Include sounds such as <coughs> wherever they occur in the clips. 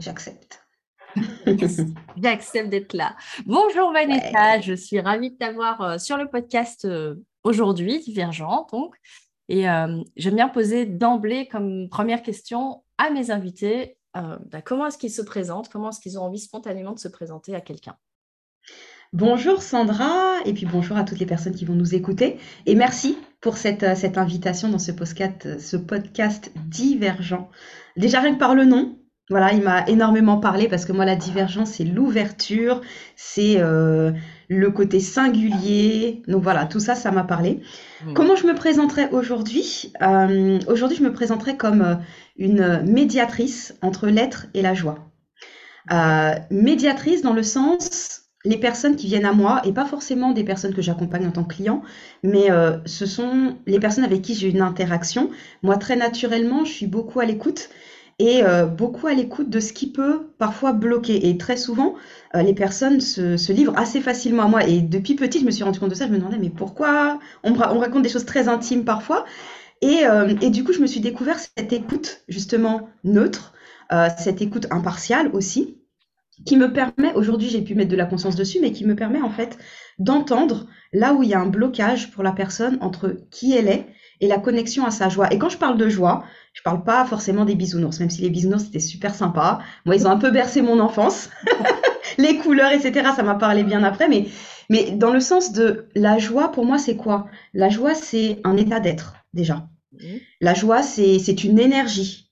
j'accepte. <laughs> J'accepte d'être là. Bonjour Vanessa, je suis ravie de t'avoir euh, sur le podcast euh, aujourd'hui, Divergent donc. Et euh, j'aime bien poser d'emblée comme première question à mes invités, bah, comment est-ce qu'ils se présentent, comment est-ce qu'ils ont envie spontanément de se présenter à quelqu'un? Bonjour Sandra, et puis bonjour à toutes les personnes qui vont nous écouter. Et merci pour cette, cette invitation dans ce podcast, ce podcast divergent. Déjà rien que par le nom, voilà, il m'a énormément parlé parce que moi, la divergence, c'est l'ouverture, c'est euh, le côté singulier. Donc voilà, tout ça, ça m'a parlé. Hmm. Comment je me présenterai aujourd'hui? Euh, Aujourd'hui, je me présenterai comme euh, une médiatrice entre l'être et la joie. médiatrice dans le sens, les personnes qui viennent à moi, et pas forcément des personnes que j'accompagne en tant que client, mais ce sont les personnes avec qui j'ai une interaction. Moi, très naturellement, je suis beaucoup à l'écoute et euh, beaucoup à l'écoute de ce qui peut parfois bloquer. Et très souvent, euh, les personnes se, livrent assez facilement à moi. Et depuis petite, je me suis rendu compte de ça. Je me demandais, mais pourquoi? On, raconte des choses très intimes parfois euh, et, du coup, je me suis découvert cette écoute justement neutre, cette écoute impartiale aussi, qui me permet, aujourd'hui j'ai pu mettre de la conscience dessus, mais qui me permet en fait d'entendre là où il y a un blocage pour la personne entre qui elle est et la connexion à sa joie. Et quand je parle de joie, je parle pas forcément des bisounours, même si les bisounours c'était super sympa. Moi, ils ont un peu bercé mon enfance. <laughs> les couleurs, etc. Ça m'a parlé bien après, mais, mais dans le sens de la joie, pour moi, c'est quoi? La joie, c'est un état d'être, déjà. Mmh. La joie, c'est une énergie.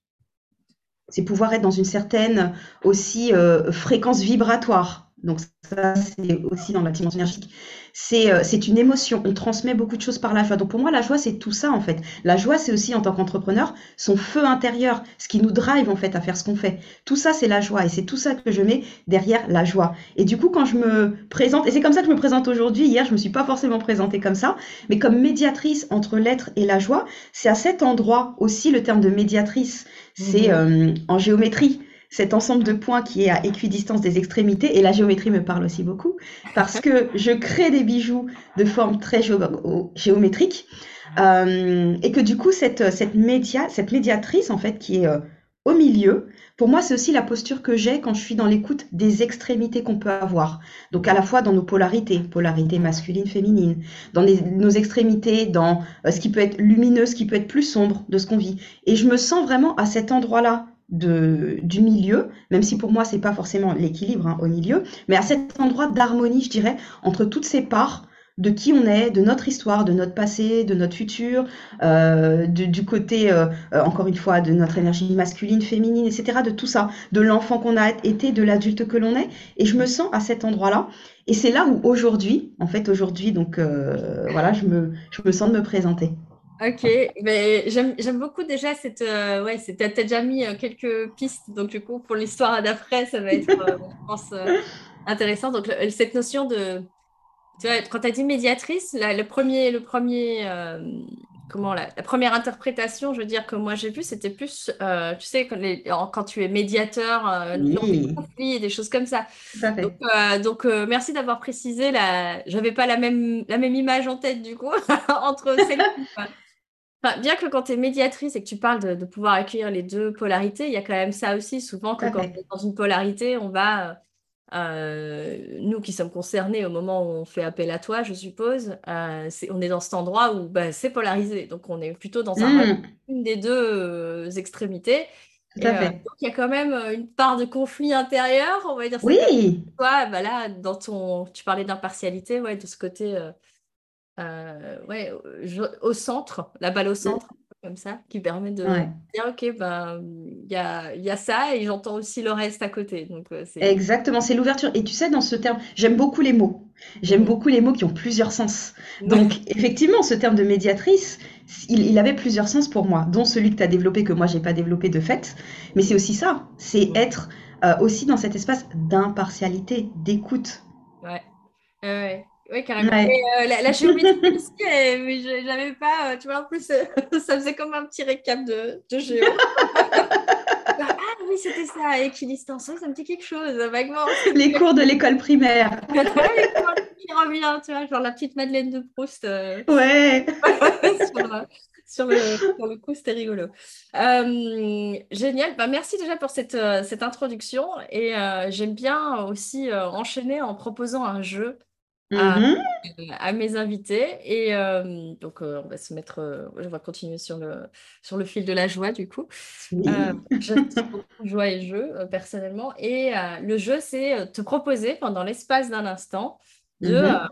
C'est pouvoir être dans une certaine aussi euh, fréquence vibratoire. Donc ça, c'est aussi dans la dimension énergique. Euh, c'est une émotion. On transmet beaucoup de choses par la joie. Donc pour moi, la joie, c'est tout ça en fait. La joie, c'est aussi en tant qu'entrepreneur, son feu intérieur, ce qui nous drive en fait à faire ce qu'on fait. Tout ça, c'est la joie et c'est tout ça que je mets derrière la joie. Et du coup, quand je me présente, et c'est comme ça que je me présente aujourd'hui, hier, je me suis pas forcément présentée comme ça, mais comme médiatrice entre l'être et la joie, c'est à cet endroit aussi le terme de médiatrice. C'est mmh. euh, en géométrie cet ensemble de points qui est à équidistance des extrémités. Et la géométrie me parle aussi beaucoup parce que je crée des bijoux de forme très géométrique euh, et que du coup, cette, média, cette médiatrice, en fait, qui est euh, au milieu, pour moi, c'est aussi la posture que j'ai quand je suis dans l'écoute des extrémités qu'on peut avoir. Donc, à la fois dans nos polarités, polarité masculine, féminine, dans nos extrémités, dans euh, ce qui peut être lumineux, ce qui peut être plus sombre de ce qu'on vit. Et je me sens vraiment à cet endroit-là de, du milieu, même si pour moi c'est pas forcément l'équilibre hein, au milieu, mais à cet endroit d'harmonie, je dirais, entre toutes ces parts de qui on est, de notre histoire, de notre passé, de notre futur, euh, du côté, euh, euh, encore une fois, de notre énergie masculine, féminine, etc., de tout ça, de l'enfant qu'on a été, de l'adulte que l'on est. Et je me sens à cet endroit-là. Et c'est là où aujourd'hui, en fait, aujourd'hui, donc voilà, je me, je me sens de me présenter. Ok, mais j'aime beaucoup déjà cette. Euh, ouais, tu as déjà mis euh, quelques pistes, donc du coup, pour l'histoire d'après, ça va être, euh, je pense, intéressant. Donc, cette notion de. Tu vois, quand tu as dit médiatrice, le premier. Le premier comment la, première interprétation, je veux dire, que moi j'ai vue, c'était plus, tu sais, quand, les, quand, tu es médiateur oui. dans des conflits et des choses comme ça. Donc, donc merci d'avoir précisé. La... J'avais pas la même, la même image en tête du coup <laughs> entre bien que quand tu es médiatrice et que tu parles de, pouvoir accueillir les deux polarités, il y a quand même ça aussi. Souvent, que quand on est dans une polarité, on va, euh, nous qui sommes concernés au moment où on fait appel à toi, je suppose, euh, on est dans cet endroit où bah, c'est polarisé. Donc, on est plutôt dans un, mmh. une des deux euh, extrémités. Tout à fait. donc, il y a quand même une part de conflit intérieur, on va dire. Oui. Toi, bah là, dans ton, tu parlais d'impartialité, ouais, de ce côté euh, ouais, au centre, la balle au mmh. centre, comme ça, qui permet de dire, OK, ben, il y a, y a, ça et j'entends aussi le reste à côté. Donc, euh, Exactement, c'est l'ouverture. Et tu sais, dans ce terme, j'aime beaucoup les mots. J'aime mmh. beaucoup les mots qui ont plusieurs sens. Donc, effectivement, ce terme de médiatrice, il, avait plusieurs sens pour moi, dont celui que tu as développé, que moi, j'ai pas développé de fait. Mais c'est aussi ça, c'est être euh, aussi dans cet espace d'impartialité, d'écoute. Ouais. ouais. Oui, carrément. Euh, la, la, géométrie aussi, mais j'avais pas, euh, tu vois, en plus, euh, <laughs> ça faisait comme un petit récap de, de géo. <laughs> ah oui, c'était ça, équidistance, ça me dit quelque chose, vaguement. Les cours de l'école primaire. <laughs> les cours qui revient, tu vois, genre la petite Madeleine de Proust. Ouais. sur, sur, le, coup, c'était rigolo. Génial. Bah, merci déjà pour cette, cette introduction. Et j'aime bien aussi enchaîner en proposant un jeu à, mm-hmm. mes invités. Et donc, on va se mettre, on va continuer sur le, sur le fil de la joie, du coup. J'aime beaucoup joie et jeu, personnellement. Et le jeu, c'est te proposer pendant l'espace d'un instant de. Mm-hmm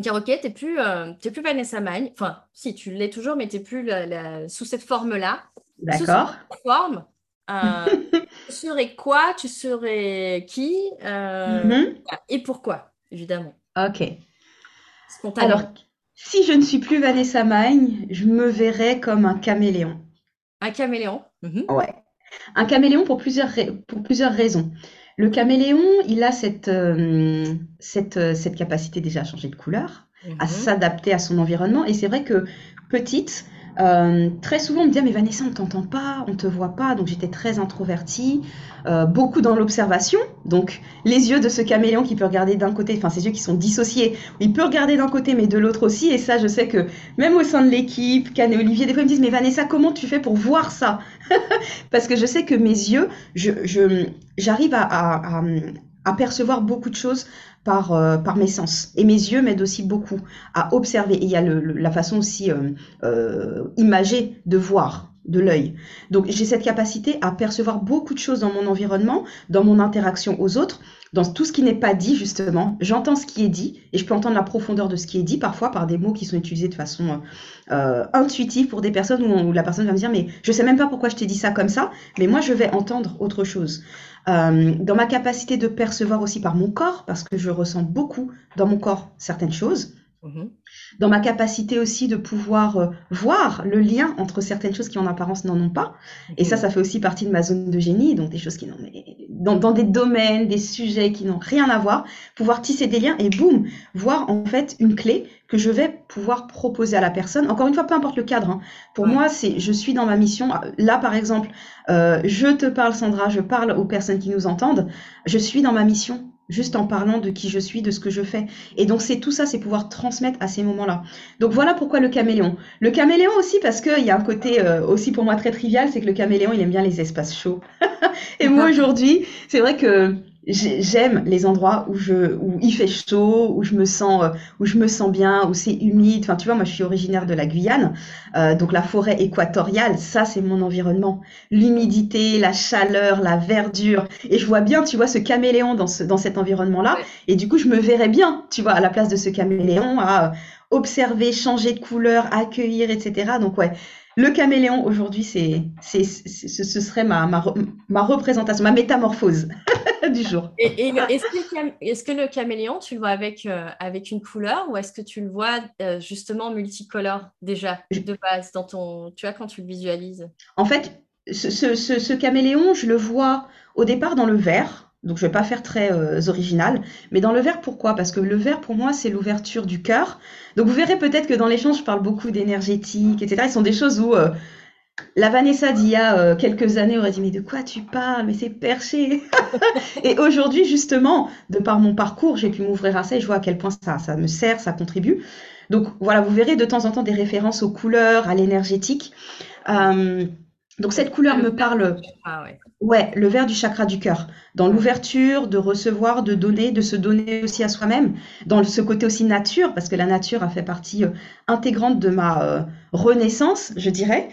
dire ok, tu n'es plus, euh, plus Vanessa Magne. Enfin, si, tu l'es toujours, mais tu n'es plus sous cette forme-là. D'accord. Sous cette forme. Euh, <laughs> tu serais quoi? Tu serais qui? Euh, mm-hmm. Et pourquoi, évidemment. Ok. Alors, si je ne suis plus Vanessa Magne, je me verrais comme un caméléon. Un caméléon mm-hmm. Ouais. Un caméléon pour plusieurs, pour plusieurs raisons. Le caméléon, il a cette, euh, cette, cette capacité déjà à changer de couleur, à mhm. s'adapter à son environnement. Et c'est vrai que petite, euh, très souvent, on me dit ah, mais Vanessa, on t'entend pas, on te voit pas. Donc j'étais très introvertie, euh, beaucoup dans l'observation. Donc les yeux de ce caméléon qui peut regarder d'un côté, enfin ses yeux qui sont dissociés, il peut regarder d'un côté mais de l'autre aussi. Et ça, je sais que même au sein de l'équipe, Can et Olivier, des fois ils me disent mais Vanessa, comment tu fais pour voir ça? <laughs> Parce que je sais que mes yeux, je, j'arrive à, à percevoir beaucoup de choses par, euh, par mes sens. Et mes yeux m'aident aussi beaucoup à observer. Et il y a la façon aussi euh, euh, imagée de voir de l'œil. Donc j'ai cette capacité à percevoir beaucoup de choses dans mon environnement, dans mon interaction aux autres, dans tout ce qui n'est pas dit justement. J'entends ce qui est dit et je peux entendre la profondeur de ce qui est dit parfois par des mots qui sont utilisés de façon intuitive pour des personnes où, la personne va me dire mais je sais même pas pourquoi je t'ai dit ça comme ça, mais moi je vais entendre autre chose. Euh, dans ma capacité de percevoir aussi par mon corps, parce que je ressens beaucoup dans mon corps certaines choses. Mhm. Dans ma capacité aussi de pouvoir euh, voir le lien entre certaines choses qui en apparence n'en ont pas. Et ça, mhm. ça fait aussi partie de ma zone de génie, donc des choses qui n'ont dans, dans des domaines, des sujets qui n'ont rien à voir, pouvoir tisser des liens et boum, voir en fait une clé que je vais pouvoir proposer à la personne. Encore une fois, peu importe le cadre. Hein. Pour moi, c'est je suis dans ma mission. Là, par exemple, euh, je te parle, Sandra, je parle aux personnes qui nous entendent. Je suis dans ma mission juste en parlant de qui je suis, de ce que je fais. Et donc c'est tout ça, c'est pouvoir transmettre à ces moments-là. Donc voilà pourquoi le caméléon. Le caméléon aussi parce qu'il y a un côté euh, aussi pour moi très trivial, c'est que le caméléon il aime bien les espaces chauds. <laughs> et moi aujourd'hui, c'est vrai que j'aime les endroits où je où il fait chaud, où je me sens où je me sens bien, où c'est humide. Enfin, tu vois, moi je suis originaire de la Guyane, euh, donc la forêt équatoriale, ça c'est mon environnement. L'humidité, la chaleur, la verdure, et je vois bien, tu vois, ce caméléon dans ce dans cet environnement-là. Et du coup, je me verrais bien, tu vois, à la place de ce caméléon, à observer, changer de couleur, accueillir, etc. Donc ouais, le caméléon aujourd'hui, c'est, c'est, ce serait ma, ma, ma, représentation, ma métamorphose <laughs> du jour. Et, est-ce, que, le caméléon, tu le vois avec, euh, avec une couleur ou est-ce que tu le vois euh, justement multicolore déjà de base dans ton, tu vois, quand tu le visualises? En fait, ce, ce, ce caméléon, je le vois au départ dans le vert. Donc je vais pas faire très euh, original, mais dans le verre, pourquoi? Parce que le verre, pour moi, c'est l'ouverture du cœur. Donc vous verrez peut-être que dans l'échange, je parle beaucoup d'énergétique, etc. Ce sont des choses où euh, la Vanessa d'il y a euh, quelques années aurait dit mais de quoi tu parles? Mais c'est perché. <laughs> et aujourd'hui, justement, de par mon parcours, j'ai pu m'ouvrir à ça et je vois à quel point ça, ça me sert, ça contribue. Donc voilà, vous verrez de temps en temps des références aux couleurs, à l'énergétique. Donc cette couleur me parle. Ah ouais. ouais. le vert du chakra du cœur, dans l'ouverture, de recevoir, de donner, de se donner aussi à soi-même, dans ce côté aussi nature, parce que la nature a fait partie euh, intégrante de ma euh, renaissance, je dirais.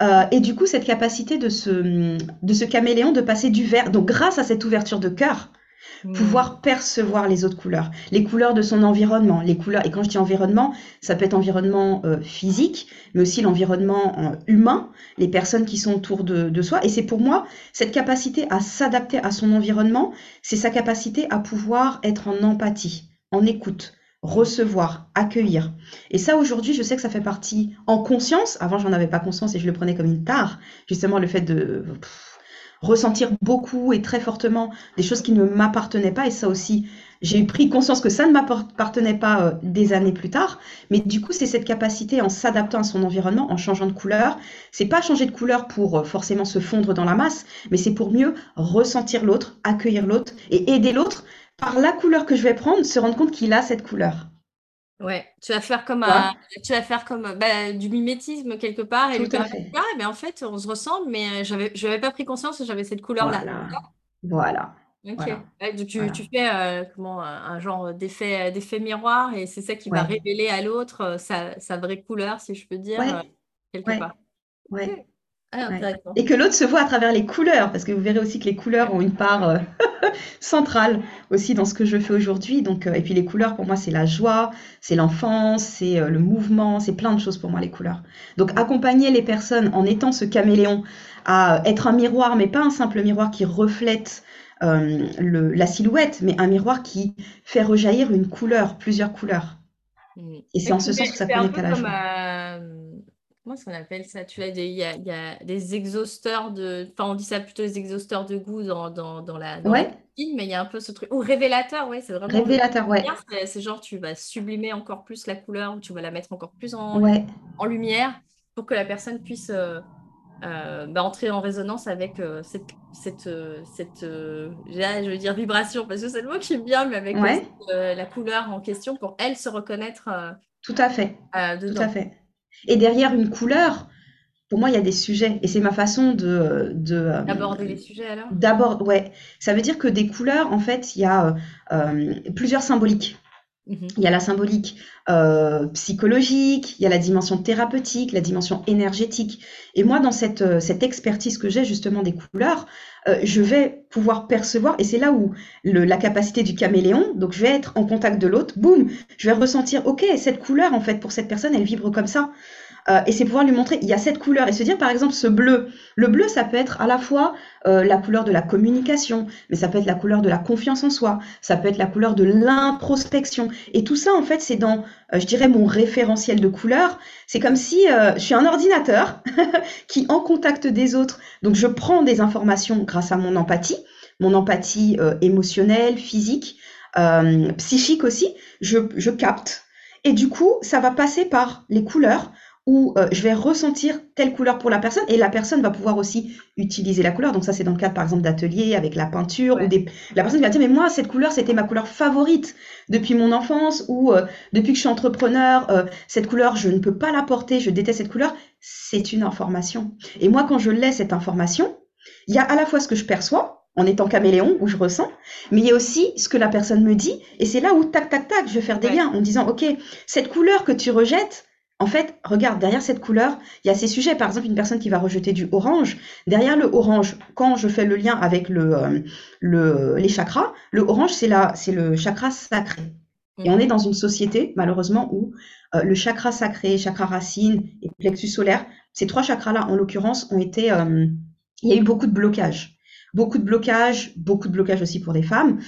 Euh, et du coup, cette capacité de ce, de ce caméléon de passer du vert, donc grâce à cette ouverture de cœur, Hmm. pouvoir percevoir les autres couleurs, les couleurs de son environnement, les couleurs. Et quand je dis environnement, ça peut être environnement euh, physique, mais aussi l'environnement euh, humain, les personnes qui sont autour de, de soi. Et c'est pour moi cette capacité à s'adapter à son environnement, c'est sa capacité à pouvoir être en empathie, en écoute, recevoir, accueillir. Et ça, aujourd'hui, je sais que ça fait partie en conscience. Avant, j'en avais pas conscience et je le prenais comme une tare. Justement, le fait de ressentir beaucoup et très fortement des choses qui ne m'appartenaient pas. Et ça aussi, j'ai pris conscience que ça ne m'appartenait pas euh, des années plus tard. Mais du coup, c'est cette capacité en s'adaptant à son environnement, en changeant de couleur. C'est pas changer de couleur pour euh, forcément se fondre dans la masse, mais c'est pour mieux ressentir l'autre, accueillir l'autre et aider l'autre par la couleur que je vais prendre, se rendre compte qu'il a cette couleur. Ouais, tu vas faire comme, un, tu vas faire comme bah, du mimétisme quelque part et Tout à fait. ah, mais en fait on se ressemble mais j'avais j'avais pas pris conscience que j'avais cette couleur là. Voilà, voilà, Ok. voilà, Ouais, donc tu, voilà. tu fais euh, comment un, genre d'effet d'effet miroir et c'est ça qui va révéler à l'autre euh, sa, sa vraie couleur si je peux dire euh, quelque part. Ah, ouais. Et que l'autre se voit à travers les couleurs, parce que vous verrez aussi que les couleurs ont une part euh, <laughs> centrale aussi dans ce que je fais aujourd'hui. Donc, euh, et puis les couleurs, pour moi, c'est la joie, c'est l'enfance, c'est euh, le mouvement, c'est plein de choses pour moi, les couleurs. Donc, accompagner les personnes en étant ce caméléon à être un miroir, mais pas un simple miroir qui reflète le, la silhouette, mais un miroir qui fait rejaillir une couleur, plusieurs couleurs. Mm. Et c'est en ce sens que ça connecte à la joie. Comment est-ce qu'on appelle ça? Tu as des, il y a, il y a des exhausteurs de, enfin on dit ça plutôt des exhausteurs de goût dans, dans, dans la dans la cuisine, mais il y a un peu ce truc ou révélateur, ouais, c'est vraiment révélateur, ouais, c'est genre tu vas sublimer encore plus la couleur ou tu vas la mettre encore plus en, ouais, en lumière pour que la personne puisse euh, euh, bah, entrer en résonance avec euh, cette, cette, cette je veux dire vibration, parce que c'est le mot qui me vient, mais avec ouais, la couleur en question pour elle se reconnaître tout à fait, tout à fait. Et derrière une couleur, pour moi, il y a des sujets. Et c'est ma façon de, euh, D'aborder les sujets alors? d'abord, ouais. Ça veut dire que des couleurs, en fait, il y a euh, euh, plusieurs symboliques. Mhm. Il y a la symbolique euh, psychologique, il y a la dimension thérapeutique, la dimension énergétique. Et moi, dans cette, euh, cette expertise que j'ai justement des couleurs, euh, je vais pouvoir percevoir, et c'est là où la capacité du caméléon, donc je vais être en contact de l'autre, boum, je vais ressentir, ok, cette couleur, en fait, pour cette personne, elle vibre comme ça. Euh, et c'est pouvoir lui montrer, il y a cette couleur, et se dire, par exemple, ce bleu. Le bleu, ça peut être à la fois euh, la couleur de la communication, mais ça peut être la couleur de la confiance en soi, ça peut être la couleur de l'introspection. Et tout ça, en fait, c'est dans, euh, je dirais, mon référentiel de couleurs. C'est comme si je suis un ordinateur <laughs> qui, en contact des autres, donc je prends des informations grâce à mon empathie, mon empathie émotionnelle, physique, psychique aussi, je capte. Et du coup, ça va passer par les couleurs où euh, je vais ressentir telle couleur pour la personne et la personne va pouvoir aussi utiliser la couleur. Donc ça, c'est dans le cadre, par exemple, d'ateliers avec la peinture ou Ouais. des... La personne va dire, mais moi, cette couleur, c'était ma couleur favorite depuis mon enfance ou euh, depuis que je suis entrepreneur, euh, cette couleur, je ne peux pas la porter, je déteste cette couleur. C'est une information. Et moi, quand je laisse cette information, il y a à la fois ce que je perçois en étant caméléon, où je ressens, mais il y a aussi ce que la personne me dit, et c'est là où, tac, tac, tac, je vais faire des Ouais. liens en disant, OK, cette couleur que tu rejettes, en fait, regarde, derrière cette couleur, il y a ces sujets. Par exemple, une personne qui va rejeter du orange. Derrière le orange, quand je fais le lien avec le, euh, le, les chakras, le orange, c'est le chakra sacré. Et on est dans une société, malheureusement, où euh, le chakra sacré, chakra racine et plexus solaire, ces trois chakras-là, en l'occurrence, ont été, euh, il y a eu beaucoup de blocages. Beaucoup de blocages, beaucoup de blocages aussi pour des femmes,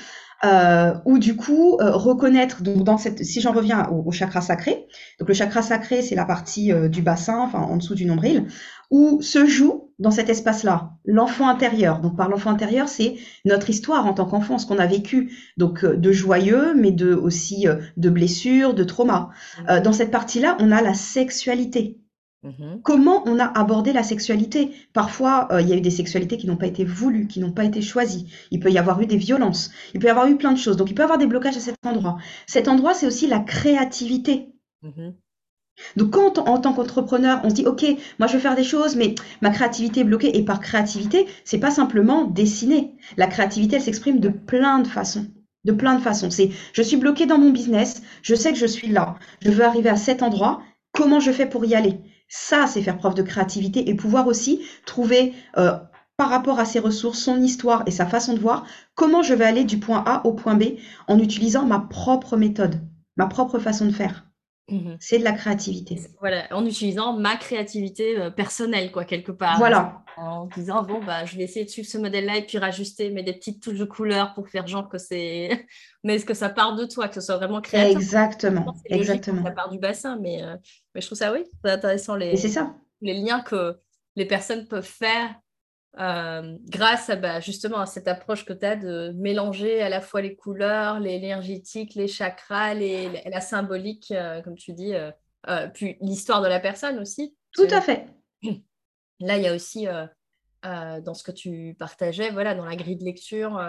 euh, où du coup, euh, reconnaître, donc dans cette, si j'en reviens au, au chakra sacré, donc le chakra sacré, c'est la partie euh, du bassin, enfin en dessous du nombril, où se joue dans cet espace-là l'enfant intérieur. Donc par l'enfant intérieur, c'est notre histoire en tant qu'enfant, ce qu'on a vécu, donc euh, de joyeux, mais de aussi euh, de blessures, de traumas. Euh, dans cette partie-là, on a la sexualité. Mhm. Comment on a abordé la sexualité? Parfois, euh, il y a eu des sexualités qui n'ont pas été voulues, qui n'ont pas été choisies. Il peut y avoir eu des violences. Il peut y avoir eu plein de choses. Donc, il peut y avoir des blocages à cet endroit. Cet endroit, c'est aussi la créativité. Mhm. Donc, quand en tant qu'entrepreneur, on se dit, OK, moi, je veux faire des choses, mais ma créativité est bloquée. Et par créativité, c'est pas simplement dessiner. La créativité, elle s'exprime de plein de façons. De plein de façons. C'est, je suis bloqué dans mon business. Je sais que je suis là. Je veux arriver à cet endroit. Comment je fais pour y aller? Ça, c'est faire preuve de créativité et pouvoir aussi trouver, euh, par rapport à ses ressources, son histoire et sa façon de voir, comment je vais aller du point A au point B en utilisant ma propre méthode, ma propre façon de faire. Mhm. C'est de la créativité. Voilà, en utilisant ma créativité euh, personnelle, quoi, quelque part. Voilà, En disant, bon, bah, je vais essayer de suivre ce modèle-là et puis rajuster, mais des petites touches de couleur pour faire genre que c'est. <laughs> mais est-ce que ça part de toi, que ce soit vraiment créatif? exactement, exactement. ça part du bassin, mais, euh, mais je trouve ça, oui, c'est intéressant les, ça. les liens que les personnes peuvent faire euh, grâce à bah, justement à cette approche que tu as de mélanger à la fois les couleurs, les énergétiques, les chakras, les, la symbolique, euh, comme tu dis, euh, puis l'histoire de la personne aussi. Tout à fait. <clears throat> Là, il y a aussi dans ce que tu partageais, voilà, dans la grille de lecture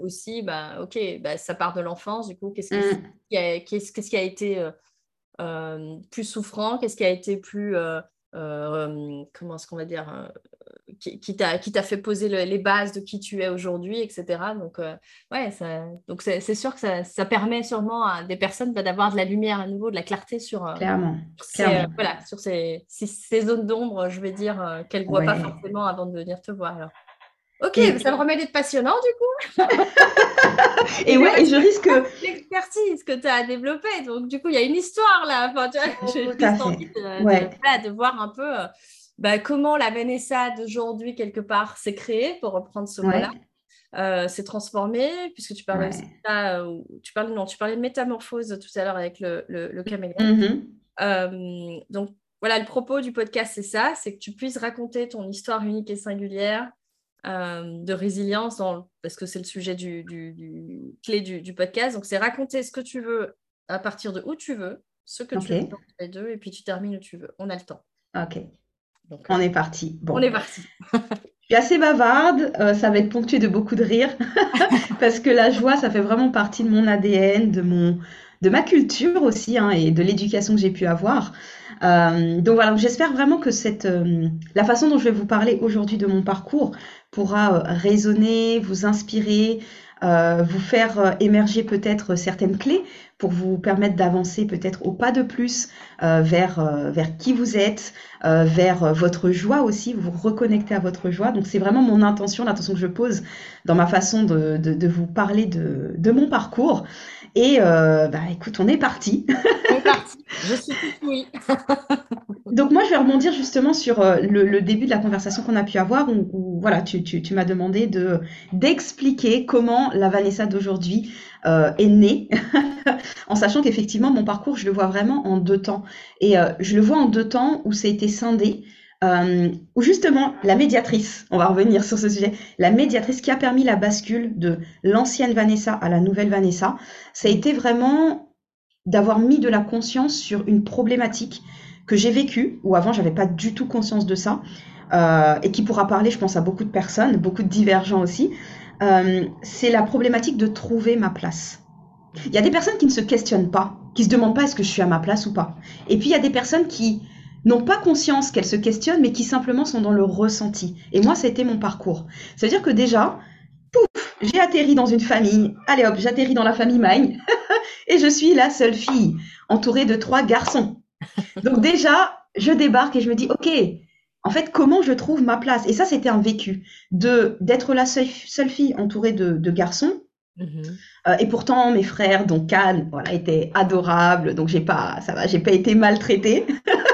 aussi, bah, ok, bah, ça part de l'enfance, du coup, qu'est-ce qui, Mm. a, qui été plus souffrant? Qu'est-ce qui a été plus comment est-ce qu'on va dire qui, qui t'a fait poser les bases de qui tu es aujourd'hui, etc. Donc, ouais, donc c'est sûr que ça, ça, permet sûrement à des personnes bah, d'avoir de la lumière à nouveau, de la clarté sur, clairement, ces, voilà, sur ces, ces, zones d'ombre, je vais dire, qu'elles ne voient pas forcément avant de venir te voir. Alors. Ok, ça me remet d'être passionnant du coup. <laughs> et, ouais, et je risque. L'expertise que tu as développée. Donc, du coup, il y a une histoire là. Enfin, tu vois, j'ai envie de, de, voir un peu euh, bah, comment la Vanessa d'aujourd'hui, quelque part, s'est créée, pour reprendre ce mot-là. Euh, s'est transformée, puisque tu parlais, euh, tu, parlais, non, tu parlais de métamorphose tout à l'heure avec le, le, caméléon. Mm-hmm. donc, voilà, le propos du podcast, c'est ça, c'est que tu puisses raconter ton histoire unique et singulière, euh, de résilience, parce que c'est le sujet du, clé du, podcast. Donc, c'est raconter ce que tu veux à partir de où tu veux, ce que tu veux les deux, et puis tu termines où tu veux. On a le temps. Ok. Donc, on est parti. Bon. On est parti. <laughs> Je suis assez bavarde, euh, ça va être ponctué de beaucoup de rire, <laughs> parce que la joie, ça fait vraiment partie de mon ADN, de, mon, de ma culture aussi, hein, et de l'éducation que j'ai pu avoir. Euh, donc voilà, j'espère vraiment que cette, la façon dont je vais vous parler aujourd'hui de mon parcours pourra euh, résonner, vous inspirer, euh, vous faire euh, émerger peut-être certaines clés pour vous permettre d'avancer peut-être au pas de plus vers, qui vous êtes, vers votre joie aussi, vous reconnectez à votre joie. Donc c'est vraiment mon intention, l'intention que je pose dans ma façon de, vous parler de, mon parcours. Et bah écoute, on est parti. On est parti. Je suis oui. <laughs> Donc moi, je vais rebondir justement sur euh, le, début de la conversation qu'on a pu avoir, où, voilà, tu, m'as demandé de d'expliquer comment la Vanessa d'aujourd'hui euh, est née, <laughs> en sachant qu'effectivement, mon parcours, je le vois vraiment en deux temps. Et euh, je le vois en deux temps où ça a été scindé, où justement, la médiatrice, on va revenir sur ce sujet, la médiatrice qui a permis la bascule de l'ancienne Vanessa à la nouvelle Vanessa, ça a été vraiment d'avoir mis de la conscience sur une problématique que j'ai vécu, ou avant j'avais pas du tout conscience de ça, euh, et qui pourra parler, je pense, à beaucoup de personnes, beaucoup de divergents aussi, euh, c'est la problématique de trouver ma place. Il y a des personnes qui ne se questionnent pas, qui se demandent pas est-ce que je suis à ma place ou pas. Et puis il y a des personnes qui n'ont pas conscience qu'elles se questionnent, mais qui simplement sont dans le ressenti. Et moi, ça a été mon parcours. Ça veut dire que déjà, pouf, j'ai atterri dans une famille. Allez hop, j'atterris dans la famille Magne. <laughs> et je suis la seule fille, entourée de trois garçons. Donc déjà, je débarque et je me dis, OK, en fait, comment je trouve ma place? Et ça, c'était un vécu de d'être la seule, fille entourée de, garçons. Mm-hmm. Euh, et pourtant, mes frères, donc Cannes, voilà, étaient adorables. Donc j'ai pas, ça va, j'ai pas été maltraitée. <laughs>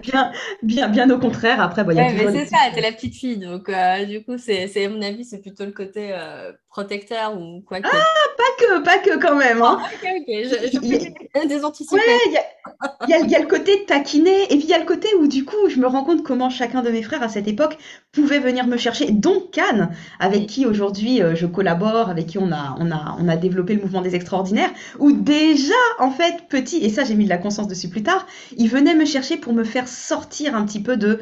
bien, bien, bien au contraire. Après, bon, mais c'est ça, t'es la petite fille, donc euh, du coup, c'est, à mon avis, c'est plutôt le côté euh, protecteur ou quoi que. Ah, pas que, pas que quand même. Hein. Ah, ok, ok, je, je des anticipations. Ouais, il y a, y, y a, le côté taquiner, et puis il y a le côté où du coup, je me rends compte comment chacun de mes frères à cette époque pouvait venir me chercher, dont Cannes, avec qui aujourd'hui euh, je collabore, avec qui on a, on, a, on a développé le mouvement des extraordinaires, où déjà, en fait, petit, et ça j'ai mis de la conscience dessus plus tard, il venait me chercher pour me faire sortir un petit peu de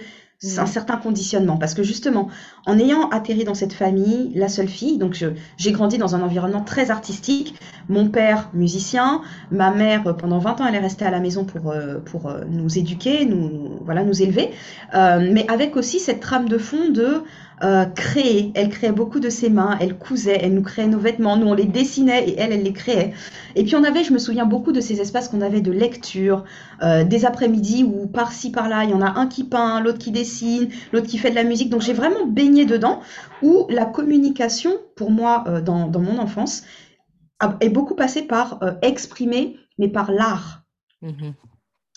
un certain conditionnement. Parce que justement, en ayant atterri dans cette famille, la seule fille, donc j'ai grandi dans un environnement très artistique. Mon père, musicien, ma mère, pendant 20 ans, elle est restée à la maison pour, euh, pour euh, nous éduquer, nous, voilà, nous élever. Euh, mais avec aussi cette trame de fond de euh, créer. Elle créait beaucoup de ses mains, elle cousait, elle nous créait nos vêtements, nous on les dessinait et elle, elle les créait. Et puis on avait, je me souviens beaucoup de ces espaces qu'on avait de lecture, euh, des après-midi où par-ci par-là, il y en a un qui peint, l'autre qui dessine, l'autre qui fait de la musique. Donc j'ai vraiment baigné dedans où la communication, pour moi, euh, dans, dans, mon enfance, est beaucoup passée par exprimer, mais par l'art. Mmh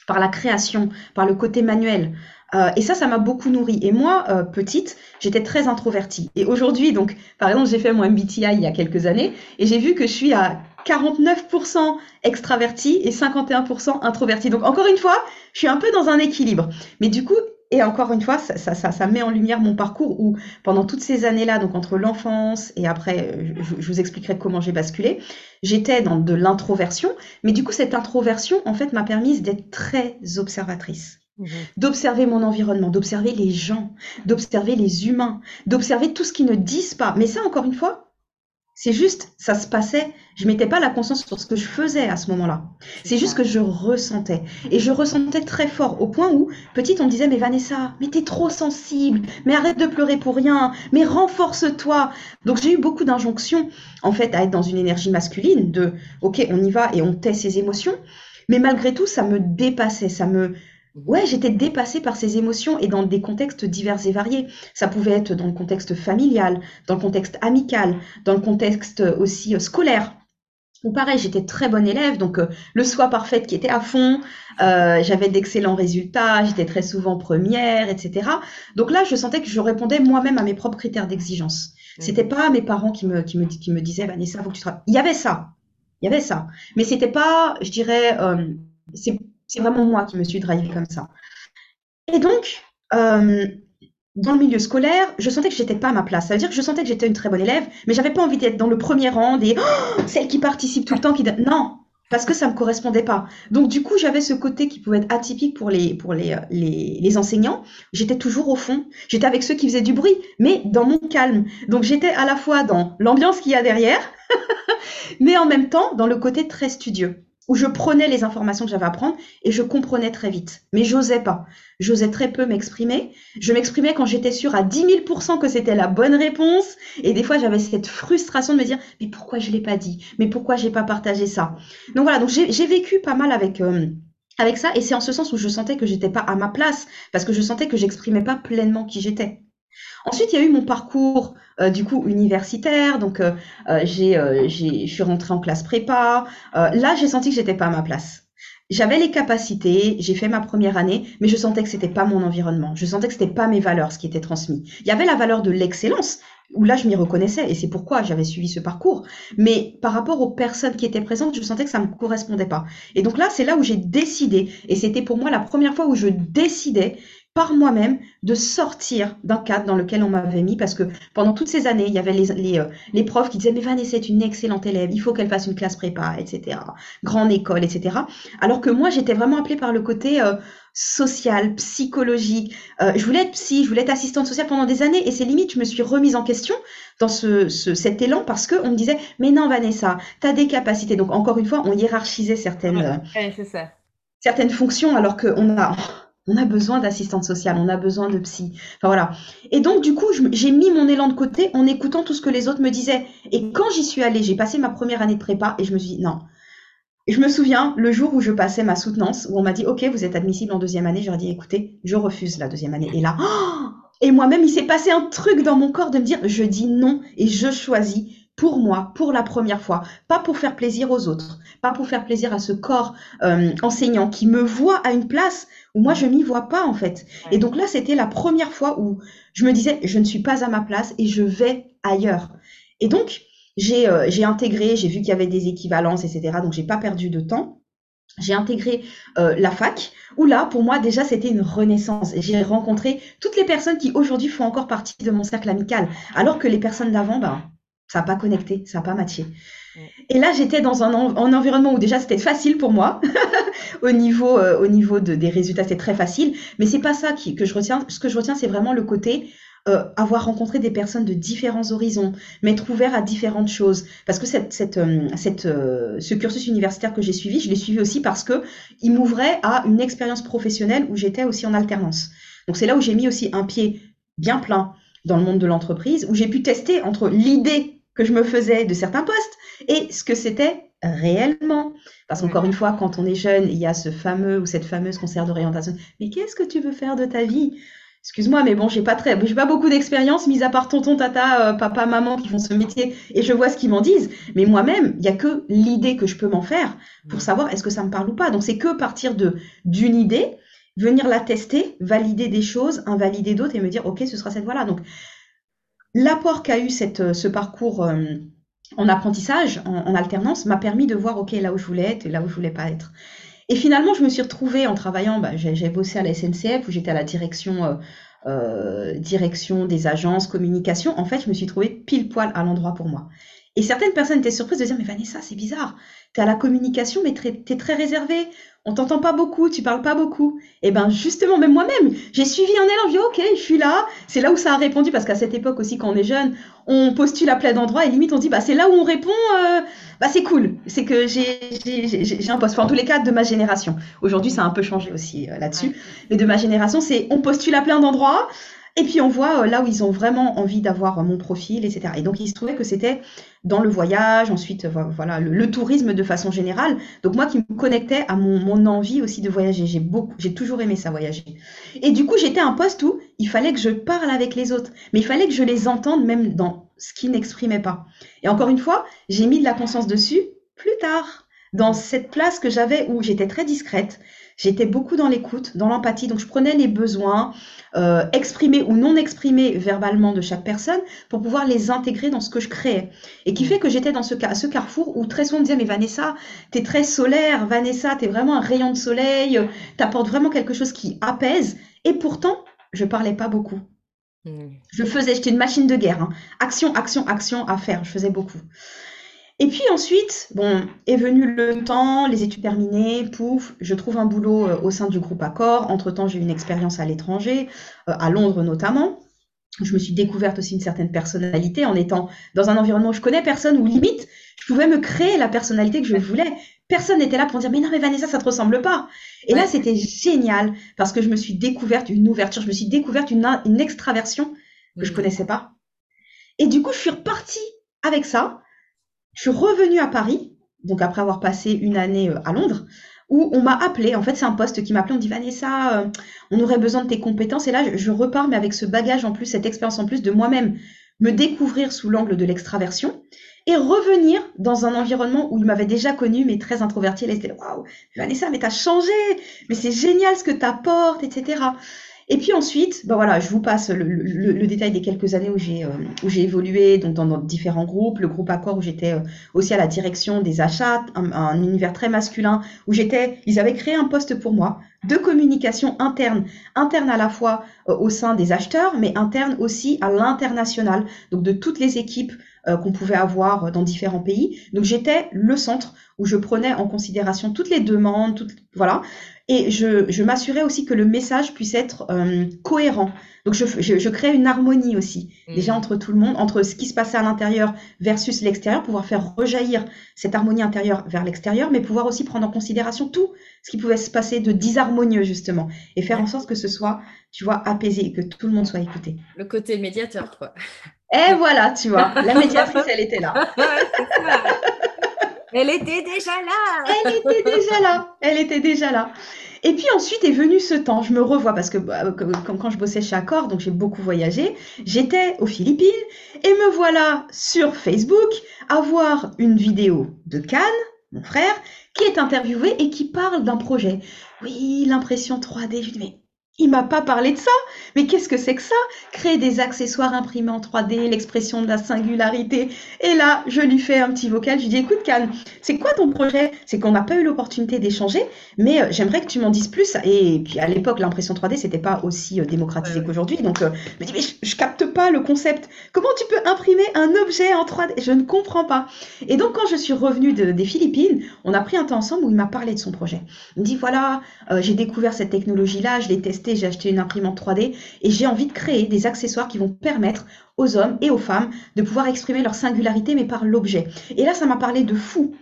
par la création, par le côté manuel. Euh, et ça, ça m'a beaucoup nourri. Et moi, euh, petite, j'étais très introvertie. Et aujourd'hui, donc, par exemple, j'ai fait mon MBTI il y a quelques années et j'ai vu que je suis à 49% extravertie et 51% introvertie. Donc, encore une fois, je suis un peu dans un équilibre. Mais du coup, et encore une fois, ça, ça, ça, met en lumière mon parcours où, pendant toutes ces années-là, donc entre l'enfance et après, je, je, vous expliquerai comment j'ai basculé, j'étais dans de l'introversion. Mais du coup, cette introversion, en fait, m'a permise d'être très observatrice. Mhm. d'observer mon environnement, d'observer les gens, d'observer les humains, d'observer tout ce qu'ils ne disent pas. Mais ça, encore une fois, C'est juste, ça se passait. Je mettais pas la conscience sur ce que je faisais à ce moment-là. C'est juste que je ressentais. Et je ressentais très fort, au point où, petite, on me disait, mais Vanessa, mais t'es trop sensible, mais arrête de pleurer pour rien, mais renforce-toi. Donc j'ai eu beaucoup d'injonctions, en fait, à être dans une énergie masculine, de, ok, on y va et on tait ses émotions. Mais malgré tout, ça me dépassait, ça me, Ouais, j'étais dépassée par ces émotions et dans des contextes divers et variés. Ça pouvait être dans le contexte familial, dans le contexte amical, dans le contexte aussi euh, scolaire. Ou pareil, j'étais très bonne élève, donc euh, le soi parfaite qui était à fond, euh, j'avais d'excellents résultats, j'étais très souvent première, etc. Donc là, je sentais que je répondais moi-même à mes propres critères d'exigence. Mmh. C'était pas mes parents qui me, qui me, qui me disaient, Vanessa, faut que tu travailles. Il y avait ça, il y avait ça. Mais c'était pas, je dirais, euh, c'est c'est vraiment moi qui me suis drivée comme ça. Et donc, euh, dans le milieu scolaire, je sentais que j'étais pas à ma place. Ça veut dire que je sentais que j'étais une très bonne élève, mais j'avais pas envie d'être dans le premier rang des oh, celles qui participent tout le temps, non, parce que ça me correspondait pas. Donc du coup, j'avais ce côté qui pouvait être atypique pour les pour les, les enseignants. J'étais toujours au fond. J'étais avec ceux qui faisaient du bruit, mais dans mon calme. Donc j'étais à la fois dans l'ambiance qu'il y a derrière, <laughs> mais en même temps dans le côté très studieux où je prenais les informations que j'avais à prendre et je comprenais très vite. Mais j'osais pas. J'osais très peu m'exprimer. Je m'exprimais quand j'étais sûre à 10 000% que c'était la bonne réponse. Et des fois, j'avais cette frustration de me dire, mais pourquoi je l'ai pas dit? Mais pourquoi j'ai pas partagé ça? Donc voilà. Donc j'ai vécu pas mal avec, euh, avec ça. Et c'est en ce sens où je sentais que j'étais pas à ma place parce que je sentais que j'exprimais pas pleinement qui j'étais. Ensuite, il y a eu mon parcours euh, du coup universitaire. Donc, euh, euh, j'ai, j'ai, je suis rentrée en classe prépa. là, j'ai senti que j'étais pas à ma place. J'avais les capacités, j'ai fait ma première année, mais je sentais que c'était pas mon environnement. Je sentais que c'était pas mes valeurs ce qui était transmis. Il y avait la valeur de l'excellence où là je m'y reconnaissais et c'est pourquoi j'avais suivi ce parcours. Mais par rapport aux personnes qui étaient présentes, je sentais que ça me correspondait pas. Et donc là, c'est là où j'ai décidé et c'était pour moi la première fois où je décidais par moi-même de sortir d'un cadre dans lequel on m'avait mis parce que pendant toutes ces années, il y avait les, les, euh, les profs qui disaient mais Vanessa est une excellente élève, il faut qu'elle fasse une classe prépa, etc. Grande école, etc. Alors que moi, j'étais vraiment appelée par le côté euh, social, psychologique. Euh, je voulais être psy, je voulais être assistante sociale pendant des années et c'est limite, je me suis remise en question dans ce, ce cet élan parce que on me disait mais non Vanessa, tu as des capacités. Donc encore une fois, on hiérarchisait certaines, ça. certaines fonctions alors qu'on a on a besoin d'assistante sociale, on a besoin de psy. Enfin voilà. Et donc du coup, j'ai mis mon élan de côté en écoutant tout ce que les autres me disaient. Et quand j'y suis allée, j'ai passé ma première année de prépa et je me suis dit non. Je me souviens le jour où je passais ma soutenance, où on m'a dit ok, vous êtes admissible en deuxième année. J'aurais dit écoutez, je refuse la deuxième année. Et là, <gasps> et moi-même, il s'est passé un truc dans mon corps de me dire je dis non et je choisis pour moi, pour la première fois, pas pour faire plaisir aux autres, pas pour faire plaisir à ce corps euh, enseignant qui me voit à une place où moi je m'y vois pas en fait. Et donc là, c'était la première fois où je me disais, je ne suis pas à ma place et je vais ailleurs. Et donc, j'ai euh, j'ai intégré, j'ai vu qu'il y avait des équivalences, etc. Donc, j'ai pas perdu de temps. J'ai intégré euh, la fac, où là, pour moi, déjà, c'était une renaissance. J'ai rencontré toutes les personnes qui aujourd'hui font encore partie de mon cercle amical, alors que les personnes d'avant, ben, ça n'a pas connecté, ça n'a pas matché. Et là, j'étais dans un, environnement où déjà c'était facile pour moi. <laughs> au niveau, euh, au niveau de, des résultats, c'est très facile. Mais c'est pas ça qui, que je retiens. Ce que je retiens, c'est vraiment le côté euh, avoir rencontré des personnes de différents horizons, m'être ouvert à différentes choses. Parce que cette, cette, euh, cette, ce cursus universitaire que j'ai suivi, je l'ai suivi aussi parce que il m'ouvrait à une expérience professionnelle où j'étais aussi en alternance. Donc c'est là où j'ai mis aussi un pied bien plein dans le monde de l'entreprise, où j'ai pu tester entre l'idée que je me faisais de certains postes et ce que c'était réellement. Parce qu'encore une fois, quand on est jeune, il y a ce fameux ou cette fameuse concert d'orientation. Mais qu'est-ce que tu veux faire de ta vie? Excuse-moi, mais bon, j'ai pas très, j'ai pas beaucoup d'expérience, mis à part tonton, tata, euh, papa, maman qui font ce métier, et je vois ce qu'ils m'en disent. Mais moi-même, il y a que l'idée que je peux m'en faire pour savoir est-ce que ça me parle ou pas. Donc c'est que partir de d'une idée, venir la tester, valider des choses, invalider d'autres et me dire ok, ce sera cette voie-là. Donc l'apport qu'a eu cette, ce parcours euh, en apprentissage, en, alternance, m'a permis de voir, OK, là où je voulais être et là où je voulais pas être. Et finalement, je me suis retrouvée en travaillant, bah, j'ai bossé à la SNCF où j'étais à la direction, euh, euh, direction des agences, communication. En fait, je me suis trouvée pile poil à l'endroit pour moi. Et certaines personnes étaient surprises de dire, mais Vanessa, c'est bizarre. Tu à la communication, mais tu es très réservée. On t'entend pas beaucoup, tu parles pas beaucoup. Et eh ben justement, même moi-même, j'ai suivi un élan, je dis ok, je suis là. C'est là où ça a répondu parce qu'à cette époque aussi, quand on est jeune, on postule à plein d'endroits et limite on dit bah c'est là où on répond, euh, bah c'est cool. C'est que j'ai un poste. Enfin, en tous les cas, de ma génération. Aujourd'hui, ça a un peu changé aussi euh, là-dessus. Mais de ma génération, c'est on postule à plein d'endroits. Et puis on voit euh, là où ils ont vraiment envie d'avoir euh, mon profil, etc. Et donc il se trouvait que c'était dans le voyage, ensuite voilà le, tourisme de façon générale. Donc moi qui me connectais à mon, mon envie aussi de voyager. J'ai beaucoup, j'ai toujours aimé ça voyager. Et du coup j'étais à un poste où il fallait que je parle avec les autres, mais il fallait que je les entende même dans ce qu'ils n'exprimaient pas. Et encore une fois, j'ai mis de la conscience dessus plus tard, dans cette place que j'avais où j'étais très discrète. J'étais beaucoup dans l'écoute, dans l'empathie, donc je prenais les besoins, euh, exprimés ou non exprimés verbalement de chaque personne pour pouvoir les intégrer dans ce que je créais. Et qui mm. fait que j'étais dans ce, ce carrefour où très souvent on me disait, mais Vanessa, t'es très solaire, Vanessa, t'es vraiment un rayon de soleil, t'apportes vraiment quelque chose qui apaise. Et pourtant, je parlais pas beaucoup. Mm. Je faisais, j'étais une machine de guerre. Hein. Action, action, action à faire. Je faisais beaucoup. Et puis ensuite, bon, est venu le temps, les études terminées, pouf, je trouve un boulot euh, au sein du groupe Accor. Entre-temps, j'ai eu une expérience à l'étranger, euh, à Londres notamment. Je me suis découverte aussi une certaine personnalité en étant dans un environnement où je connais personne, où limite, je pouvais me créer la personnalité que je voulais. Personne n'était là pour dire, mais non, mais Vanessa, ça te ressemble pas. Et là, c'était génial parce que je me suis découverte une ouverture, je me suis découverte une, une extraversion que je connaissais pas. Et du coup, je suis repartie avec ça. Je suis revenue à Paris, donc après avoir passé une année euh, à Londres, où on m'a appelé. En fait, c'est un poste qui m'a appelé. On dit Vanessa, euh, on aurait besoin de tes compétences. Et là, je, repars, mais avec ce bagage en plus, cette expérience en plus de moi-même, me découvrir sous l'angle de l'extraversion et revenir dans un environnement où il m'avait déjà connu, mais très introverti. Elle était waouh, Vanessa, mais t'as changé, mais c'est génial ce que t'apportes, etc. Et puis ensuite, ben voilà, je vous passe le, détail des quelques années où j'ai euh, évolué donc dans, différents groupes, le groupe Accor où j'étais euh, aussi à la direction des achats, un, univers très masculin où j'étais, ils avaient créé un poste pour moi de communication interne, interne à la fois euh, au sein des acheteurs, mais interne aussi à l'international, donc de toutes les équipes qu'on pouvait avoir dans différents pays. Donc j'étais le centre où je prenais en considération toutes les demandes, toutes, voilà. Et je, je m'assurais aussi que le message puisse être euh, cohérent. Donc je, je, je, crée une harmonie aussi, mmh. déjà entre tout le monde, entre ce qui se passait à l'intérieur versus l'extérieur, pouvoir faire rejaillir cette harmonie intérieure vers l'extérieur, mais pouvoir aussi prendre en considération tout ce qui pouvait se passer de disharmonieux justement, et faire en sorte que ce soit, tu vois, apaisé, et que tout le monde soit écouté. Le côté médiateur, quoi. Et voilà, tu vois, la médiatrice, <laughs> elle était là. Elle était déjà là. Elle était déjà là. Elle était déjà là. Et puis ensuite est venu ce temps. Je me revois parce que bah, quand je bossais chez Accor, donc j'ai beaucoup voyagé. J'étais aux Philippines et me voilà sur Facebook à voir une vidéo de Cannes, mon frère, qui est interviewé et qui parle d'un projet. Oui, l'impression 3D. Je dis mais il m'a pas parlé de ça. Mais qu'est-ce que c'est que ça? Créer des accessoires imprimés en 3D, l'expression de la singularité. Et là, je lui fais un petit vocal. Je lui dis, écoute, Cannes, c'est quoi ton projet? C'est qu'on n'a pas eu l'opportunité d'échanger, mais euh, j'aimerais que tu m'en dises plus. Et puis à l'époque, l'impression 3D, c'était pas aussi euh, démocratisé qu'aujourd'hui. Donc, euh, je me dis, mais je, je, capte pas le concept. Comment tu peux imprimer un objet en 3D Je ne comprends pas. Et donc, quand je suis revenue de, des Philippines, on a pris un temps ensemble où il m'a parlé de son projet. Il me dit, voilà, j'ai découvert cette technologie-là, je l'ai testée j'ai acheté une imprimante 3D et j'ai envie de créer des accessoires qui vont permettre aux hommes et aux femmes de pouvoir exprimer leur singularité mais par l'objet. Et là, ça m'a parlé de fou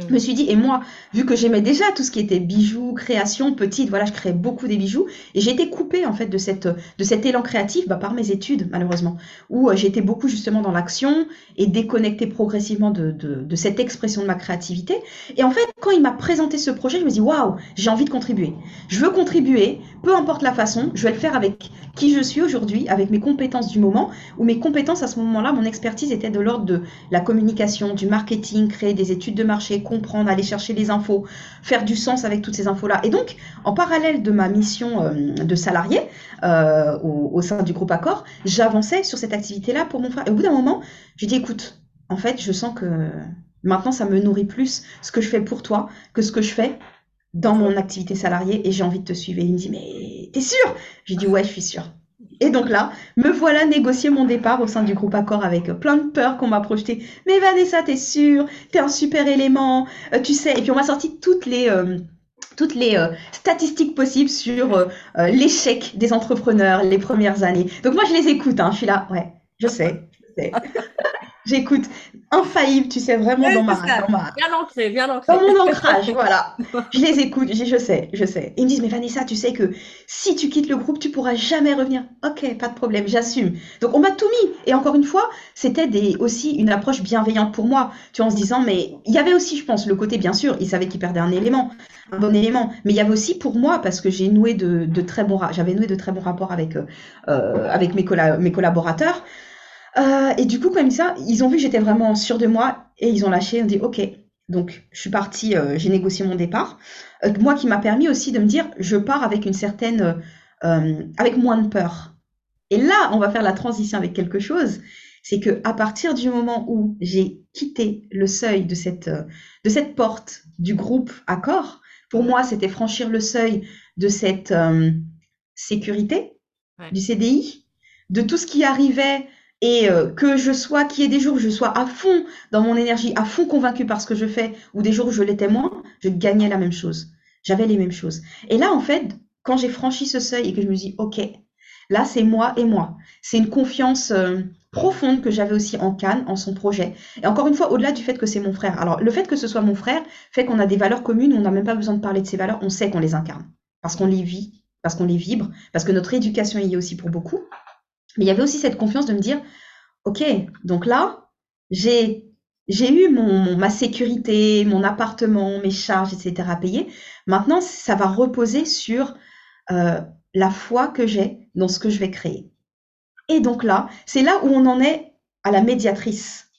je me suis dit, et moi, vu que j'aimais déjà tout ce qui était bijoux, création, petite, voilà, je créais beaucoup des bijoux, et j'ai été coupée, en fait, de, cette, de cet élan créatif bah, par mes études, malheureusement, où euh, j'étais beaucoup justement dans l'action et déconnectée progressivement de, de, de, cette expression de ma créativité. Et en fait, quand il m'a présenté ce projet, je me dis, waouh, j'ai envie de contribuer. Je veux contribuer, peu importe la façon, je vais le faire avec qui je suis aujourd'hui, avec mes compétences du moment, où mes compétences à ce moment-là, mon expertise était de l'ordre de la communication, du marketing, créer des études de marché, comprendre, aller chercher les infos, faire du sens avec toutes ces infos-là. Et donc, en parallèle de ma mission euh, de salarié euh, au, sein du groupe Accor, j'avançais sur cette activité-là pour mon frère. Et au bout d'un moment, j'ai dit, écoute, en fait, je sens que maintenant, ça me nourrit plus ce que je fais pour toi que ce que je fais dans mon activité salariée et j'ai envie de te suivre. Il me dit, mais t'es sûr? J'ai dit, ouais, je suis sûre. Et donc là, me voilà négocier mon départ au sein du groupe Accord avec plein de peur qu'on m'a projeté. Mais Vanessa, t'es sûre? T'es un super élément, euh, tu sais. Et puis on m'a sorti toutes les euh, toutes les euh, statistiques possibles sur l'échec des entrepreneurs les premières années. Donc moi je les écoute. Hein. Je suis là, ouais, je sais, je sais. <laughs> J'écoute infaillible, tu sais, vraiment dans, ma, dans ma... Bien ancré, bien ancré. Dans mon ancrage, <laughs> voilà. Je les écoute, je, je sais, je sais. Ils me disent, mais Vanessa, tu sais que si tu quittes le groupe, tu pourras jamais revenir. Ok, pas de problème, j'assume. Donc on m'a tout mis. Et encore une fois, c'était des, aussi une approche bienveillante pour moi. Tu vois, en se disant, mais il y avait aussi, je pense, le côté, bien sûr, ils savaient qu'ils perdaient un élément, un bon élément. Mais il y avait aussi pour moi, parce que j'ai noué de, de très bons, j'avais noué de très bons rapports avec, euh, euh avec mes, mes collaborateurs. Euh, et du coup, comme ça, ils ont vu que j'étais vraiment sûre de moi et ils ont lâché. On dit OK. Donc, je suis partie, euh, j'ai négocié mon départ. Euh, moi, qui m'a permis aussi de me dire, je pars avec une certaine, avec moins de peur. Et là, on va faire la transition avec quelque chose. C'est que à partir du moment où j'ai quitté le seuil de cette, de cette porte du groupe Accord, pour moi, c'était franchir le seuil de cette sécurité, du CDI, de tout ce qui arrivait et euh, que je sois, qu'il y ait des jours où je sois à fond dans mon énergie, à fond convaincu par ce que je fais, ou des jours où je l'étais moins, je gagnais la même chose. J'avais les mêmes choses. Et là, en fait, quand j'ai franchi ce seuil et que je me dis, OK, là, c'est moi et moi. C'est une confiance euh, profonde que j'avais aussi en Cannes, en son projet. Et encore une fois, au-delà du fait que c'est mon frère. Alors, le fait que ce soit mon frère fait qu'on a des valeurs communes, on n'a même pas besoin de parler de ces valeurs, on sait qu'on les incarne. Parce qu'on les vit, parce qu'on les vibre, parce que notre éducation y est aussi pour beaucoup. Mais il y avait aussi cette confiance de me dire, OK, donc là, j'ai j'ai eu mon, ma sécurité, mon appartement, mes charges, etc. à payer. Maintenant, ça va reposer sur euh, la foi que j'ai dans ce que je vais créer. Et donc là, c'est là où on en est à la médiatrice.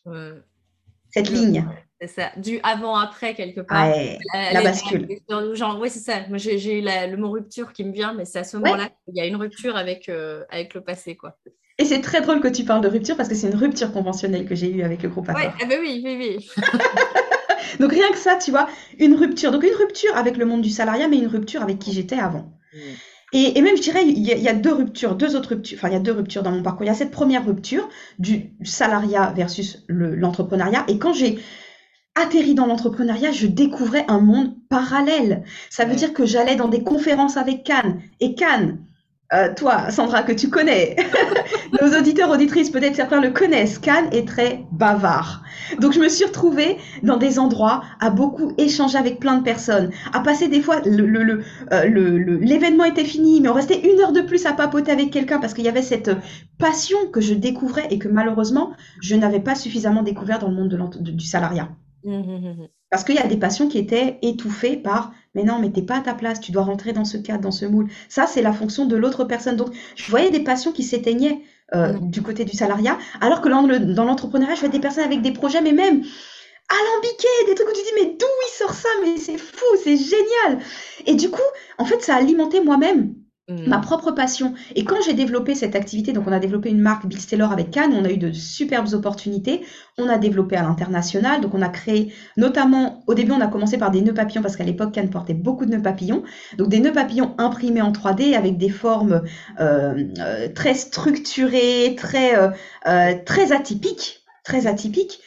Cette ligne. C'est ça, du avant-après quelque part. la, bascule. genre, oui, c'est ça. Moi, j'ai eu le mot rupture qui me vient, mais c'est à ce moment-là qu'il y a une rupture avec, euh, avec le passé. quoi. Et c'est très drôle que tu parles de rupture parce que c'est une rupture conventionnelle que j'ai eue avec le groupe Accor. Ah bah oui, oui, oui. <laughs> Donc rien que ça, tu vois, une rupture. Donc une rupture avec le monde du salariat, mais une rupture avec qui j'étais avant. Mm. Et, même, je dirais, il y, a, deux ruptures, deux autres ruptures. Enfin, il y a deux ruptures dans mon parcours. Il y a cette première rupture du salariat versus l'entrepreneuriat. et quand j'ai atterri dans l'entrepreneuriat, je découvrais un monde parallèle. Ça veut dire que j'allais dans des conférences avec Cannes. Et Cannes, euh, toi, Sandra, que tu connais, <laughs> nos auditeurs, auditrices, peut-être certains le connaissent, Cannes est très bavard. Donc je me suis retrouvée dans des endroits à beaucoup échanger avec plein de personnes, à passer des fois, l'événement le, le, le, était fini, mais on restait une heure de plus à papoter avec quelqu'un parce qu'il y avait cette passion que je découvrais et que malheureusement, je n'avais pas suffisamment découvert dans le monde du salariat. Mmh, mmh, mmh, parce qu'il y a des passions qui étaient étouffées par mais non, mais t'es pas à ta place, tu dois rentrer dans ce cadre, dans ce moule. Ça, c'est la fonction de l'autre personne. Donc, je voyais des passions qui s'éteignaient euh, du côté du salariat, alors que dans l'entrepreneuriat, je voyais des personnes avec des projets, mais même alambiqués, des trucs où tu dis mais d'où il sort ça, mais c'est fou, c'est génial. Et du coup, en fait, ça a alimenté moi-même Mm. ma propre passion. Et quand j'ai développé cette activité, donc on a développé une marque Stellar avec Cannes, on a eu de superbes opportunités. On a développé à l'international, donc on a créé notamment, au début on a commencé par des nœuds papillons parce qu'à l'époque Cannes portait beaucoup de nœuds papillons. Donc des nœuds papillons imprimés en 3D avec des formes euh, euh, très structurées, très, euh, très atypiques, très atypiques.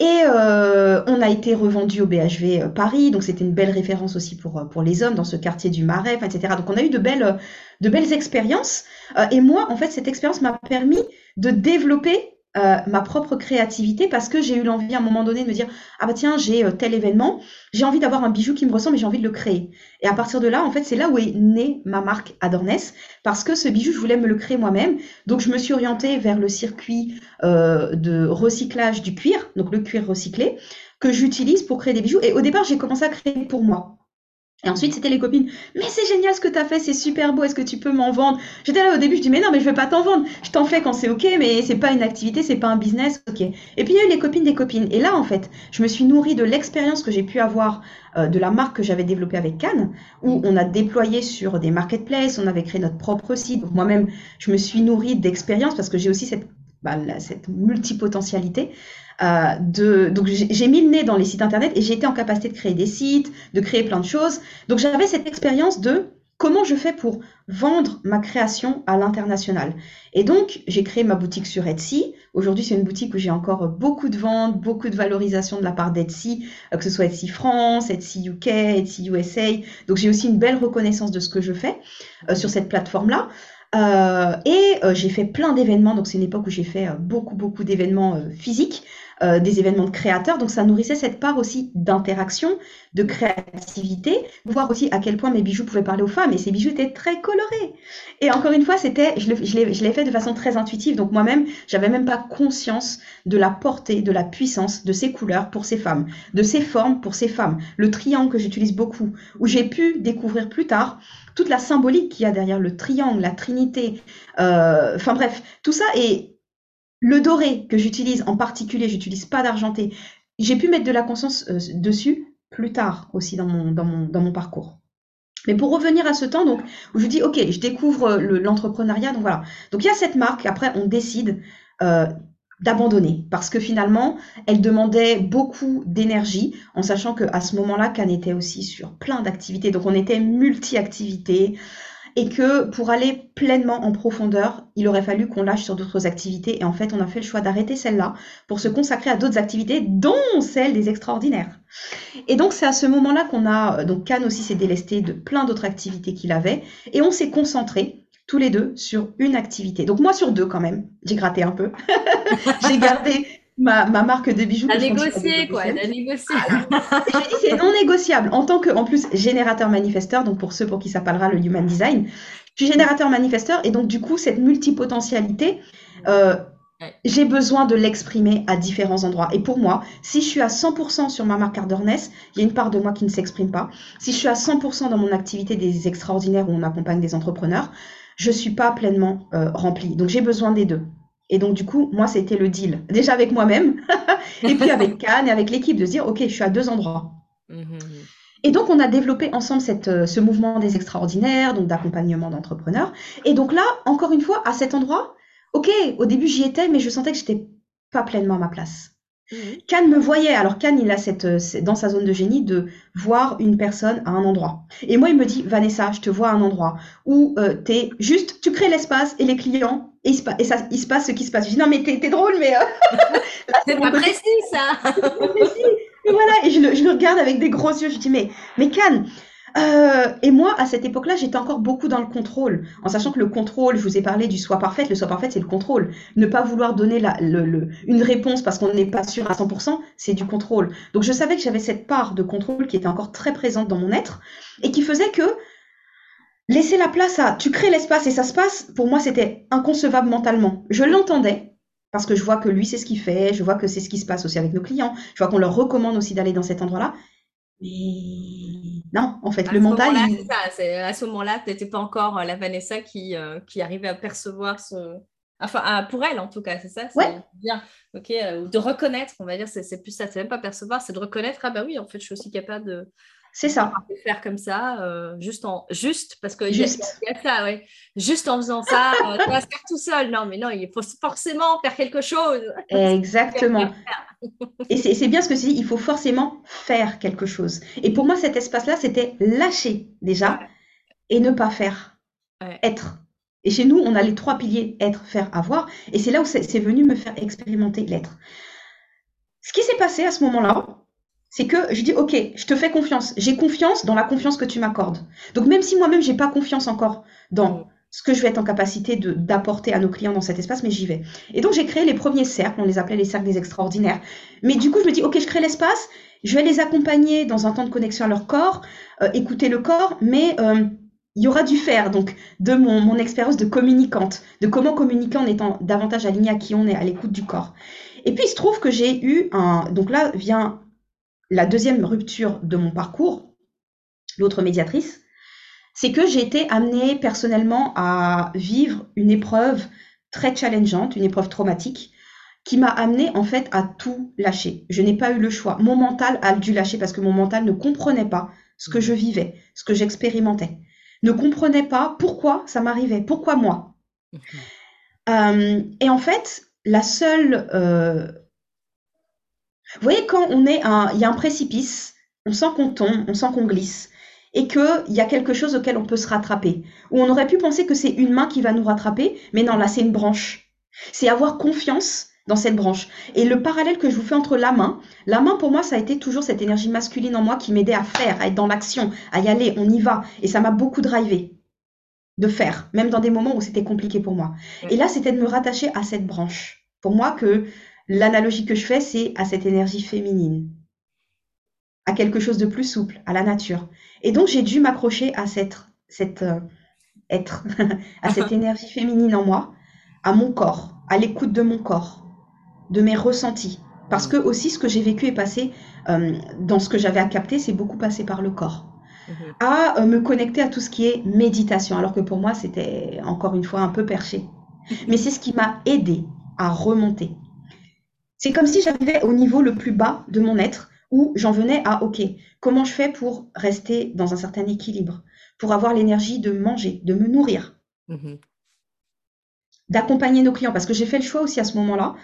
Et euh, on a été revendu au BHV euh, Paris, donc c'était une belle référence aussi pour, euh, pour les hommes dans ce quartier du Marais, etc. Donc on a eu de belles, de belles expériences. et moi, en fait, cette expérience m'a permis de développer euh, ma propre créativité parce que j'ai eu l'envie à un moment donné de me dire ah bah tiens j'ai euh, tel événement j'ai envie d'avoir un bijou qui me ressemble et j'ai envie de le créer. Et à partir de là en fait c'est là où est née ma marque Adorness parce que ce bijou je voulais me le créer moi-même. Donc je me suis orientée vers le circuit euh, de recyclage du cuir donc le cuir recyclé que j'utilise pour créer des bijoux. Et au départ j'ai commencé à créer pour moi et ensuite, c'était les copines. Mais c'est génial ce que tu as fait, c'est super beau, est-ce que tu peux m'en vendre? J'étais là au début, je dis mais non, mais je vais pas t'en vendre. Je t'en fais quand c'est ok, mais c'est pas une activité, c'est pas un business, ok. Et puis il y a eu les copines des copines. Et là, en fait, je me suis nourrie de l'expérience que j'ai pu avoir euh, de la marque que j'avais développée avec Cannes, où on a déployé sur des marketplaces, on avait créé notre propre site. moi-même, je me suis nourrie d'expérience parce que j'ai aussi cette, bah, cette multipotentialité. Euh, de, donc j'ai mis le nez dans les sites internet et j'ai été en capacité de créer des sites, de créer plein de choses. Donc j'avais cette expérience de comment je fais pour vendre ma création à l'international. Et donc, j'ai créé ma boutique sur Etsy. Aujourd'hui, c'est une boutique où j'ai encore beaucoup de ventes, beaucoup de valorisation de la part d'Etsy, euh, que ce soit Etsy France, Etsy UK, Etsy USA. Donc, j'ai aussi une belle reconnaissance de ce que je fais euh, sur cette plateforme-là. Euh, et j'ai fait plein d'événements, donc c'est une époque où j'ai fait beaucoup, beaucoup d'événements physiques. Euh, des événements de créateurs. Donc ça nourrissait cette part aussi d'interaction, de créativité, voir aussi à quel point mes bijoux pouvaient parler aux femmes. Et ces bijoux étaient très colorés. Et encore une fois, c'était, je l'ai fait de façon très intuitive. Donc moi-même, j'avais même pas conscience de la portée, de la puissance de ces couleurs pour ces femmes, de ces formes pour ces femmes. Le triangle que j'utilise beaucoup, où j'ai pu découvrir plus tard toute la symbolique qu'il y a derrière le triangle, la trinité. Euh, enfin bref, tout ça est le doré que j'utilise en particulier, j'utilise pas d'argenté. J'ai pu mettre de la conscience euh, dessus plus tard aussi dans mon, dans mon, dans mon parcours. Mais pour revenir à ce temps, donc, où je dis, OK, je découvre euh, l'entrepreneuriat, donc voilà. Donc il y a cette marque, après on décide euh, d'abandonner parce que finalement, elle demandait beaucoup d'énergie, en sachant qu'à ce moment-là, Cannes était aussi sur plein d'activités. Donc on était multi-activités et que pour aller pleinement en profondeur, il aurait fallu qu'on lâche sur d'autres activités. Et en fait, on a fait le choix d'arrêter celle-là pour se consacrer à d'autres activités, dont celle des extraordinaires. Et donc, c'est à ce moment-là qu'on a, donc Cannes aussi s'est délesté de plein d'autres activités qu'il avait, et on s'est concentré tous les deux sur une activité. Donc moi sur deux quand même, j'ai gratté un peu. <laughs> j'ai gardé ma, marque de bijoux. À négocier, quoi, à négocier. je dis, c'est non négociable. En tant que, en plus, générateur manifesteur, donc pour ceux pour qui ça parlera le human design, je suis générateur manifesteur et donc, du coup, cette multipotentialité, euh, j'ai besoin de l'exprimer à différents endroits. Et pour moi, si je suis à 100% sur ma marque Ardorness, il y a une part de moi qui ne s'exprime pas. Si je suis à 100% dans mon activité des extraordinaires où on accompagne des entrepreneurs, je suis pas pleinement euh, remplie. Donc j'ai besoin des deux. Et donc, du coup, moi, c'était le deal. Déjà avec moi-même, <laughs> et puis avec Cannes et avec l'équipe, de se dire, OK, je suis à deux endroits. Mhm. Et donc, on a développé ensemble cette, euh, ce mouvement des extraordinaires, donc d'accompagnement d'entrepreneurs. Et donc là, encore une fois, à cet endroit, OK, au début, j'y étais, mais je sentais que j'étais pas pleinement à ma place. Cannes me voyait. Alors Cannes, il a cette, euh, dans sa zone de génie de voir une personne à un endroit. Et moi, il me dit, Vanessa, je te vois à un endroit où euh, tu es juste, tu crées l'espace et les clients, et, il se, et ça, il se passe ce qui se passe. Je dis, non, mais t'es, drôle, mais... Euh, <laughs> c'est pas précis, ça <laughs> Et voilà, et je le, je le, regarde avec des gros yeux. Je dis, mais, mais Cannes, euh, et moi, à cette époque-là, j'étais encore beaucoup dans le contrôle, en sachant que le contrôle, je vous ai parlé du soi parfait, le soi parfait, c'est le contrôle. Ne pas vouloir donner la, le, une réponse parce qu'on n'est pas sûr à 100%, c'est du contrôle. Donc je savais que j'avais cette part de contrôle qui était encore très présente dans mon être et qui faisait que laisser la place à tu crées l'espace et ça se passe, pour moi, c'était inconcevable mentalement. Je l'entendais, parce que je vois que lui, c'est ce qu'il fait, je vois que c'est ce qui se passe aussi avec nos clients, je vois qu'on leur recommande aussi d'aller dans cet endroit-là. Mais non, en fait, le mental. à ce moment-là, tu n'étais pas encore euh, la Vanessa qui, euh, qui arrivait à percevoir ce. Enfin, pour elle en tout cas, c'est ça C'est bien. Ok, euh, de reconnaître, on va dire, c'est plus ça, c'est même pas percevoir, c'est de reconnaître, ah bah oui, en fait, je suis aussi capable de, c'est ça. faire comme ça, euh, juste en juste parce que juste. Y a, ça, ouais. Juste en faisant ça, euh, tu vas faire tout seul. Non, mais non, il faut forcément faire quelque chose. <laughs> Exactement. Et c'est bien ce que tu dis, il faut forcément faire quelque chose. Et pour moi, cet espace-là, c'était lâcher déjà et ne pas faire. Être. Et chez nous, on a les trois piliers être, faire, avoir. Et c'est là où c'est venu me faire expérimenter l'être. Ce qui s'est passé à ce moment-là, c'est que je dis ok, je te fais confiance. J'ai confiance dans la confiance que tu m'accordes. Donc même si moi-même j'ai pas confiance encore dans ce que je vais être en capacité d'apporter à nos clients dans cet espace, mais j'y vais. Et donc j'ai créé les premiers cercles, on les appelait les cercles des extraordinaires. Mais du coup je me dis ok, je crée l'espace, je vais les accompagner dans un temps de connexion à leur corps, euh, écouter le corps, mais euh, il y aura du faire, donc de mon, mon expérience de communicante, de comment communiquer en étant davantage aligné à qui on est, à l'écoute du corps. Et puis il se trouve que j'ai eu un, donc là vient la deuxième rupture de mon parcours, l'autre médiatrice, c'est que j'ai été amenée personnellement à vivre une épreuve très challengeante, une épreuve traumatique, qui m'a amenée en fait à tout lâcher. Je n'ai pas eu le choix. Mon mental a dû lâcher parce que mon mental ne comprenait pas ce que je vivais, ce que j'expérimentais. Ne comprenait pas pourquoi ça m'arrivait, pourquoi moi. Euh, et en fait, la seule euh, vous voyez, quand on est un, il y a un précipice, on sent qu'on tombe, on sent qu'on glisse. et qu'il y a quelque chose auquel on peut se rattraper. Ou on aurait pu penser que c'est une main qui va nous rattraper, mais non, là, c'est une branche. C'est avoir confiance dans cette branche. Et le parallèle que je vous fais entre la main, la main pour moi, ça a été toujours cette énergie masculine en moi qui m'aidait à faire, à être dans l'action, à y aller, on y va. Et ça m'a beaucoup drivé de faire, même dans des moments où c'était compliqué pour moi. Et là, c'était de me rattacher à cette branche. Pour moi, que l'analogie que je fais, c'est à cette énergie féminine, à quelque chose de plus souple, à la nature. Et donc, j'ai dû m'accrocher à cette, cette euh, être, <laughs> à cette <laughs> énergie féminine en moi, à mon corps, à l'écoute de mon corps, de mes ressentis. Parce que aussi, ce que j'ai vécu et passé euh, dans ce que j'avais à capter, c'est beaucoup passé par le corps. Mhm. À euh, me connecter à tout ce qui est méditation, alors que pour moi, c'était encore une fois un peu perché. <laughs> Mais c'est ce qui m'a aidé à remonter. C'est comme si j'arrivais au niveau le plus bas de mon être, où j'en venais à, OK, comment je fais pour rester dans un certain équilibre, pour avoir l'énergie de manger, de me nourrir, mhm. d'accompagner nos clients, parce que j'ai fait le choix aussi à ce moment-là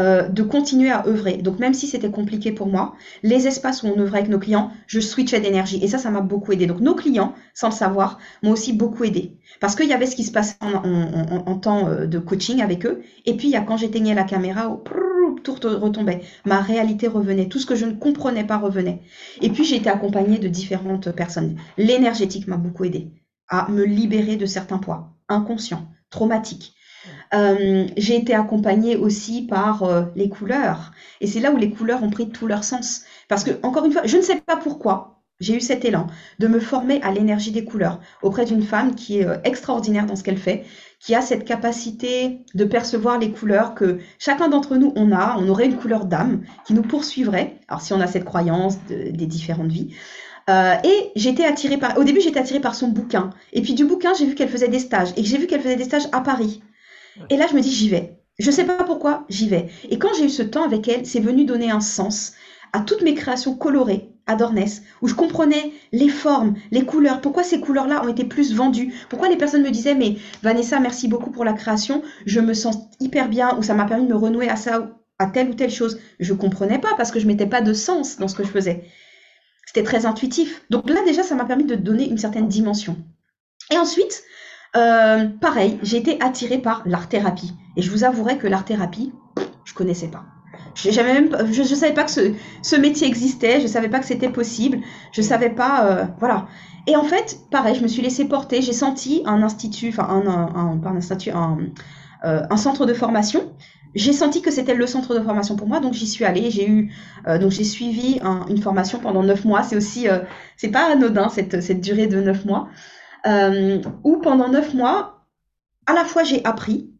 euh, de continuer à œuvrer. Donc même si c'était compliqué pour moi, les espaces où on œuvrait avec nos clients, je switchais d'énergie. Et ça, ça m'a beaucoup aidé. Donc nos clients, sans le savoir, m'ont aussi beaucoup aidé. Parce qu'il y avait ce qui se passait en, temps euh, de coaching avec eux. Et puis, il y a quand j'éteignais la caméra, tout retombait. Ma réalité revenait. Tout ce que je ne comprenais pas revenait. Et puis, j'ai été accompagnée de différentes personnes. L'énergétique m'a beaucoup aidé à me libérer de certains poids inconscients, traumatiques euh, j'ai été accompagnée aussi par euh, les couleurs. Et c'est là où les couleurs ont pris tout leur sens. Parce que, encore une fois, je ne sais pas pourquoi j'ai eu cet élan de me former à l'énergie des couleurs auprès d'une femme qui est euh, extraordinaire dans ce qu'elle fait, qui a cette capacité de percevoir les couleurs que chacun d'entre nous on a. On aurait une couleur d'âme qui nous poursuivrait. Alors si on a cette croyance des différentes vies. et j'étais attirée par. Au début, j'étais attirée par son bouquin. Et puis du bouquin, j'ai vu qu'elle faisait des stages. Et j'ai vu qu'elle faisait des stages à Paris. Et là, je me dis, j'y vais. Je sais pas pourquoi, j'y vais. Et quand j'ai eu ce temps avec elle, c'est venu donner un sens à toutes mes créations colorées à où je comprenais les formes, les couleurs, pourquoi ces couleurs-là ont été plus vendues, pourquoi les personnes me disaient, mais Vanessa, merci beaucoup pour la création, je me sens hyper bien, ou ça m'a permis de me renouer à ça, à telle ou telle chose. Je ne comprenais pas parce que je mettais pas de sens dans ce que je faisais. C'était très intuitif. Donc là, déjà, ça m'a permis de donner une certaine dimension. Et ensuite, euh, pareil, j'ai été attirée par l'art-thérapie. Et je vous avouerai que l'art-thérapie, je connaissais pas. Je ne savais pas que ce, métier existait, je ne savais pas que c'était possible, je ne savais pas, euh, voilà. Et en fait, pareil, je me suis laissée porter, j'ai senti un institut, enfin un, un, un, institut, euh, un, centre de formation. J'ai senti que c'était le centre de formation pour moi, donc j'y suis allée. J'ai eu, donc j'ai suivi une formation pendant neuf mois. C'est aussi, c'est pas anodin cette, cette durée de neuf mois euh, où pendant neuf mois, à la fois j'ai appris,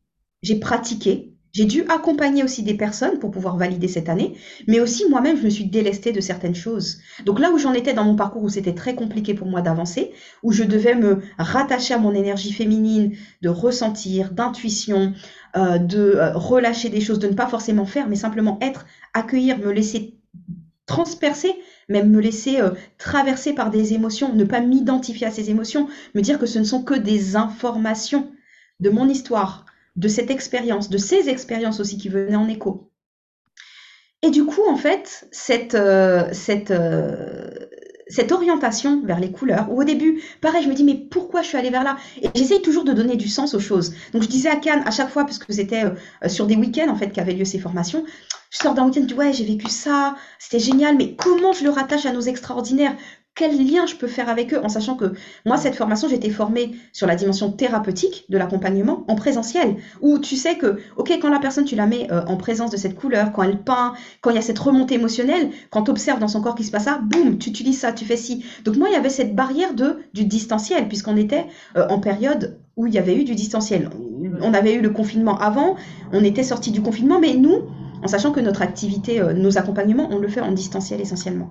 j'ai pratiqué, j'ai dû accompagner aussi des personnes pour pouvoir valider cette année, mais aussi moi-même, je me suis délestée de certaines choses. Donc là où j'en étais dans mon parcours, où c'était très compliqué pour moi d'avancer, où je devais me rattacher à mon énergie féminine, de ressentir, d'intuition, euh, de euh, relâcher des choses, de ne pas forcément faire, mais simplement être, accueillir, me laisser transpercer même me laisser euh, traverser par des émotions, ne pas m'identifier à ces émotions, me dire que ce ne sont que des informations de mon histoire, de cette expérience, de ces expériences aussi qui venaient en écho. Et du coup, en fait, cette, euh, euh, cette orientation vers les couleurs, où au début, pareil, je me dis, mais pourquoi je suis allée vers là? Et j'essaye toujours de donner du sens aux choses. Donc je disais à Cannes, à chaque fois, parce que c'était sur des week-ends, en fait, qu'avaient lieu ces formations, je sors d'un week-end, je dis ouais, j'ai vécu ça, c'était génial, mais comment je le rattache à nos extraordinaires? Quel lien je peux faire avec eux en sachant que moi, cette formation, j'ai été formée sur la dimension thérapeutique de l'accompagnement en présentiel, où tu sais que, ok, quand la personne, tu la mets euh, en présence de cette couleur, quand elle peint, quand il y a cette remontée émotionnelle, quand tu observes dans son corps qui se passe ça, boum, tu utilises ça, tu fais ci. Donc moi, il y avait cette barrière de, du distanciel, puisqu'on était euh, en période où il y avait eu du distanciel. On avait eu le confinement avant, on était sorti du confinement, mais nous, en sachant que notre activité, euh, nos accompagnements, on le fait en distanciel essentiellement.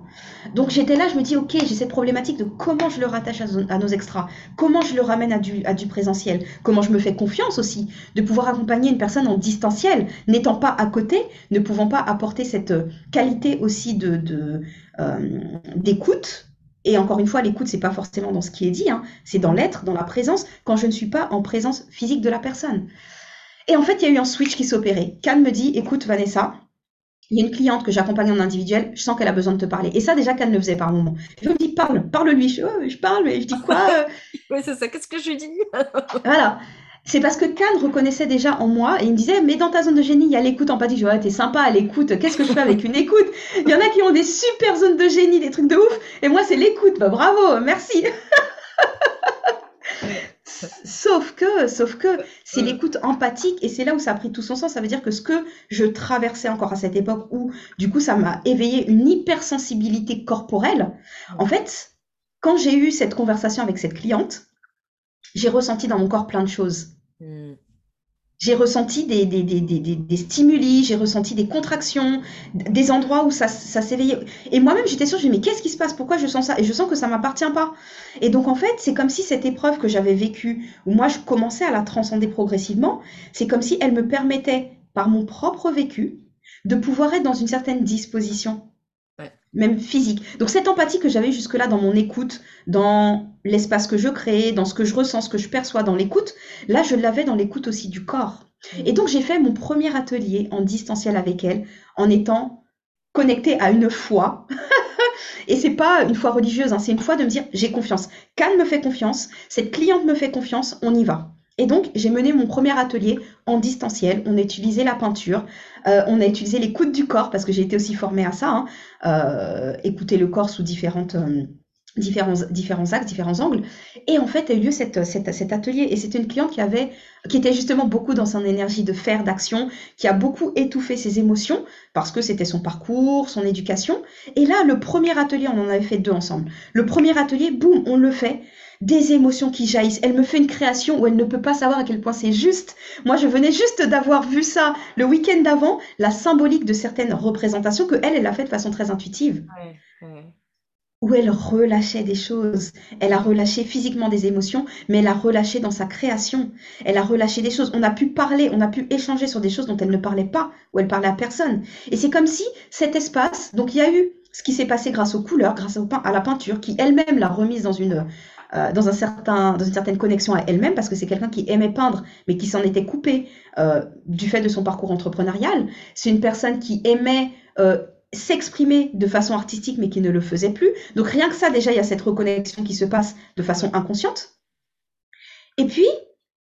Donc j'étais là, je me dis, ok, j'ai cette problématique de comment je le rattache à, nos extras, comment je le ramène à du, présentiel, comment je me fais confiance aussi de pouvoir accompagner une personne en distanciel, n'étant pas à côté, ne pouvant pas apporter cette euh, qualité aussi de, euh, d'écoute. Et encore une fois, l'écoute, c'est pas forcément dans ce qui est dit, hein, c'est dans l'être, dans la présence, quand je ne suis pas en présence physique de la personne. Et en fait, il y a eu un switch qui s'opérait. Can me dit, écoute Vanessa, il y a une cliente que j'accompagne en individuel, je sens qu'elle a besoin de te parler. Et ça, déjà, qu'elle le faisait par moment. Je me dis, parle, parle-lui. Je, oh, je parle, mais je dis quoi <laughs> Oui, c'est ça. Qu'est-ce que je lui dis <laughs> <laughs> Voilà. C'est parce que Cannes reconnaissait déjà en moi et il me disait, mais dans ta zone de génie, il y a l'écoute empathique. Je dis, ouais, t'es sympa à l'écoute. Qu'est-ce que je fais avec une écoute? Il y en a qui ont des super zones de génie, des trucs de ouf. Et moi, c'est l'écoute. Bah, bravo, merci. Sauf que, sauf que c'est l'écoute empathique et c'est là où ça a pris tout son sens. Ça veut dire que ce que je traversais encore à cette époque où, du coup, ça m'a éveillé une hypersensibilité corporelle. En fait, quand j'ai eu cette conversation avec cette cliente, j'ai ressenti dans mon corps plein de choses. Hmm j'ai ressenti des, des, des, des, stimuli, j'ai ressenti des contractions, des endroits où ça, ça s'éveillait. Et moi-même, j'étais sûre, je me mais qu'est-ce qui se passe? Pourquoi je sens ça? Et je sens que ça m'appartient pas. Et donc, en fait, c'est comme si cette épreuve que j'avais vécue, où moi, je commençais à la transcender progressivement, c'est comme si elle me permettait, par mon propre vécu, de pouvoir être dans une certaine disposition même physique. Donc cette empathie que j'avais jusque-là dans mon écoute, dans l'espace que je crée, dans ce que je ressens, ce que je perçois dans l'écoute, là je l'avais dans l'écoute aussi du corps. Et donc j'ai fait mon premier atelier en distanciel avec elle en étant connectée à une foi. <laughs> Et c'est pas une foi religieuse, hein, c'est une foi de me dire j'ai confiance. Cannes me fait confiance, cette cliente me fait confiance, on y va. Et donc, j'ai mené mon premier atelier en distanciel. On a utilisé la peinture, euh, on a utilisé l'écoute du corps, parce que j'ai été aussi formée à ça, hein. euh, écouter le corps sous différentes, euh, différents, différents axes, différents angles. Et en fait, a eu lieu cette, cet atelier. Et c'était une cliente qui, avait, qui était justement beaucoup dans son énergie de faire, d'action, qui a beaucoup étouffé ses émotions, parce que c'était son parcours, son éducation. Et là, le premier atelier, on en avait fait deux ensemble. Le premier atelier, boum, on le fait des émotions qui jaillissent. Elle me fait une création où elle ne peut pas savoir à quel point c'est juste. Moi, je venais juste d'avoir vu ça le week-end d'avant, la symbolique de certaines représentations que elle, elle a fait de façon très intuitive. Où elle relâchait des choses. Elle a relâché physiquement des émotions, mais elle a relâché dans sa création. Elle a relâché des choses. On a pu parler, on a pu échanger sur des choses dont elle ne parlait pas, où elle parlait à personne. Et c'est comme si cet espace, donc il y a eu ce qui s'est passé grâce aux couleurs, grâce au, à la peinture, qui elle-même l'a remise dans une, euh, dans, un certain, dans une certaine connexion à elle-même, parce que c'est quelqu'un qui aimait peindre, mais qui s'en était coupé euh, du fait de son parcours entrepreneurial. C'est une personne qui aimait euh, s'exprimer de façon artistique, mais qui ne le faisait plus. Donc rien que ça, déjà, il y a cette reconnexion qui se passe de façon inconsciente. Et puis,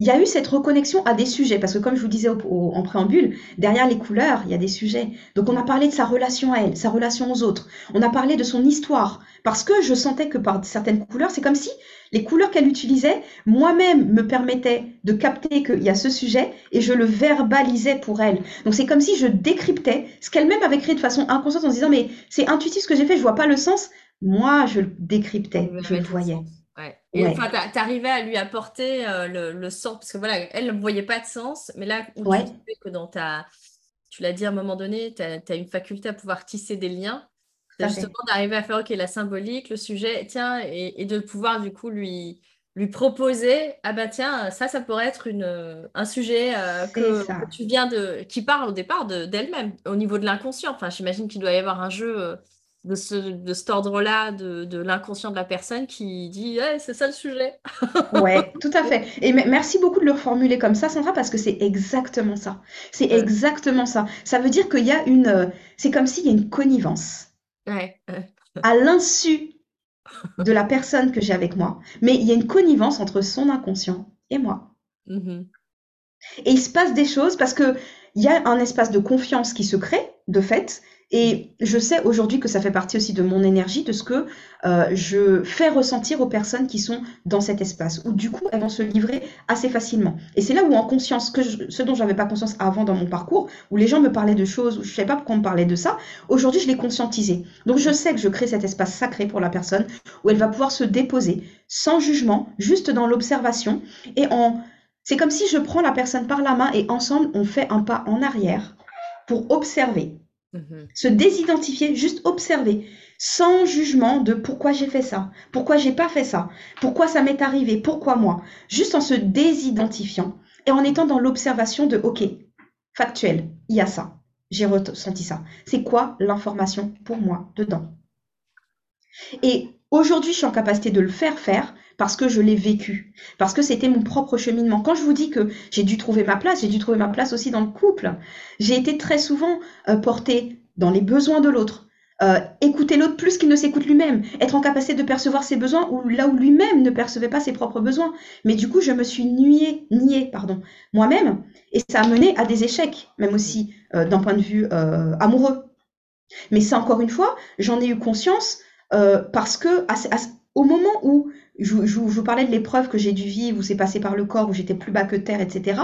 il y a eu cette reconnexion à des sujets, parce que comme je vous disais en préambule, derrière les couleurs, il y a des sujets. Donc on a parlé de sa relation à elle, sa relation aux autres. On a parlé de son histoire, parce que je sentais que par certaines couleurs, c'est comme si les couleurs qu'elle utilisait, moi-même, me permettaient de capter qu'il y a ce sujet et je le verbalisais pour elle. Donc c'est comme si je décryptais ce qu'elle-même avait créé de façon inconsciente en se disant mais c'est intuitif ce que j'ai fait, je vois pas le sens. Moi, je le décryptais, je le voyais. Et enfin, tu arrivais à lui apporter euh, le, sens, parce que voilà, elle ne voyait pas de sens, mais là, où tu que dans ta, tu l'as dit à un moment donné, tu as, une faculté à pouvoir tisser des liens, justement d'arriver à faire, OK, la symbolique, le sujet, tiens, et, de pouvoir du coup lui, lui proposer, ah bah tiens, ça, ça pourrait être une, un sujet euh, que, tu viens de, qui parle au départ d'elle-même, au niveau de l'inconscient. Enfin, j'imagine qu'il doit y avoir un jeu euh, de, ce, de cet ordre-là, de, de l'inconscient de la personne qui dit c'est ça le sujet. <laughs> ouais, tout à fait. Et merci beaucoup de le reformuler comme ça, Sandra, parce que c'est exactement ça. C'est exactement ça. Ça veut dire qu'il y a une. Euh, c'est comme s'il y a une connivence. Ouais. à l'insu de la personne que j'ai avec moi, mais il y a une connivence entre son inconscient et moi. Mm-hmm. Et il se passe des choses parce que il y a un espace de confiance qui se crée, de fait, et je sais aujourd'hui que ça fait partie aussi de mon énergie, de ce que euh, je fais ressentir aux personnes qui sont dans cet espace, où du coup elles vont se livrer assez facilement. Et c'est là où en conscience, ce dont j'avais pas conscience avant dans mon parcours, où les gens me parlaient de choses, où je savais pas pourquoi on me parlait de ça, aujourd'hui je l'ai conscientisé. Donc je sais que je crée cet espace sacré pour la personne, où elle va pouvoir se déposer sans jugement, juste dans l'observation, et en... C'est comme si je prends la personne par la main et ensemble on fait un pas en arrière pour observer Mhm. Se désidentifier, juste observer, sans jugement de pourquoi j'ai fait ça, pourquoi j'ai pas fait ça, pourquoi ça m'est arrivé, pourquoi moi, juste en se désidentifiant et en étant dans l'observation de OK, factuel, il y a ça, j'ai ressenti ça. C'est quoi l'information pour moi dedans? Et aujourd'hui, je suis en capacité de le faire faire parce que je l'ai vécu, parce que c'était mon propre cheminement. Quand je vous dis que j'ai dû trouver ma place, j'ai dû trouver ma place aussi dans le couple. J'ai été très souvent euh, portée dans les besoins de l'autre, euh, écouter l'autre plus qu'il ne s'écoute lui-même, être en capacité de percevoir ses besoins ou là où lui-même ne percevait pas ses propres besoins. Mais du coup, je me suis niée, pardon, moi-même, et ça a mené à des échecs, même aussi euh, d'un point de vue amoureux. Mais ça, encore une fois, j'en ai eu conscience parce que au moment où je, je, vous parlais de l'épreuve que j'ai dû vivre, où c'est passé par le corps, où j'étais plus bas que terre, etc.,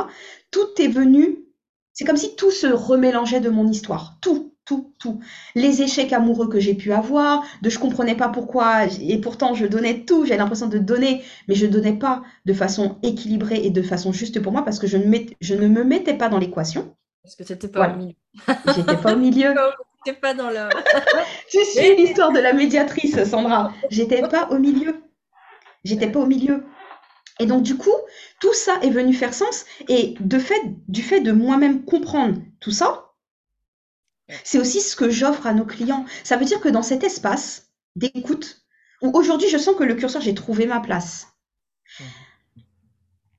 tout est venu, c'est comme si tout se remélangeait de mon histoire, tout tout, tout. Les échecs amoureux que j'ai pu avoir, de je comprenais pas pourquoi, et pourtant je donnais tout, j'avais l'impression de donner, mais je donnais pas de façon équilibrée et de façon juste pour moi parce que je ne, je ne me mettais pas dans l'équation. Parce que c'était pas au milieu. J'étais pas au milieu. <laughs> J'étais pas dans le. tu suis l'histoire de la médiatrice, Sandra. J'étais pas au milieu. J'étais pas au milieu. Et donc, du coup, tout ça est venu faire sens. Et de fait, du fait de moi-même comprendre tout ça, c'est aussi ce que j'offre à nos clients. Ça veut dire que dans cet espace d'écoute, où aujourd'hui je sens que le curseur, j'ai trouvé ma place.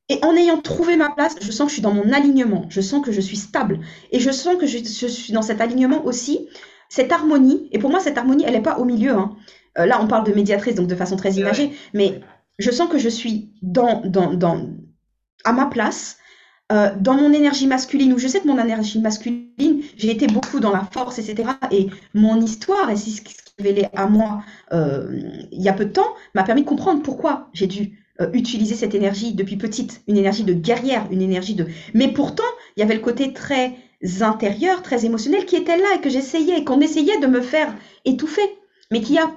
Et en ayant trouvé ma place, je sens que je suis dans mon alignement, je sens que je suis stable. Et je sens que je, suis dans cet alignement aussi, cette harmonie. Et pour moi, cette harmonie, elle n'est pas au milieu. Hein. Euh, là, on parle de médiatrice, donc de façon très imagée. Mais je sens que je suis dans, dans, dans, à ma place, euh, dans mon énergie masculine, où je sais que mon énergie masculine, j'ai été beaucoup dans la force, etc. Et mon histoire, et ce qui est révélé à moi euh, il y a peu de temps, m'a permis de comprendre pourquoi j'ai dû euh, utiliser cette énergie depuis petite, une énergie de guerrière, une énergie de... Mais pourtant, il y avait le côté très intérieur, très émotionnel qui était là et que j'essayais, qu'on essayait de me faire étouffer, mais qui a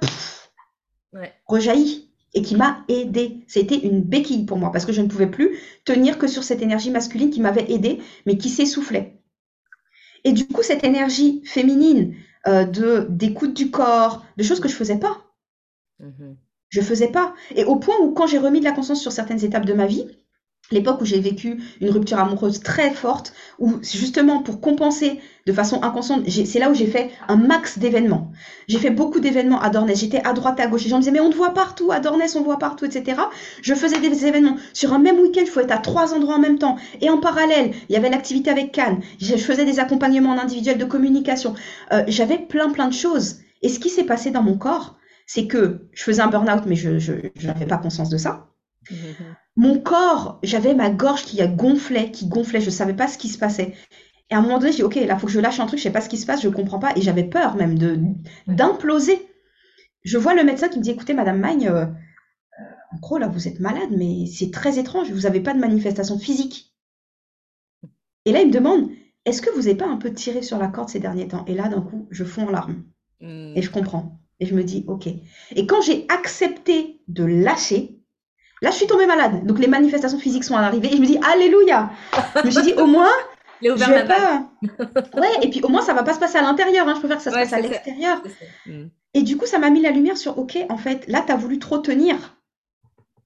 rejailli et qui m'a aidé. C'était une béquille pour moi parce que je ne pouvais plus tenir que sur cette énergie masculine qui m'avait aidé, mais qui s'essoufflait. Et du coup, cette énergie féminine euh, de d'écoute du corps, de choses que je faisais pas. Mm-hmm. Je faisais pas. Et au point où, quand j'ai remis de la conscience sur certaines étapes de ma vie, l'époque où j'ai vécu une rupture amoureuse très forte, où justement pour compenser de façon inconsciente, c'est là où j'ai fait un max d'événements. J'ai fait beaucoup d'événements à Dornès, j'étais à droite, à gauche, les gens me disaient mais on te voit partout, à Dornès on voit partout, etc. Je faisais des événements. Sur un même week-end, il faut être à trois endroits en même temps. Et en parallèle, il y avait l'activité avec Cannes, je faisais des accompagnements en individuel de communication. Euh, J'avais plein plein de choses. Et ce qui s'est passé dans mon corps, c'est que je faisais un burn-out, mais je n'avais pas conscience de ça. Mmh mon corps, j'avais ma gorge qui a gonflé, qui gonflait, je savais pas ce qui se passait. Et à un moment donné, j'ai dit, ok, là, faut que je lâche un truc, je sais pas ce qui se passe, je comprends pas. Et j'avais peur même de d'imploser. Je vois le médecin qui me dit, écoutez, Madame Magne, euh, euh, en gros, là, vous êtes malade, mais c'est très étrange, vous n'avez pas de manifestation physique. Et là, il me demande, est-ce que vous n'avez pas un peu tiré sur la corde ces derniers temps? Et là, d'un coup, je fonds en larmes. Hmm. Et je comprends. Et je me dis, ok. Et quand j'ai accepté de lâcher, Là, je suis tombée malade. Donc, les manifestations physiques sont arrivées. Et je me dis, Alléluia Je me suis dit, au moins, je vais <laughs> pas... Ouais, et puis au moins, ça va pas se passer à l'intérieur. Hein. Je préfère que ça se passe à l'extérieur. Mm. Et du coup, ça m'a mis la lumière sur, OK, en fait, là, tu as voulu trop tenir.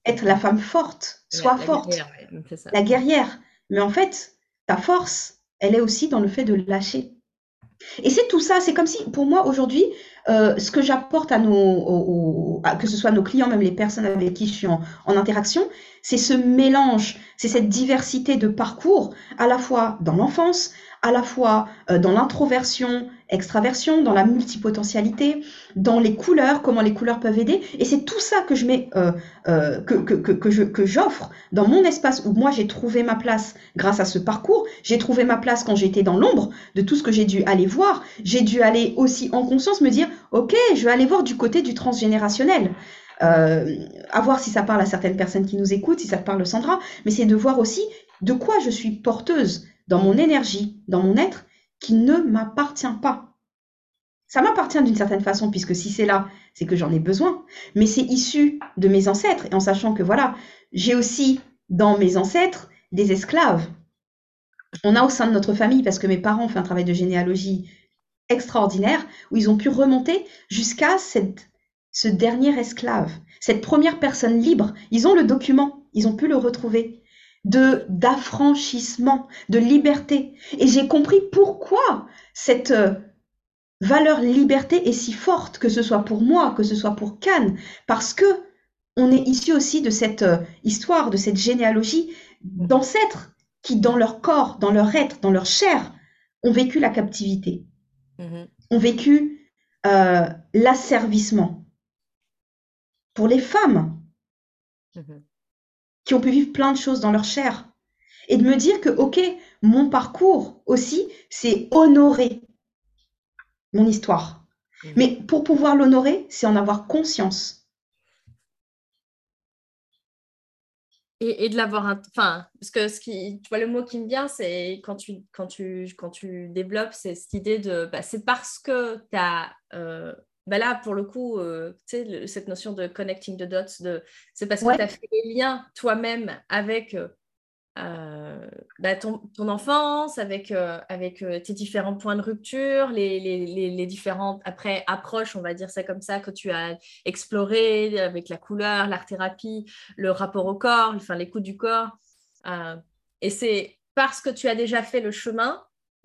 Être la femme forte. Sois forte. La guerrière. Mais en fait, ta force, elle est aussi dans le fait de lâcher. Et c'est tout ça. C'est comme si, pour moi, aujourd'hui, euh, ce que j'apporte à nos, que ce soit nos clients, même les personnes avec qui je suis en, en interaction, c'est ce mélange, c'est cette diversité de parcours, à la fois dans l'enfance, à la fois euh, dans l'introversion, extraversion, dans la multipotentialité, dans les couleurs, comment les couleurs peuvent aider. Et c'est tout ça que je mets, euh, euh, que, que, que, que, j'offre dans mon espace où moi j'ai trouvé ma place grâce à ce parcours. J'ai trouvé ma place quand j'étais dans l'ombre de tout ce que j'ai dû aller voir. J'ai dû aller aussi en conscience me dire, ok, je vais aller voir du côté du transgénérationnel. Euh, à voir si ça parle à certaines personnes qui nous écoutent, si ça parle de Sandra, mais c'est de voir aussi de quoi je suis porteuse dans mon énergie, dans mon être, qui ne m'appartient pas. Ça m'appartient d'une certaine façon, puisque si c'est là, c'est que j'en ai besoin. Mais c'est issu de mes ancêtres, et en sachant que voilà, j'ai aussi dans mes ancêtres des esclaves. On a au sein de notre famille, parce que mes parents ont fait un travail de généalogie extraordinaire, où ils ont pu remonter jusqu'à ce dernier esclave, cette première personne libre. Ils ont le document, ils ont pu le retrouver de d'affranchissement, de liberté. Et j'ai compris pourquoi cette euh, valeur liberté est si forte, que ce soit pour moi, que ce soit pour Cannes, parce que on est issu aussi de cette euh, histoire, de cette généalogie d'ancêtres qui, dans leur corps, dans leur être, dans leur chair, ont vécu la captivité, mm-hmm. ont vécu euh, l'asservissement. Pour les femmes, mm-hmm. Qui ont pu vivre plein de choses dans leur chair, et de me dire que, OK, mon parcours aussi, c'est honorer mon histoire. Mm-hmm. Mais pour pouvoir l'honorer, c'est en avoir conscience. Et, de l'avoir, enfin, parce que ce qui, tu vois, le mot qui me vient, c'est quand tu, quand, tu, quand tu développes, c'est cette idée de, bah, c'est parce que tu as, euh, bah là, pour le coup, euh, cette notion de connecting the dots, de, c'est parce que tu as fait les liens toi-même avec euh, euh, bah, ton, enfance, avec, euh, avec tes différents points de rupture, les, les, les, différentes après approches, on va dire ça comme ça, que tu as exploré avec la couleur, l'art-thérapie, le rapport au corps, enfin l'écoute du corps. et c'est parce que tu as déjà fait le chemin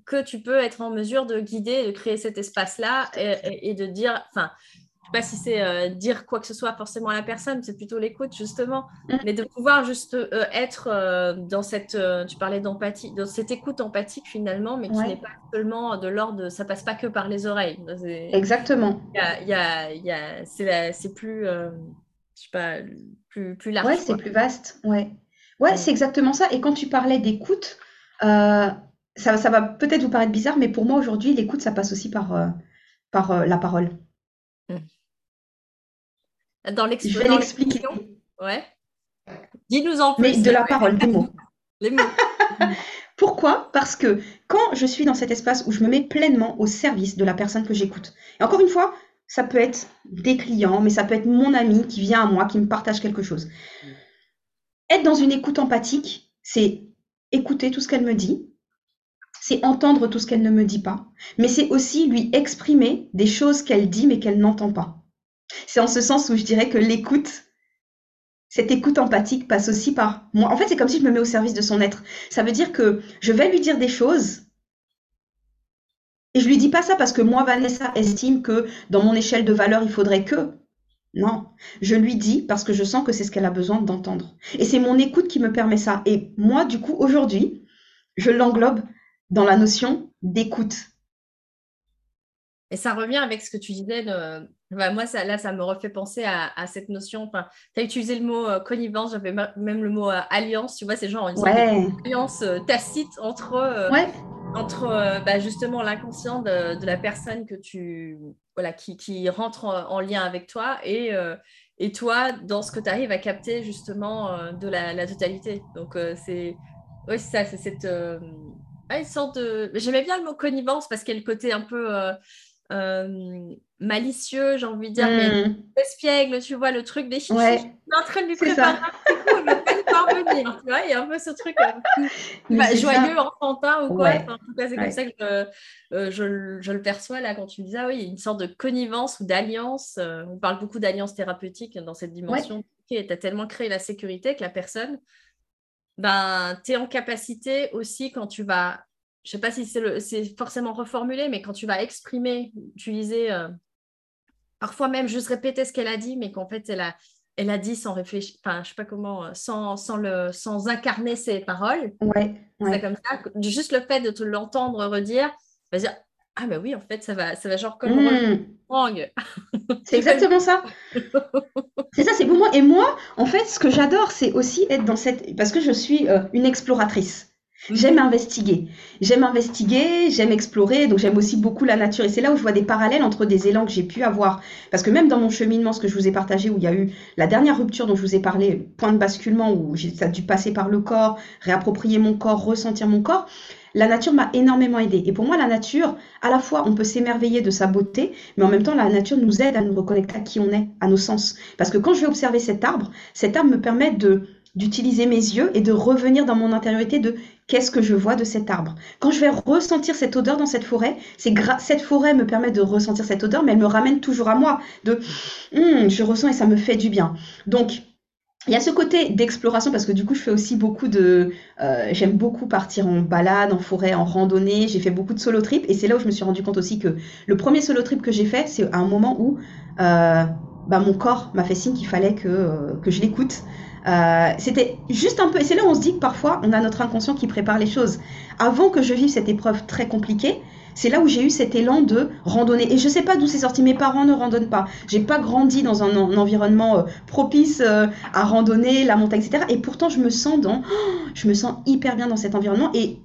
que tu peux être en mesure de guider, de créer cet espace-là et, et, de dire, enfin, sais pas si c'est euh, dire quoi que ce soit forcément à la personne, c'est plutôt l'écoute justement, mm. mais de pouvoir juste euh, être euh, dans cette, tu parlais d'empathie, dans cette écoute empathique finalement, mais qui n'est pas seulement de l'ordre, ça passe pas que par les oreilles. Exactement. Il y a, y a, c'est plus, je sais pas, plus, plus large. Ouais, c'est plus vaste. Ouais, ouais, mm. c'est exactement ça. Et quand tu parlais d'écoute, ça, ça va peut-être vous paraître bizarre, mais pour moi aujourd'hui, l'écoute, ça passe aussi par, par la parole. Dans Je vais l'expliquer. Ouais. Dis-nous en plus. Mais de la parole, des mots. <laughs> Les mots. Pourquoi? Parce que quand je suis dans cet espace où je me mets pleinement au service de la personne que j'écoute, et encore une fois, ça peut être des clients, mais ça peut être mon ami qui vient à moi, qui me partage quelque chose. Être dans une écoute empathique, c'est écouter tout ce qu'elle me dit, c'est entendre tout ce qu'elle ne me dit pas, mais c'est aussi lui exprimer des choses qu'elle dit mais qu'elle n'entend pas. C'est en ce sens où je dirais que l'écoute, cette écoute empathique passe aussi par moi. En fait, c'est comme si je me mets au service de son être. Ça veut dire que je vais lui dire des choses et je lui dis pas ça parce que moi, Vanessa, estime que dans mon échelle de valeur, il faudrait que. Non, je lui dis parce que je sens que c'est ce qu'elle a besoin d'entendre. Et c'est mon écoute qui me permet ça. Et moi, du coup, aujourd'hui, je l'englobe dans la notion d'écoute. Et ça revient avec ce que tu disais de, bah, moi, ça, là, ça me refait penser à, cette notion. Enfin, tu as utilisé le mot euh, connivence, j'avais même le mot euh, alliance. Tu vois, c'est genre une alliance euh, tacite entre, entre bah, justement l'inconscient de, la personne que tu, voilà, qui, qui rentre en, lien avec toi et, et toi dans ce que tu arrives à capter justement de la, totalité. Donc, c'est oui, ça, c'est cette une sorte de. J'aimais bien le mot connivence parce qu'il y a le côté un peu euh, malicieux, j'ai envie de dire, mais hmm. espiègle, tu vois, le truc des chichis. Ouais. Je suis en train de lui préparer un petit coup, il pas parvenir, tu vois, il y a un peu ce truc euh, <laughs> joyeux, enfantin ou quoi. en tout cas, c'est comme ça que je, euh, je, je, le perçois là quand tu me dis, ah oui, il y a une sorte de connivence ou d'alliance. on parle beaucoup d'alliance thérapeutique dans cette dimension. Et tu as tellement créé la sécurité que la personne, ben, tu es en capacité aussi quand tu vas je sais pas si c'est forcément reformulé, mais quand tu vas exprimer, utiliser, euh, parfois même juste répéter ce qu'elle a dit, mais qu'en fait, elle a, elle a dit sans réfléchir, enfin, je sais pas comment, euh, sans, sans, le, sans incarner ses paroles. Ouais. C'est comme ça. Juste le fait de te l'entendre redire, vas dire, ah ben oui, en fait, ça va, ça va genre comme mmh. C'est exactement ça. c'est ça, c'est pour moi. Et moi, en fait, ce que j'adore, c'est aussi être dans cette... Parce que je suis euh, une exploratrice. J'aime mhm. investiguer. J'aime investiguer, j'aime explorer, donc j'aime aussi beaucoup la nature. Et c'est là où je vois des parallèles entre des élans que j'ai pu avoir. Parce que même dans mon cheminement, ce que je vous ai partagé, où il y a eu la dernière rupture dont je vous ai parlé, point de basculement, où ça a dû passer par le corps, réapproprier mon corps, ressentir mon corps, la nature m'a énormément aidé. Et pour moi, la nature, à la fois, on peut s'émerveiller de sa beauté, mais en même temps, la nature nous aide à nous reconnecter à qui on est, à nos sens. Parce que quand je vais observer cet arbre, cet arbre me permet de d'utiliser mes yeux et de revenir dans mon intériorité de qu'est-ce que je vois de cet arbre. Quand je vais ressentir cette odeur dans cette forêt, cette forêt me permet de ressentir cette odeur, mais elle me ramène toujours à moi. De hum, je ressens et ça me fait du bien. Donc il y a ce côté d'exploration parce que du coup je fais aussi beaucoup de euh, j'aime beaucoup partir en balade en forêt en randonnée. J'ai fait beaucoup de solo trip. Et c'est là où je me suis rendu compte aussi que le premier solo trip que j'ai fait c'est à un moment où euh, bah, mon corps m'a fait signe qu'il fallait que, euh, que je l'écoute. Euh, c'était juste un peu et c'est là où on se dit que parfois on a notre inconscient qui prépare les choses. Avant que je vive cette épreuve très compliquée c'est là où j'ai eu cet élan de randonner. Et je sais pas d'où c'est sorti. Mes parents ne randonnent pas. J'ai pas grandi dans un, environnement euh, propice euh, à randonner, la montagne, etc. Et pourtant, je me sens dans, <gasps> je me sens hyper bien dans cet environnement. Et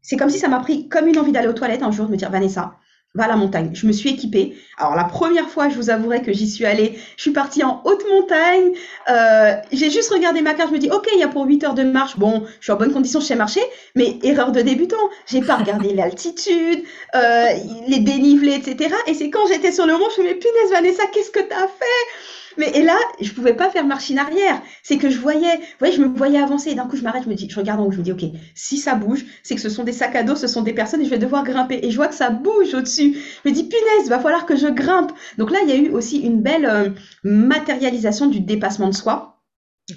c'est comme si ça m'a pris comme une envie d'aller aux toilettes un jour, de me dire, Vanessa, va à la montagne. Je me suis équipée. Alors la première fois, je vous avouerai que j'y suis allée, je suis partie en haute montagne. Euh, j'ai juste regardé ma carte, je me dis, ok, il y a pour 8 heures de marche. Bon, je suis en bonne condition, je sais marcher, mais erreur de débutant. J'ai pas regardé <laughs> l'altitude, euh, les dénivelés, etc. Et c'est quand j'étais sur le mont, je me suis dit, mais punaise Vanessa, qu'est-ce que t'as fait? Mais et là, je pouvais pas faire machine arrière. C'est que je voyais, vous voyez, je me voyais avancer. Et d'un coup, je m'arrête, je me dis, je regarde en haut, je me dis, ok, si ça bouge, c'est que ce sont des sacs à dos, ce sont des personnes et je vais devoir grimper. Et je vois que ça bouge au-dessus. Je me dis, punaise, va falloir que je grimpe. Donc là, il y a eu aussi une belle euh, matérialisation du dépassement de soi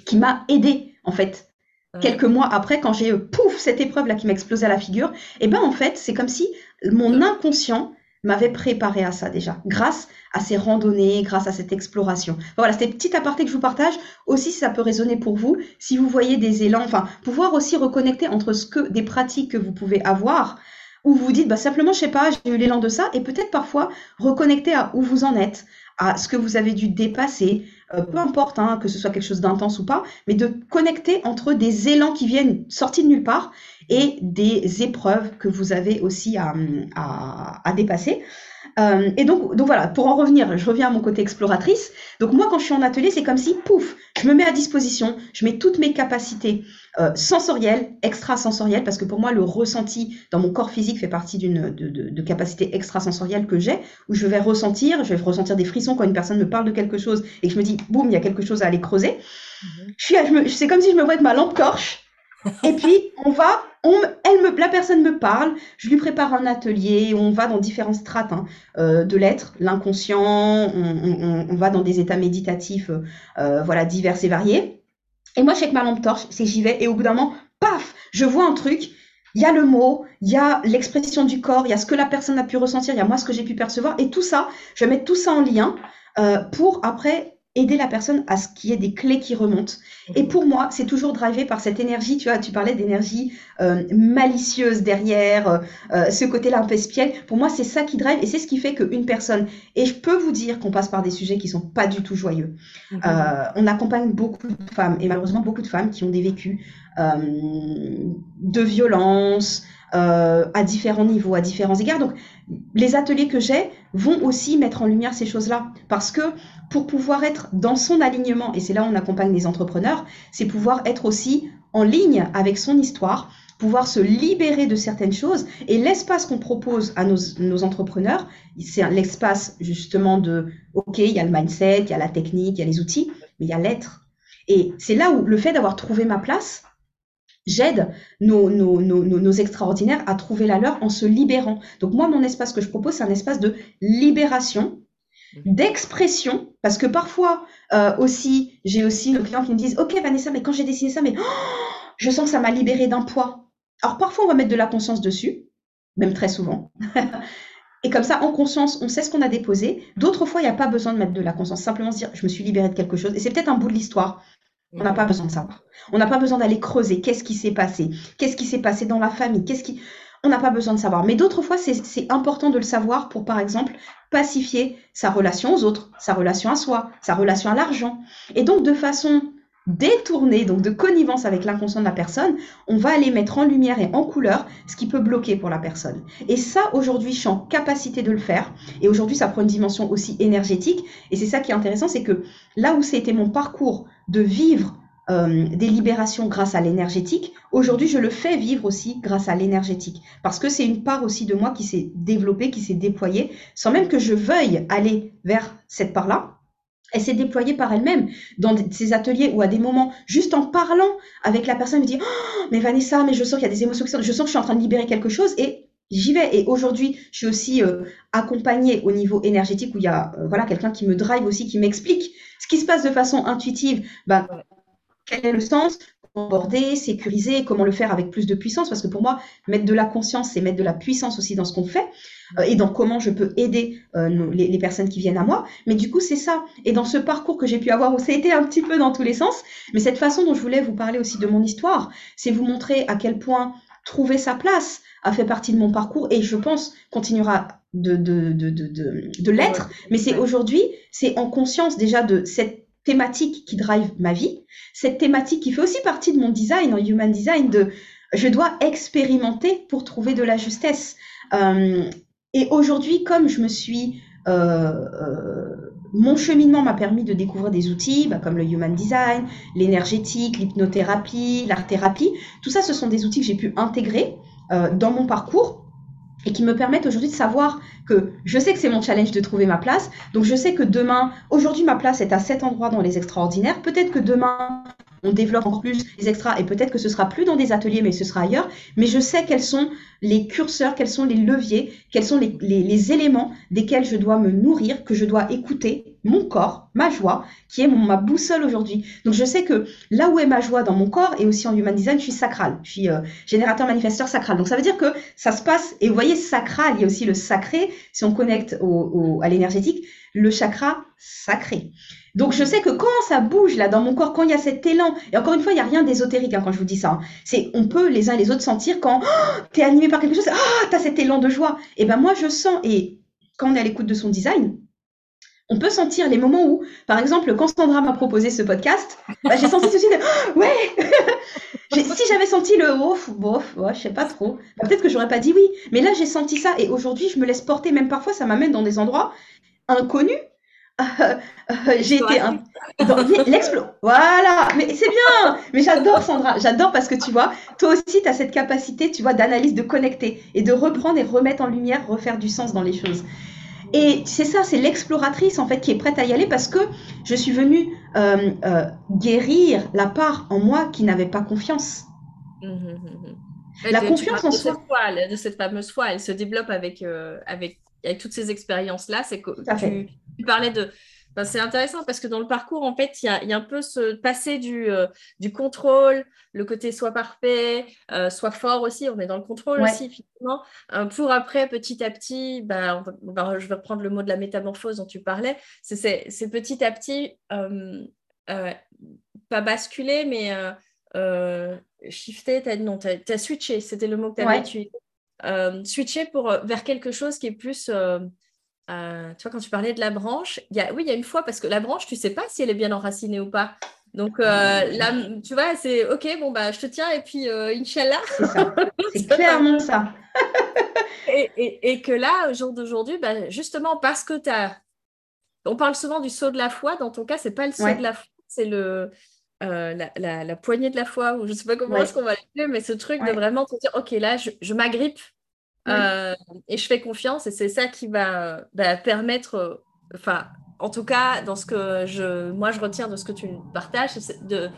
qui m'a aidé en fait. Quelques mois après, quand j'ai eu pouf cette épreuve là qui m'a explosé à la figure, et eh ben en fait, c'est comme si mon inconscient m'avait préparé à ça déjà, grâce à ces randonnées, grâce à cette exploration. Voilà, c'était petit aparté que je vous partage. Aussi, si ça peut résonner pour vous, si vous voyez des élans, enfin, pouvoir aussi reconnecter entre ce que des pratiques que vous pouvez avoir, où vous dites, bah, simplement, je sais pas, j'ai eu l'élan de ça, et peut-être parfois reconnecter à où vous en êtes, à ce que vous avez dû dépasser, euh, peu importe hein, que ce soit quelque chose d'intense ou pas, mais de connecter entre des élans qui viennent sortis de nulle part et des épreuves que vous avez aussi à, à, à dépasser. Euh, et donc, donc voilà, pour en revenir, je reviens à mon côté exploratrice. Donc moi, quand je suis en atelier, c'est comme si, pouf, je me mets à disposition, je mets toutes mes capacités euh, sensorielles, extrasensorielles, parce que pour moi, le ressenti dans mon corps physique fait partie d'une de, de, de capacité extrasensorielle que j'ai, où je vais ressentir, je vais ressentir des frissons quand une personne me parle de quelque chose et que je me dis, boum, il y a quelque chose à aller creuser. Mhm. Je suis, c'est comme si je me vois avec ma lampe torche <laughs> et puis, on va, me, la personne me parle, je lui prépare un atelier, on va dans différents strates hein, euh, de l'être, l'inconscient, on, va dans des états méditatifs, euh, voilà, divers et variés. Et moi, je sais que ma lampe torche, c'est j'y vais, et au bout d'un moment, paf, je vois un truc, il y a le mot, il y a l'expression du corps, il y a ce que la personne a pu ressentir, il y a moi ce que j'ai pu percevoir, et tout ça, je vais mettre tout ça en lien euh, pour après aider la personne à ce qu'il y ait des clés qui remontent. Et mhm. pour moi, c'est toujours drivé par cette énergie, tu vois, tu parlais d'énergie euh, malicieuse derrière, euh, euh, ce côté-là un peu espiègle. Pour moi, c'est ça qui drive et c'est ce qui fait qu'une personne, et je peux vous dire qu'on passe par des sujets qui sont pas du tout joyeux. Mhm. on accompagne beaucoup de femmes, et malheureusement beaucoup de femmes qui ont des vécus de violence, euh, à différents niveaux, à différents égards. Donc, les ateliers que j'ai vont aussi mettre en lumière ces choses-là. Parce que pour pouvoir être dans son alignement, et c'est là où on accompagne les entrepreneurs, c'est pouvoir être aussi en ligne avec son histoire, pouvoir se libérer de certaines choses. Et l'espace qu'on propose à nos, nos entrepreneurs, c'est l'espace justement de, OK, il y a le mindset, il y a la technique, il y a les outils, mais il y a l'être. Et c'est là où le fait d'avoir trouvé ma place, j'aide nos, nos, nos, nos, extraordinaires à trouver la leur en se libérant. Donc moi, mon espace que je propose, c'est un espace de libération, d'expression, parce que parfois euh, aussi, j'ai aussi le client qui me disent, ok Vanessa, mais quand j'ai dessiné ça, mais oh, je sens que ça m'a libéré d'un poids. Alors parfois, on va mettre de la conscience dessus, même très souvent. <laughs> Et comme ça, en conscience, on sait ce qu'on a déposé. D'autres fois, il n'y a pas besoin de mettre de la conscience. Simplement se dire, je me suis libérée de quelque chose. Et c'est peut-être un bout de l'histoire. On n'a pas besoin de savoir. On n'a pas besoin d'aller creuser qu'est-ce qui s'est passé, qu'est-ce qui s'est passé dans la famille, qu'est-ce qui... On n'a pas besoin de savoir. Mais d'autres fois, c'est important de le savoir pour, par exemple, pacifier sa relation aux autres, sa relation à soi, sa relation à l'argent. Et donc, de façon détournée, donc de connivence avec l'inconscient de la personne, on va aller mettre en lumière et en couleur ce qui peut bloquer pour la personne. Et ça, aujourd'hui, je suis en capacité de le faire. Et aujourd'hui, ça prend une dimension aussi énergétique. Et c'est ça qui est intéressant, c'est que là où c'était mon parcours de vivre euh, des libérations grâce à l'énergétique, aujourd'hui, je le fais vivre aussi grâce à l'énergétique. Parce que c'est une part aussi de moi qui s'est développée, qui s'est déployée, sans même que je veuille aller vers cette part-là elle s'est déployée par elle-même dans ces ateliers ou à des moments, juste en parlant avec la personne, elle me dit oh, Mais Vanessa, mais je sens qu'il y a des émotions qui sont, je sens que je suis en train de libérer quelque chose et j'y vais. Et aujourd'hui, je suis aussi euh, accompagnée au niveau énergétique où il y a euh, voilà quelqu'un qui me drive aussi, qui m'explique ce qui se passe de façon intuitive. Bah, quel est le sens aborder, sécuriser, comment le faire avec plus de puissance, parce que pour moi, mettre de la conscience, c'est mettre de la puissance aussi dans ce qu'on fait euh, et dans comment je peux aider euh, les, personnes qui viennent à moi. Mais du coup, c'est ça. Et dans ce parcours que j'ai pu avoir, où ça a été un petit peu dans tous les sens, mais cette façon dont je voulais vous parler aussi de mon histoire, c'est vous montrer à quel point trouver sa place a fait partie de mon parcours et je pense continuera de, de, de, de, de l'être. Mais c'est aujourd'hui, c'est en conscience déjà de cette thématique qui drive ma vie, cette thématique qui fait aussi partie de mon design, en human design, de je dois expérimenter pour trouver de la justesse. Euh, et aujourd'hui, comme je me suis... Euh, euh, mon cheminement m'a permis de découvrir des outils bah, comme le human design, l'énergétique, l'hypnothérapie, l'art-thérapie. Tout ça, ce sont des outils que j'ai pu intégrer dans mon parcours et qui me permettent aujourd'hui de savoir que je sais que c'est mon challenge de trouver ma place. Donc je sais que demain, aujourd'hui ma place est à cet endroit dans les extraordinaires. Peut-être que demain, on développe encore plus les extras et peut-être que ce sera plus dans des ateliers, mais ce sera ailleurs. Mais je sais quels sont les curseurs, quels sont les leviers, quels sont les, les, éléments desquels je dois me nourrir, que je dois écouter mon corps, ma joie, qui est mon, ma boussole aujourd'hui. Donc je sais que là où est ma joie dans mon corps et aussi en human design, je suis sacral, je suis euh, générateur manifesteur sacral. Donc ça veut dire que ça se passe, et vous voyez, sacral, il y a aussi le sacré, si on connecte à l'énergétique, le chakra sacré. Donc je sais que quand ça bouge là dans mon corps, quand il y a cet élan, et encore une fois, il n'y a rien d'ésotérique hein, quand je vous dis ça, hein. c'est on peut les uns et les autres sentir quand oh, animé par quelque chose, ah, as cet élan de joie. Et ben moi je sens, et quand on est à l'écoute de son design, on peut sentir les moments où, par exemple, quand Sandra m'a proposé ce podcast, bah, j'ai senti ceci de oh, <gasps> ouais. <laughs> si j'avais senti le ouf, bof, ouais, je sais pas trop, bah, peut-être que j'aurais pas dit oui. Mais là, j'ai senti ça et aujourd'hui, je me laisse porter. Même parfois, ça m'amène dans des endroits inconnus <laughs> j'ai été un... l'explo. Voilà, mais c'est bien. Mais j'adore Sandra, j'adore parce que tu vois, toi aussi tu as cette capacité, tu vois, d'analyse, de connecter et de reprendre et remettre en lumière, refaire du sens dans les choses. Et c'est ça, c'est l'exploratrice en fait qui est prête à y aller parce que je suis venue euh, euh, guérir la part en moi qui n'avait pas confiance. Mmh, la confiance en soi. de cette fameuse foi, elle se développe avec, euh, avec, avec toutes ces expériences-là. C'est que tu, tu parlais de. C'est intéressant parce que dans le parcours, en fait, il y a, un peu ce passé du, euh, du contrôle, le côté soit parfait, euh, soit fort aussi, on est dans le contrôle aussi, finalement, euh, pour après, petit à petit, bah, je vais reprendre le mot de la métamorphose dont tu parlais, c'est petit à petit, pas basculer, mais shifter, as, non, tu as, switché, c'était le mot que tu avais utilisé. switcher pour, vers quelque chose qui est plus euh, tu vois, quand tu parlais de la branche, y a, oui, il y a une fois, parce que la branche, tu sais pas si elle est bien enracinée ou pas. Donc euh, là, tu vois, c'est OK, bon, bah, je te tiens et puis euh, Inch'Allah. C'est <laughs> clairement ça. <laughs> et, que là, au jour d'aujourd'hui, bah, justement, parce que tu as. On parle souvent du saut de la foi. Dans ton cas, c'est pas le saut de la foi, c'est le. la, poignée de la foi, ou je sais pas comment est-ce qu'on va l'appeler, mais ce truc de vraiment te dire, OK, là, je m'agrippe euh, et je fais confiance et c'est ça qui va bah, permettre, euh, enfin, en tout cas, dans ce que je, moi je retiens de ce que tu partages, c'est de,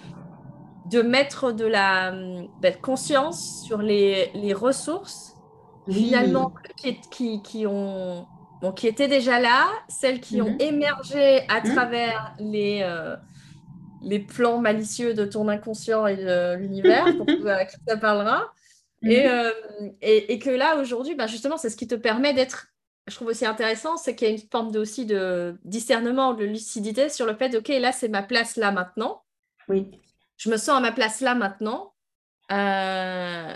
de mettre de la bah, conscience sur les, les ressources finalement qui, qui, qui, ont, bon, qui étaient déjà là, celles qui ont mhm. émergé à mhm. travers les, euh, les plans malicieux de ton inconscient et de l'univers, pour <laughs> que ça parlera. Mhm. Euh, et, et, que là, aujourd'hui, bah, justement, c'est ce qui te permet d'être, je trouve aussi intéressant, c'est qu'il y a une forme de, aussi de discernement, de lucidité sur le fait, OK, là, c'est ma place là maintenant. Oui. Je me sens à ma place là maintenant. Euh,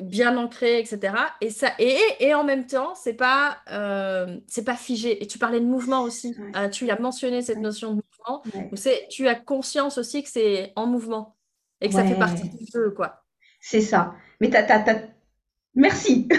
bien ancré, etc. Et, ça, et, et en même temps, c'est pas, euh, c'est pas figé. Et tu parlais de mouvement aussi. tu as mentionné cette notion de mouvement. Tu as conscience aussi que c'est en mouvement et que ça fait partie du jeu, quoi. C'est ça. Mais t'as, t'as, t'as... Merci. <laughs>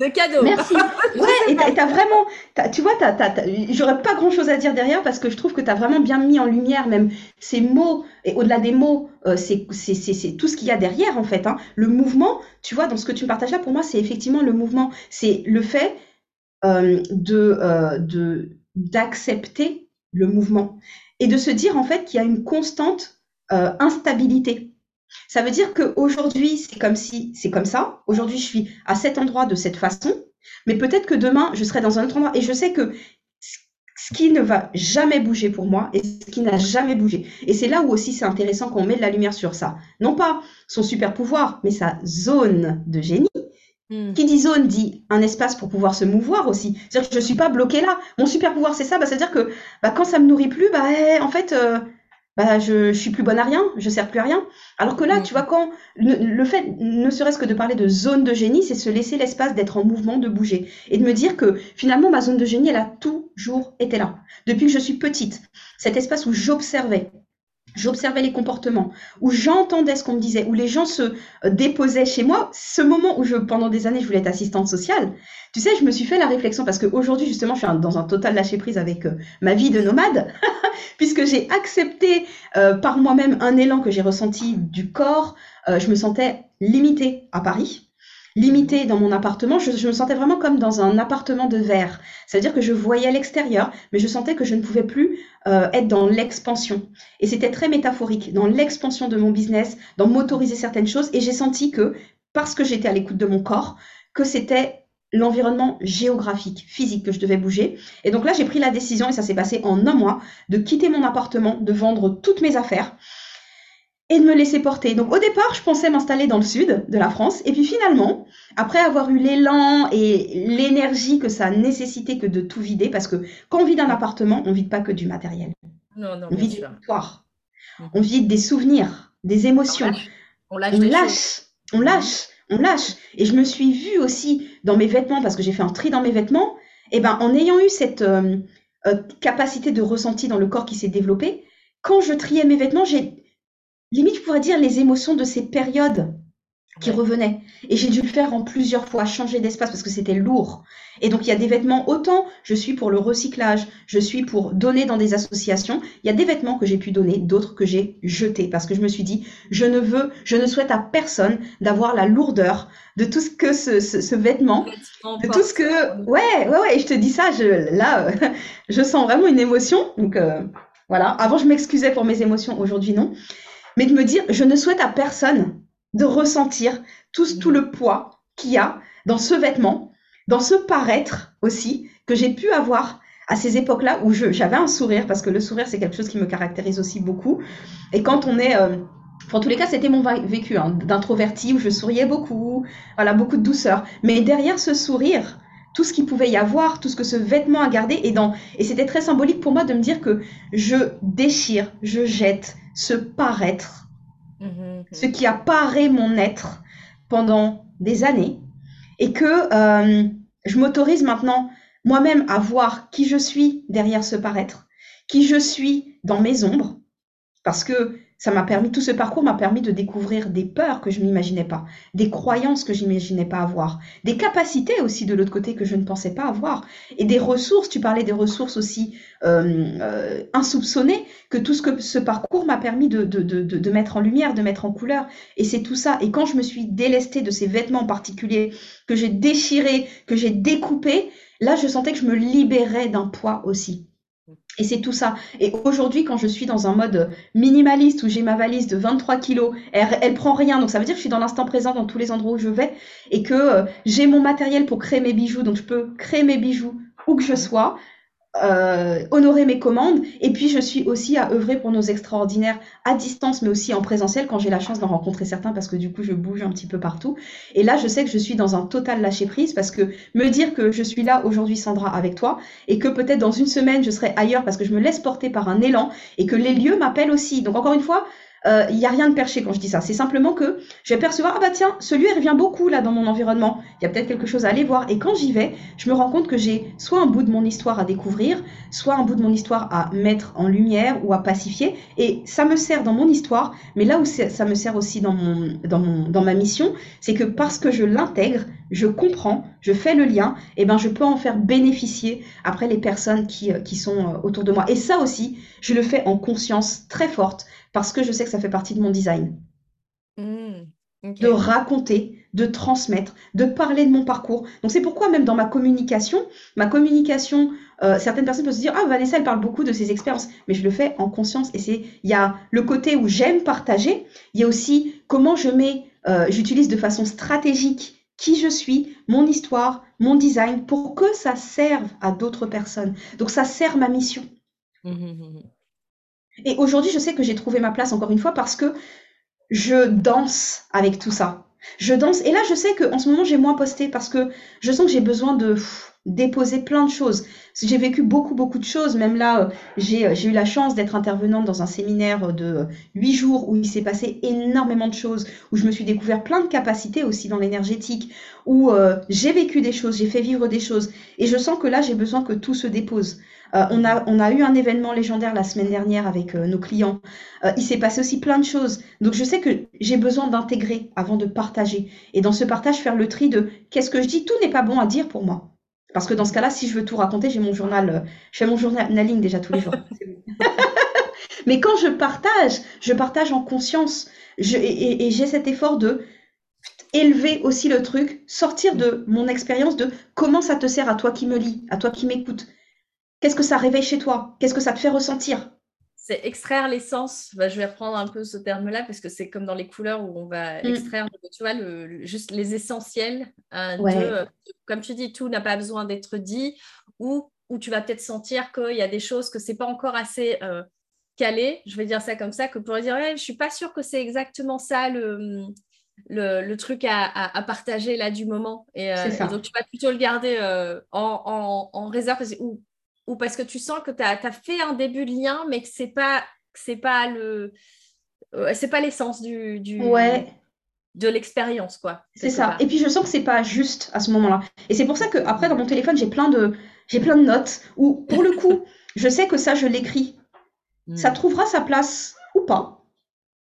De cadeau. Merci. Ouais, et t'as, vraiment, tu vois, t'as, t'as, j'aurais pas grand chose à dire derrière parce que je trouve que tu as vraiment bien mis en lumière même ces mots et au-delà des mots, euh, c'est, c'est, c'est, tout ce qu'il y a derrière en fait. Hein. Le mouvement, tu vois, dans ce que tu me partages là, pour moi, c'est effectivement le mouvement. C'est le fait euh, de, euh, de, d'accepter le mouvement et de se dire en fait qu'il y a une constante euh, instabilité. Ça veut dire qu'aujourd'hui, c'est comme si c'est comme ça. Aujourd'hui, je suis à cet endroit de cette façon, mais peut-être que demain, je serai dans un autre endroit. Et je sais que ce qui ne va jamais bouger pour moi et ce qui n'a jamais bougé. Et c'est là où aussi c'est intéressant qu'on met de la lumière sur ça. Non pas son super pouvoir, mais sa zone de génie. Hmm. Qui dit zone dit un espace pour pouvoir se mouvoir aussi. C'est-à-dire que je ne suis pas bloquée là. Mon super pouvoir, c'est ça. Bah, C'est-à-dire que bah, quand ça me nourrit plus, bah, eh, en fait, euh, bah, je, je suis plus bonne à rien, je sers plus à rien. Alors que là, tu vois, quand le, fait, ne serait-ce que de parler de zone de génie, c'est se laisser l'espace d'être en mouvement, de bouger. Et de me dire que finalement, ma zone de génie, elle a toujours été là. Depuis que je suis petite. Cet espace où j'observais, J'observais les comportements, où j'entendais ce qu'on me disait, où les gens se euh, déposaient chez moi. Ce moment où je, pendant des années, je voulais être assistante sociale. Tu sais, je me suis fait la réflexion parce qu'aujourd'hui, justement, je suis dans un total lâcher prise avec euh, ma vie de nomade, <laughs> puisque j'ai accepté euh, par moi-même un élan que j'ai ressenti du corps. je me sentais limitée à Paris limité dans mon appartement. Je, me sentais vraiment comme dans un appartement de verre. C'est-à-dire que je voyais l'extérieur, mais je sentais que je ne pouvais plus euh, être dans l'expansion. Et c'était très métaphorique, dans l'expansion de mon business, dans m'autoriser certaines choses. Et j'ai senti que, parce que j'étais à l'écoute de mon corps, que c'était l'environnement géographique, physique que je devais bouger. Et donc là, j'ai pris la décision, et ça s'est passé en un mois, de quitter mon appartement, de vendre toutes mes affaires et de me laisser porter. Donc au départ, je pensais m'installer dans le sud de la France. Et puis finalement, après avoir eu l'élan et l'énergie que ça a nécessité que de tout vider, parce que quand on vit d'un appartement, on vide pas que du matériel. Non, non, on vide une histoire. Mm. On vide des souvenirs, des émotions. On lâche. On lâche. On lâche. On lâche. Et je me suis vue aussi dans mes vêtements, parce que j'ai fait un tri dans mes vêtements. Et ben, en ayant eu cette euh, euh, capacité de ressenti dans le corps qui s'est développé, quand je triais mes vêtements, j'ai limite, je pourrais dire les émotions de ces périodes qui revenaient. Et j'ai dû le faire en plusieurs fois, changer d'espace parce que c'était lourd. Et donc, il y a des vêtements, autant je suis pour le recyclage, je suis pour donner dans des associations. Il y a des vêtements que j'ai pu donner, d'autres que j'ai jetés parce que je me suis dit, je ne veux, je ne souhaite à personne d'avoir la lourdeur de tout ce que ce, vêtement, de tout ce que, ouais, ouais, ouais, et je te dis ça, je, là, <laughs> je sens vraiment une émotion. Donc, euh, voilà. Avant, je m'excusais pour mes émotions, aujourd'hui, non mais de me dire, je ne souhaite à personne de ressentir tout, tout le poids qu'il y a dans ce vêtement, dans ce paraître aussi, que j'ai pu avoir à ces époques-là où j'avais un sourire, parce que le sourire, c'est quelque chose qui me caractérise aussi beaucoup. Et quand on est... Euh, en tous les cas, c'était mon vécu hein, d'introverti où je souriais beaucoup, voilà, beaucoup de douceur. Mais derrière ce sourire, tout ce qu'il pouvait y avoir, tout ce que ce vêtement a gardé, et, dans, et c'était très symbolique pour moi de me dire que je déchire, je jette, ce paraître, mm-hmm. ce qui a paré mon être pendant des années, et que euh, je m'autorise maintenant moi-même à voir qui je suis derrière ce paraître, qui je suis dans mes ombres, parce que ça m'a permis, tout ce parcours m'a permis de découvrir des peurs que je n'imaginais pas, des croyances que je n'imaginais pas avoir, des capacités aussi de l'autre côté que je ne pensais pas avoir, et des ressources, tu parlais des ressources aussi euh, euh, insoupçonnées, que tout ce que ce parcours m'a permis de, de, de, de, mettre en lumière, de mettre en couleur. Et c'est tout ça. Et quand je me suis délestée de ces vêtements particuliers, que j'ai déchirés, que j'ai découpés, là, je sentais que je me libérais d'un poids aussi. Et c'est tout ça. Et aujourd'hui, quand je suis dans un mode minimaliste où j'ai ma valise de 23 kilos, elle, prend rien. Donc ça veut dire que je suis dans l'instant présent dans tous les endroits où je vais et que euh, j'ai mon matériel pour créer mes bijoux. Donc je peux créer mes bijoux où que je sois. Euh, honorer mes commandes. Et puis, je suis aussi à œuvrer pour nos extraordinaires à distance, mais aussi en présentiel quand j'ai la chance d'en rencontrer certains parce que du coup, je bouge un petit peu partout. Et là, je sais que je suis dans un total lâcher prise parce que me dire que je suis là aujourd'hui, Sandra, avec toi, et que peut-être dans une semaine, je serai ailleurs parce que je me laisse porter par un élan et que les lieux m'appellent aussi. Donc, encore une fois, euh, il n'y a rien de perché quand je dis ça. C'est simplement que je vais percevoir, ah bah tiens, celui revient beaucoup là dans mon environnement. Il y a peut-être quelque chose à aller voir. Et quand j'y vais, je me rends compte que j'ai soit un bout de mon histoire à découvrir, soit un bout de mon histoire à mettre en lumière ou à pacifier. Et ça me sert dans mon histoire, mais là où ça me sert aussi dans, ma mission, c'est que parce que je l'intègre, je comprends, je fais le lien, et eh ben je peux en faire bénéficier après les personnes qui, euh, sont euh, autour de moi. Et ça aussi, je le fais en conscience très forte parce que je sais que ça fait partie de mon design. Mmh, de raconter, de transmettre, de parler de mon parcours. Donc c'est pourquoi même dans ma communication, ma communication, euh, certaines personnes peuvent se dire ah Vanessa elle parle beaucoup de ses expériences, mais je le fais en conscience et c'est il y a le côté où j'aime partager, il y a aussi comment je mets, euh, j'utilise de façon stratégique qui je suis, mon histoire, mon design pour que ça serve à d'autres personnes. Donc ça sert ma mission. Mmh, mmh, mmh, Et aujourd'hui, je sais que j'ai trouvé ma place encore une fois parce que je danse avec tout ça. Je danse. Et là, je sais qu'en ce moment, j'ai moins posté parce que je sens que j'ai besoin de déposer plein de choses. J'ai vécu beaucoup, beaucoup de choses. Même là, euh, euh, j'ai eu la chance d'être intervenante dans un séminaire de huit jours où il s'est passé énormément de choses, où je me suis découvert plein de capacités aussi dans l'énergétique, où euh, j'ai vécu des choses, j'ai fait vivre des choses. Et je sens que là, j'ai besoin que tout se dépose. On, a, on a eu un événement légendaire la semaine dernière avec nos clients. il s'est passé aussi plein de choses. Donc, je sais que j'ai besoin d'intégrer avant de partager. Et dans ce partage, faire le tri de qu'est-ce que je dis. Tout n'est pas bon à dire pour moi. Parce que dans ce cas-là, si je veux tout raconter, j'ai mon journal, euh, je fais mon journaling déjà tous les jours. <laughs> <laughs> Mais quand je partage, je partage en conscience. et, j'ai cet effort de élever aussi le truc, sortir de mon expérience de comment ça te sert à toi qui me lis, à toi qui m'écoute. Qu'est-ce que ça réveille chez toi? Qu'est-ce que ça te fait ressentir? C'est extraire l'essence. Bah, je vais reprendre un peu ce terme-là parce que c'est comme dans les couleurs où on va mm. extraire, tu vois, le, juste les essentiels euh, euh, comme tu dis, tout n'a pas besoin d'être dit ou où tu vas peut-être sentir qu'il y a des choses que c'est pas encore assez euh, calé. Je vais dire ça comme ça que pour dire, ouais, je suis pas sûre que c'est exactement ça le, le, truc à, partager là du moment. Et, donc tu vas plutôt le garder en, en, réserve ou ou parce que tu sens que tu as, fait un début de lien, mais que c'est pas c'est pas le euh, c'est pas l'essence du, du ouais. de l'expérience quoi. C'est ça. Et puis je sens que c'est pas juste à ce moment-là. Et c'est pour ça que après dans mon téléphone j'ai plein de j'ai plein de notes où pour le coup <laughs> je sais que ça je l'écris. Hmm. Ça trouvera sa place ou pas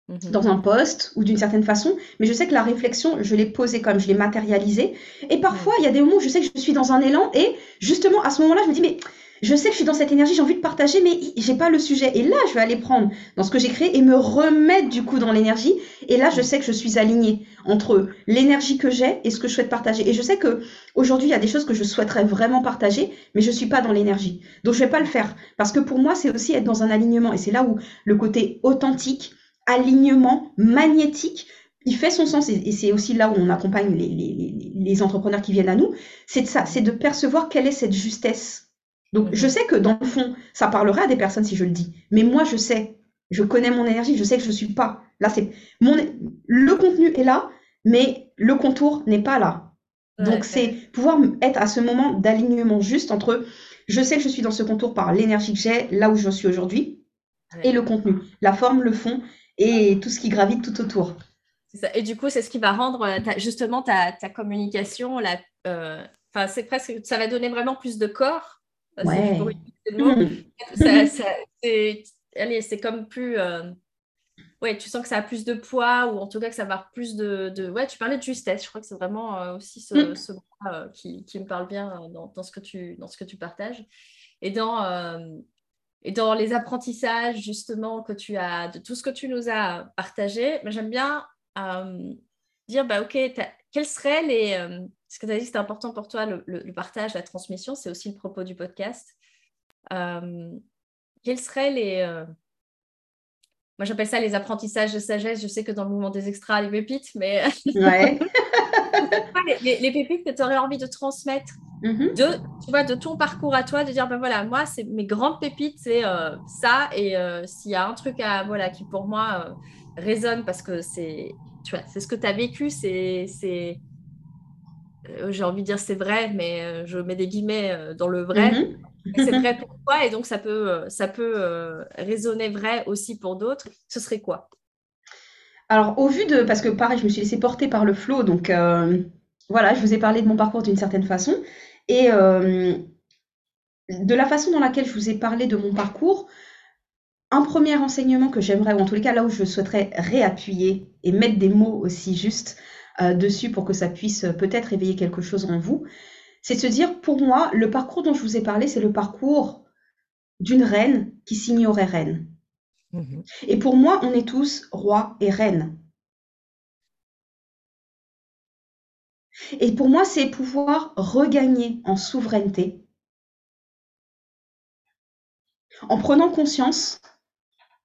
mhm. dans un poste ou d'une certaine façon, mais je sais que la réflexion, je l'ai posée comme je l'ai matérialisée. Et parfois, il y a des moments où je sais que je suis dans un élan et justement à ce moment-là, je me dis, mais je sais que je suis dans cette énergie, j'ai envie de partager, mais j'ai pas le sujet. Et là, je vais aller prendre dans ce que j'ai créé et me remettre du coup dans l'énergie. Et là, je sais que je suis alignée entre l'énergie que j'ai et ce que je souhaite partager. Et je sais que aujourd'hui, il y a des choses que je souhaiterais vraiment partager, mais je suis pas dans l'énergie. Donc, je vais pas le faire parce que pour moi, c'est aussi être dans un alignement. Et c'est là où le côté authentique, alignement, magnétique, il fait son sens et, c'est aussi là où on accompagne les, les, les entrepreneurs qui viennent à nous. C'est de ça, c'est de percevoir quelle est cette justesse donc, je sais que dans le fond, ça parlera à des personnes si je le dis. Mais moi, je sais, je connais mon énergie, je sais que je ne suis pas. Là, c'est mon le contenu est là, mais le contour n'est pas là. Donc, c'est pouvoir être à ce moment d'alignement juste entre je sais que je suis dans ce contour par l'énergie que j'ai, là où je suis aujourd'hui, et le contenu, la forme, le fond et tout ce qui gravite tout autour. Et du coup, c'est ce qui va rendre euh, justement ta, communication, euh, enfin, c'est presque, ça va donner vraiment plus de corps <laughs> c'est comme plus. Euh, ouais, tu sens que ça a plus de poids ou en tout cas que ça va plus de, de... Ouais, tu parlais de justesse. Je crois que c'est vraiment euh, aussi ce, mm. ce euh, qui, qui, me parle bien dans, dans, ce que tu, dans ce que tu partages. Et dans, et dans les apprentissages, justement, que tu as, de tout ce que tu nous as partagé, j'aime bien dire, bah, OK, quels seraient les ce que tu as dit c'était important pour toi, le, partage, la transmission, c'est aussi le propos du podcast. Euh, quels seraient les... Euh, moi, j'appelle ça les apprentissages de sagesse. Je sais que dans le mouvement des extras, les pépites, mais... Ouais. <laughs> les, pépites que tu aurais envie de transmettre mm-hmm. de, tu vois, de ton parcours à toi, de dire, ben voilà, moi, c'est mes grandes pépites, c'est euh, ça. Et s'il y a un truc à, voilà, qui pour moi résonne parce que c'est, tu vois, c'est ce que tu as vécu, c'est euh, j'ai envie de dire c'est vrai, mais euh, je mets des guillemets euh, dans le vrai. Mhm. C'est vrai pour toi et donc ça peut, ça peut résonner vrai aussi pour d'autres. Ce serait quoi? Alors, au vu de. Parce que pareil, je me suis laissée porter par le flot, donc voilà, je vous ai parlé de mon parcours d'une certaine façon. Et de la façon dans laquelle je vous ai parlé de mon parcours, un premier enseignement que j'aimerais, ou en tous les cas là où je souhaiterais réappuyer et mettre des mots aussi justes, euh, dessus pour que ça puisse euh, peut-être éveiller quelque chose en vous, c'est de se dire, pour moi, le parcours dont je vous ai parlé, c'est le parcours d'une reine qui s'ignorait reine. Mhm. Et pour moi, on est tous rois et reines. Et pour moi, c'est pouvoir regagner en souveraineté en prenant conscience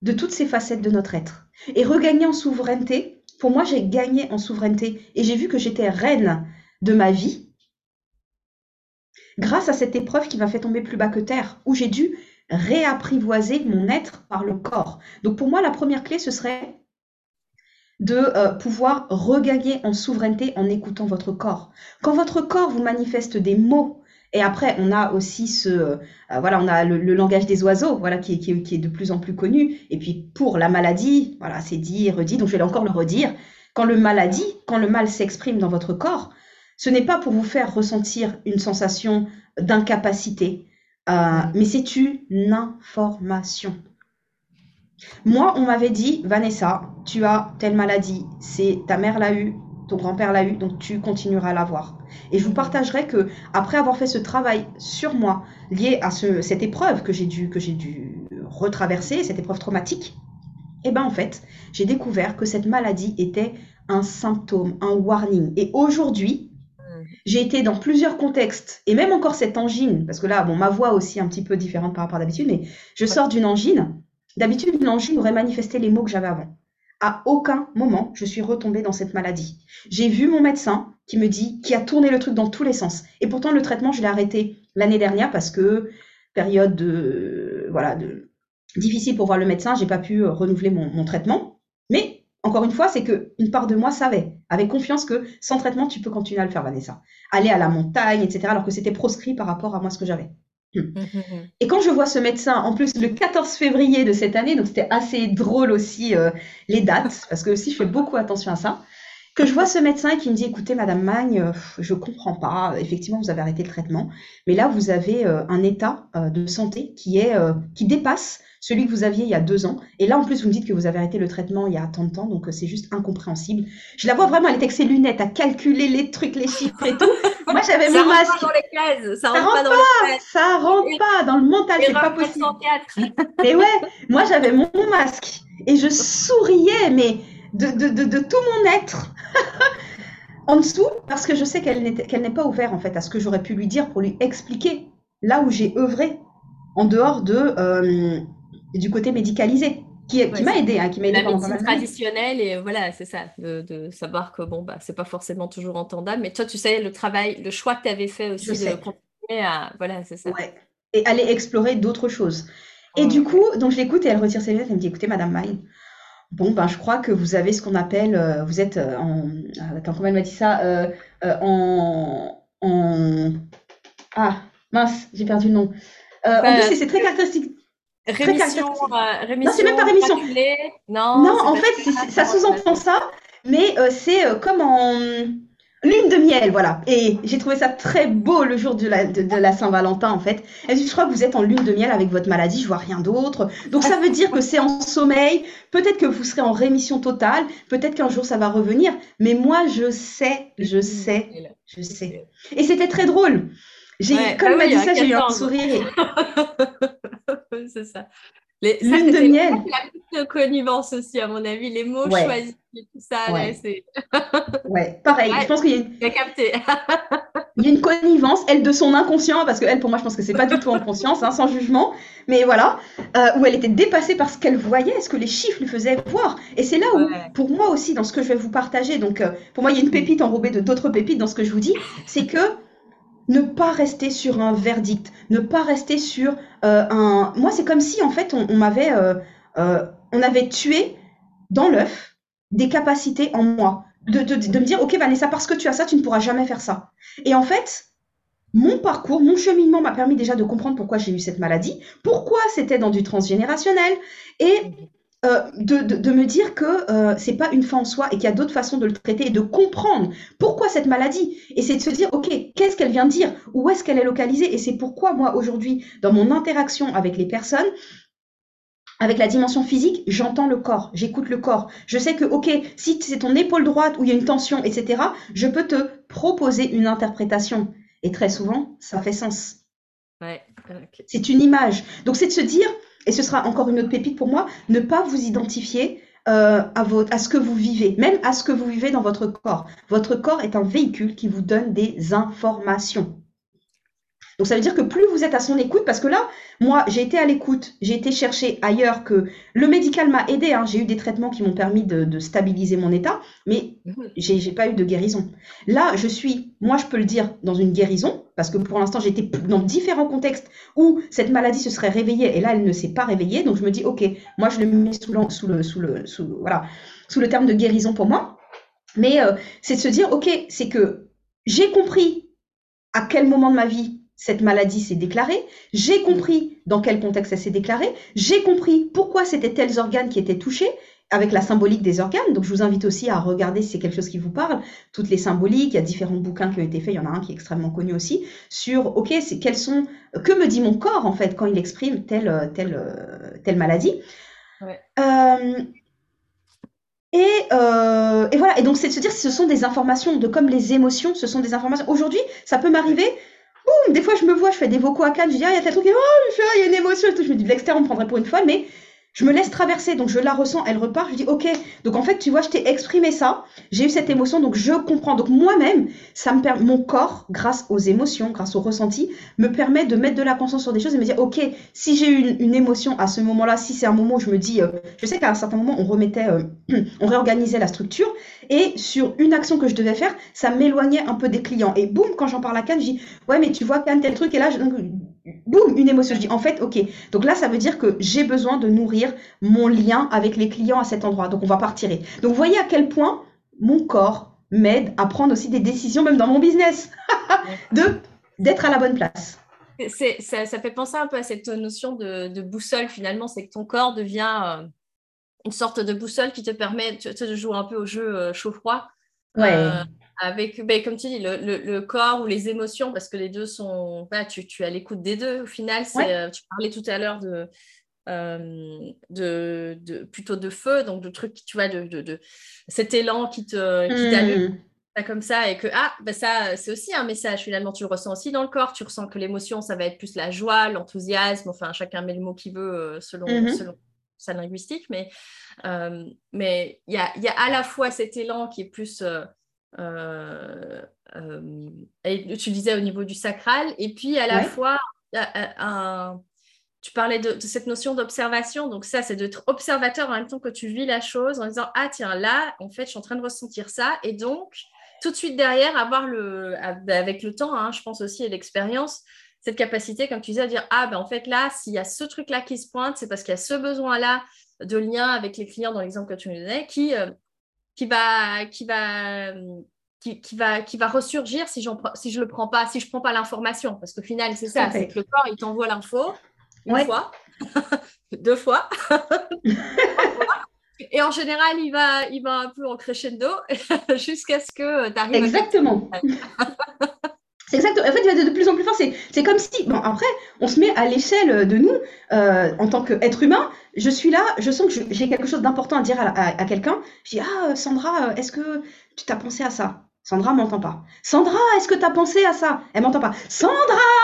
de toutes ces facettes de notre être. Et regagner en souveraineté, pour moi, j'ai gagné en souveraineté et j'ai vu que j'étais reine de ma vie grâce à cette épreuve qui m'a fait tomber plus bas que terre, où j'ai dû réapprivoiser mon être par le corps. Donc pour moi, la première clé, ce serait de euh, pouvoir regagner en souveraineté en écoutant votre corps. Quand votre corps vous manifeste des mots, et après on a aussi ce, euh, voilà, on a le, langage des oiseaux, voilà, qui, est de plus en plus connu. Et puis pour la maladie, voilà, c'est dit et redit, donc je vais encore le redire. Quand le maladie, quand le mal s'exprime dans votre corps, ce n'est pas pour vous faire ressentir une sensation d'incapacité, euh, mais c'est une information. Moi, on m'avait dit, Vanessa, tu as telle maladie, c'est ta mère l'a eu, ton grand-père l'a eu, donc tu continueras à l'avoir. Et je vous partagerai que après avoir fait ce travail sur moi lié à cette épreuve que j'ai dû que j'ai dû retraverser, cette épreuve traumatique, eh ben en fait, j'ai découvert que cette maladie était un symptôme, un warning. Et aujourd'hui, mmh. j'ai été dans plusieurs contextes, et même encore cette angine, parce que là, bon, ma voix aussi un petit peu différente par rapport à d'habitude, mais je sors d'une angine D'habitude, une angine aurait manifesté les maux que j'avais avant. À aucun moment, je suis retombée dans cette maladie. J'ai vu mon médecin qui me dit, qui a tourné le truc dans tous les sens. Et pourtant, le traitement, je l'ai arrêté l'année dernière parce que période de, voilà, difficile pour voir le médecin, j'ai pas pu renouveler mon, traitement. Mais encore une fois, c'est que une part de moi savait, avait confiance que sans traitement, tu peux continuer à le faire, Vanessa. Aller à la montagne, etc. Alors que c'était proscrit par rapport à moi ce que j'avais. Mmh. Mmh, mmh, Et quand je vois ce médecin, en plus le 14 février de cette année, donc c'était assez drôle aussi euh, les dates, <laughs> parce que aussi je fais beaucoup attention à ça, que je vois ce médecin qui me dit écoutez Madame Magne, euh, je comprends pas, effectivement vous avez arrêté le traitement, mais là vous avez euh, un état de santé qui est qui dépasse celui que vous aviez il y a deux ans. Et là, en plus, vous me dites que vous avez arrêêté le traitement il y a tant de temps, donc euh, c'est juste incompréhensible. Je la vois vraiment, elle était avec ses lunettes à calculer les trucs, les chiffres et tout. <laughs> Moi, j'avais mon masque. Pas dans les cases. Ça, ça rentre, pas dans les cases. Ça rentre pas dans le mental, c'est pas possible. et <laughs> ouais, moi, j'avais mon masque et je souriais, mais de, de, de, de tout mon être. <laughs> en dessous, parce que je sais qu'elle n'est pas ouverte en fait à ce que j'aurais pu lui dire pour lui expliquer là où j'ai œuvré en dehors de euh, du côté médicalisé qui, m'a aidé, hein, qui m'a aidé la médecine traditionnelle et voilà, c'est ça, de, savoir que bon bah c'est pas forcément toujours entendable, mais toi tu sais le travail, le choix que tu avais fait aussi de continuer à voilà, c'est ça. Et aller explorer d'autres choses. Et du coup, donc je l'écoute et elle retire ses lunettes, elle me dit écoutez Madame Maille, bon ben je crois que vous avez ce qu'on appelle, euh, vous êtes euh, en, euh, attends comment elle m'a dit ça, en, en, ah mince, j'ai perdu le nom. en plus c'est très caractéristique Rémission, euh, non, c'est même pas rémission. Non, non en fait, ça sous-entend ça, mais euh, c'est euh, comme en lune de miel, voilà. Et j'ai trouvé ça très beau le jour de la, de, la Saint-Valentin, en fait. Elle dit, je crois que vous êtes en lune de miel avec votre maladie, je vois rien d'autre. Donc ça veut dire que c'est en sommeil, peut-être que vous serez en rémission totale, peut-être qu'un jour ça va revenir, mais moi je sais, je sais, je sais. Et c'était très drôle. J'ai, comme bah m'a dit ça, j'ai eu un sourire. <laughs> <laughs> c'est ça. Lune de miel. La connivence aussi, à mon avis, les mots choisis, tout ça. Ouais, c'est... <laughs> ouais pareil. je pense qu'il y a une... capté. <laughs> il y a une connivence, elle de son inconscient, parce que elle, pour moi, je pense que c'est pas du tout en conscience, hein, sans jugement, mais voilà, euh, où elle était dépassée par ce qu'elle voyait, ce que les chiffres lui faisaient voir. Et c'est là où, pour moi aussi, dans ce que je vais vous partager, donc euh, pour moi, il y a une pépite enrobée de d'autres pépites dans ce que je vous dis, c'est que ne pas rester sur un verdict, ne pas rester sur euh, un. Moi, c'est comme si en fait on, m'avait, euh, euh, avait tué dans l'œuf des capacités en moi, de, de, de, me dire ok Vanessa, parce que tu as ça, tu ne pourras jamais faire ça. Et en fait, mon parcours, mon cheminement m'a permis déjà de comprendre pourquoi j'ai eu cette maladie, pourquoi c'était dans du transgénérationnel, et euh, de, de, me dire que euh, c'est pas une fin en soi et qu'il y a d'autres façons de le traiter et de comprendre pourquoi cette maladie. Et c'est de se dire, ok, qu'est-ce qu'elle vient dire? Où est-ce qu'elle est localisée? Et c'est pourquoi moi aujourd'hui, dans mon interaction avec les personnes, avec la dimension physique, j'entends le corps, j'écoute le corps. Je sais que, ok, si c'est ton épaule droite où il y a une tension, etc., je peux te proposer une interprétation. Et très souvent, ça fait sens. Ouais, C'est une image. Donc c'est de se dire, et ce sera encore une autre pépite pour moi, ne pas vous identifier euh, à, ce que vous vivez, même à ce que vous vivez dans votre corps. Votre corps est un véhicule qui vous donne des informations. Donc ça veut dire que plus vous êtes à son écoute, parce que là, moi, j'ai été à l'écoute, j'ai été chercher ailleurs que le médical m'a aidé. Hein. j'ai eu des traitements qui m'ont permis de, stabiliser mon état, mais j'ai, j'ai pas eu de guérison. Là, je suis, moi, je peux le dire, dans une guérison, parce que pour l'instant, j'étais dans différents contextes où cette maladie se serait réveillée, et là, elle ne s'est pas réveillée. Donc je me dis, ok, moi, je le mets sous, le, sous le, sous le, sous, voilà, sous le terme de guérison pour moi. Mais euh, c'est de se dire, ok, c'est que j'ai compris à quel moment de ma vie cette maladie s'est déclarée, j'ai compris dans quel contexte elle s'est déclarée, j'ai compris pourquoi c'était tels organes qui étaient touchés avec la symbolique des organes. Donc je vous invite aussi à regarder si c'est quelque chose qui vous parle, toutes les symboliques, il y a différents bouquins qui ont été faits, il y en a un qui est extrêmement connu aussi, sur, ok, c'est quels sont, que me dit mon corps en fait quand il exprime telle, telle, telle maladie. Euh, et, euh, et, voilà, et donc c'est de se dire, ce sont des informations, de comme les émotions, ce sont des informations. Aujourd'hui, ça peut m'arriver des fois je me vois, je fais des vocaux à Cannes, je dis, ah, il y a tel truc, oh, ah, il y a une émotion, je me dis, de l'extérieur, on me prendrait pour une folle, mais je me laisse traverser, donc je la ressens, elle repart, je dis ok. Donc en fait, tu vois, je t'ai exprimé ça, j'ai eu cette émotion, donc je comprends. Donc moi-même, ça me permet, mon corps, grâce aux émotions, grâce aux ressentis, me permet de mettre de la conscience sur des choses et me dire ok, si j'ai eu une, émotion à ce moment-là, si c'est un moment où je me dis, euh, je sais qu'à un certain moment, on remettait, euh, <clears throat> on réorganisait la structure et sur une action que je devais faire, ça m'éloignait un peu des clients. Et boum, quand j'en parle à Cannes, je dis ouais, mais tu vois Cannes tel truc et là, je, boum, une émotion. Je dis, en fait, ok. Donc là, ça veut dire que j'ai besoin de nourrir mon lien avec les clients à cet endroit. Donc on va partir. Donc vous voyez à quel point mon corps m'aide à prendre aussi des décisions, même dans mon business, <laughs> de d'être à la bonne place. Ça, ça, fait penser un peu à cette notion de, boussole finalement, c'est que ton corps devient euh, une sorte de boussole qui te permet de, jouer un peu au jeu euh, chaud-froid. Ouais. Euh, avec, ben, comme tu dis, le, le, corps ou les émotions, parce que les deux sont. Bah, tu, tu à l'écoute des deux. Au final, euh, tu parlais tout à l'heure de, euh, de, de, plutôt de feu, donc de trucs, tu vois, de, de, cet élan qui te qui t'allume. Mmh. comme ça et que ah ben ça c'est aussi un message finalement tu le ressens aussi dans le corps tu ressens que l'émotion ça va être plus la joie l'enthousiasme enfin chacun met le mot qu'il veut euh, selon, mmh selon sa linguistique mais mais il y a, y a à la fois cet élan qui est plus euh, euh, utilisé au niveau du sacral, et puis à la fois, un, tu parlais de, cette notion d'observation, donc ça, c'est d'être observateur en même temps que tu vis la chose, en disant, ah tiens, là, en fait, je suis en train de ressentir ça, et donc, tout de suite derrière, avoir le, avec le temps, hein, je pense aussi, et l'expérience, cette capacité, comme tu disais, à dire, ah ben en fait, là, s'il y a ce truc-là qui se pointe, c'est parce qu'il y a ce besoin-là de lien avec les clients dans l'exemple que tu nous donnais, qui, euh, qui va, qui va, qui, qui, va, qui va ressurgir si, si je le prends pas, si je prends pas l'information. Parce qu'au final, c'est ça, c'est que le corps, il t'envoie l'info une fois, <laughs> deux fois, <laughs> et en général, il va, il va un peu en crescendo <laughs> jusqu'à ce que tu arrives. Exactement. C'est exactement. En fait, il va être de plus en plus fort. C'est comme si, bon, après, on se met à l'échelle de nous, euh, en tant qu'être humain. Je suis là, je sens que j'ai quelque chose d'important à dire à, quelqu'un. Je dis, ah, Sandra, est-ce que tu t'as pensé à ça? Sandra m'entend pas. Sandra, est-ce que tu as pensé à ça? Elle m'entend pas. Sandra,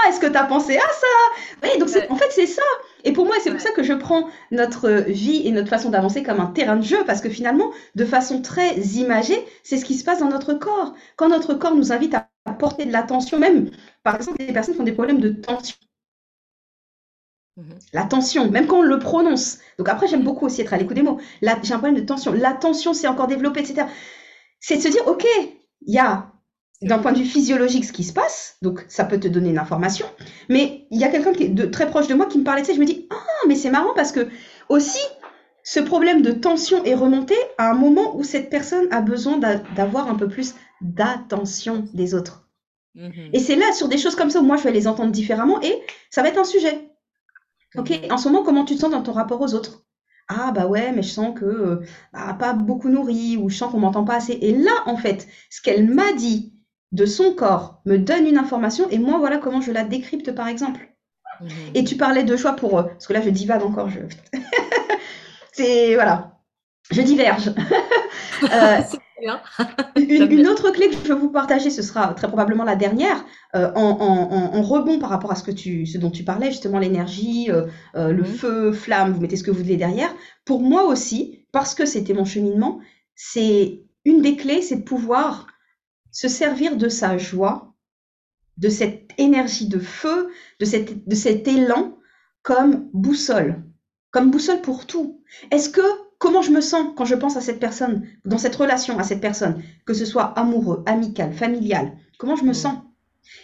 est-ce que tu as pensé à ça? Oui, donc en fait, c'est ça. Et pour moi, c'est pour ça que je prends notre vie et notre façon d'avancer comme un terrain de jeu, parce que finalement, de façon très imagée, c'est ce qui se passe dans notre corps. Quand notre corps nous invite à porter de l'attention, même, par exemple, des personnes qui ont des problèmes de tension. Mhm. La tension, même quand on le prononce. Donc après, j'aime beaucoup aussi être à l'écoute des mots. J'ai un problème de tension. La tension, c'est encore développé, etc. C'est de se dire, OK, il y a d'un point de vue physiologique ce qui se passe, donc ça peut te donner une information, mais il y a quelqu'un qui est de, très proche de moi qui me parlait de ça, je me dis, ah, mais c'est marrant parce que aussi, ce problème de tension est remonté à un moment où cette personne a besoin d'avoir un peu plus d'attention des autres. Mhm. Et c'est là, sur des choses comme ça, où moi, je vais les entendre différemment et ça va être un sujet. OK, mhm. en ce moment, comment tu te sens dans ton rapport aux autres? Ah, bah ouais, mais je sens que euh, bah, pas beaucoup nourri ou je sens qu'on m'entend pas assez. Et là, en fait, ce qu'elle m'a dit de son corps me donne une information et moi, voilà comment je la décrypte, par exemple. Mhm. Et tu parlais de choix pour. Euh, parce que là, je divague encore. Je... <laughs> c'est. Voilà. Je diverge. <laughs> euh, <laughs> <laughs> une, autre clé que je veux vous partager, ce sera très probablement la dernière, euh, en, rebond par rapport à ce, que tu, ce dont tu parlais, justement l'énergie, euh, euh, le mhm. feu, flamme, vous mettez ce que vous voulez derrière. Pour moi aussi, parce que c'était mon cheminement, c'est une des clés, c'est de pouvoir se servir de sa joie de cette énergie de feu, de, cette, de cet élan comme boussole, comme boussole pour tout. Est-ce que comment je me sens quand je pense à cette personne, dans cette relation à cette personne, que ce soit amoureux, amical, familial, comment je me sens?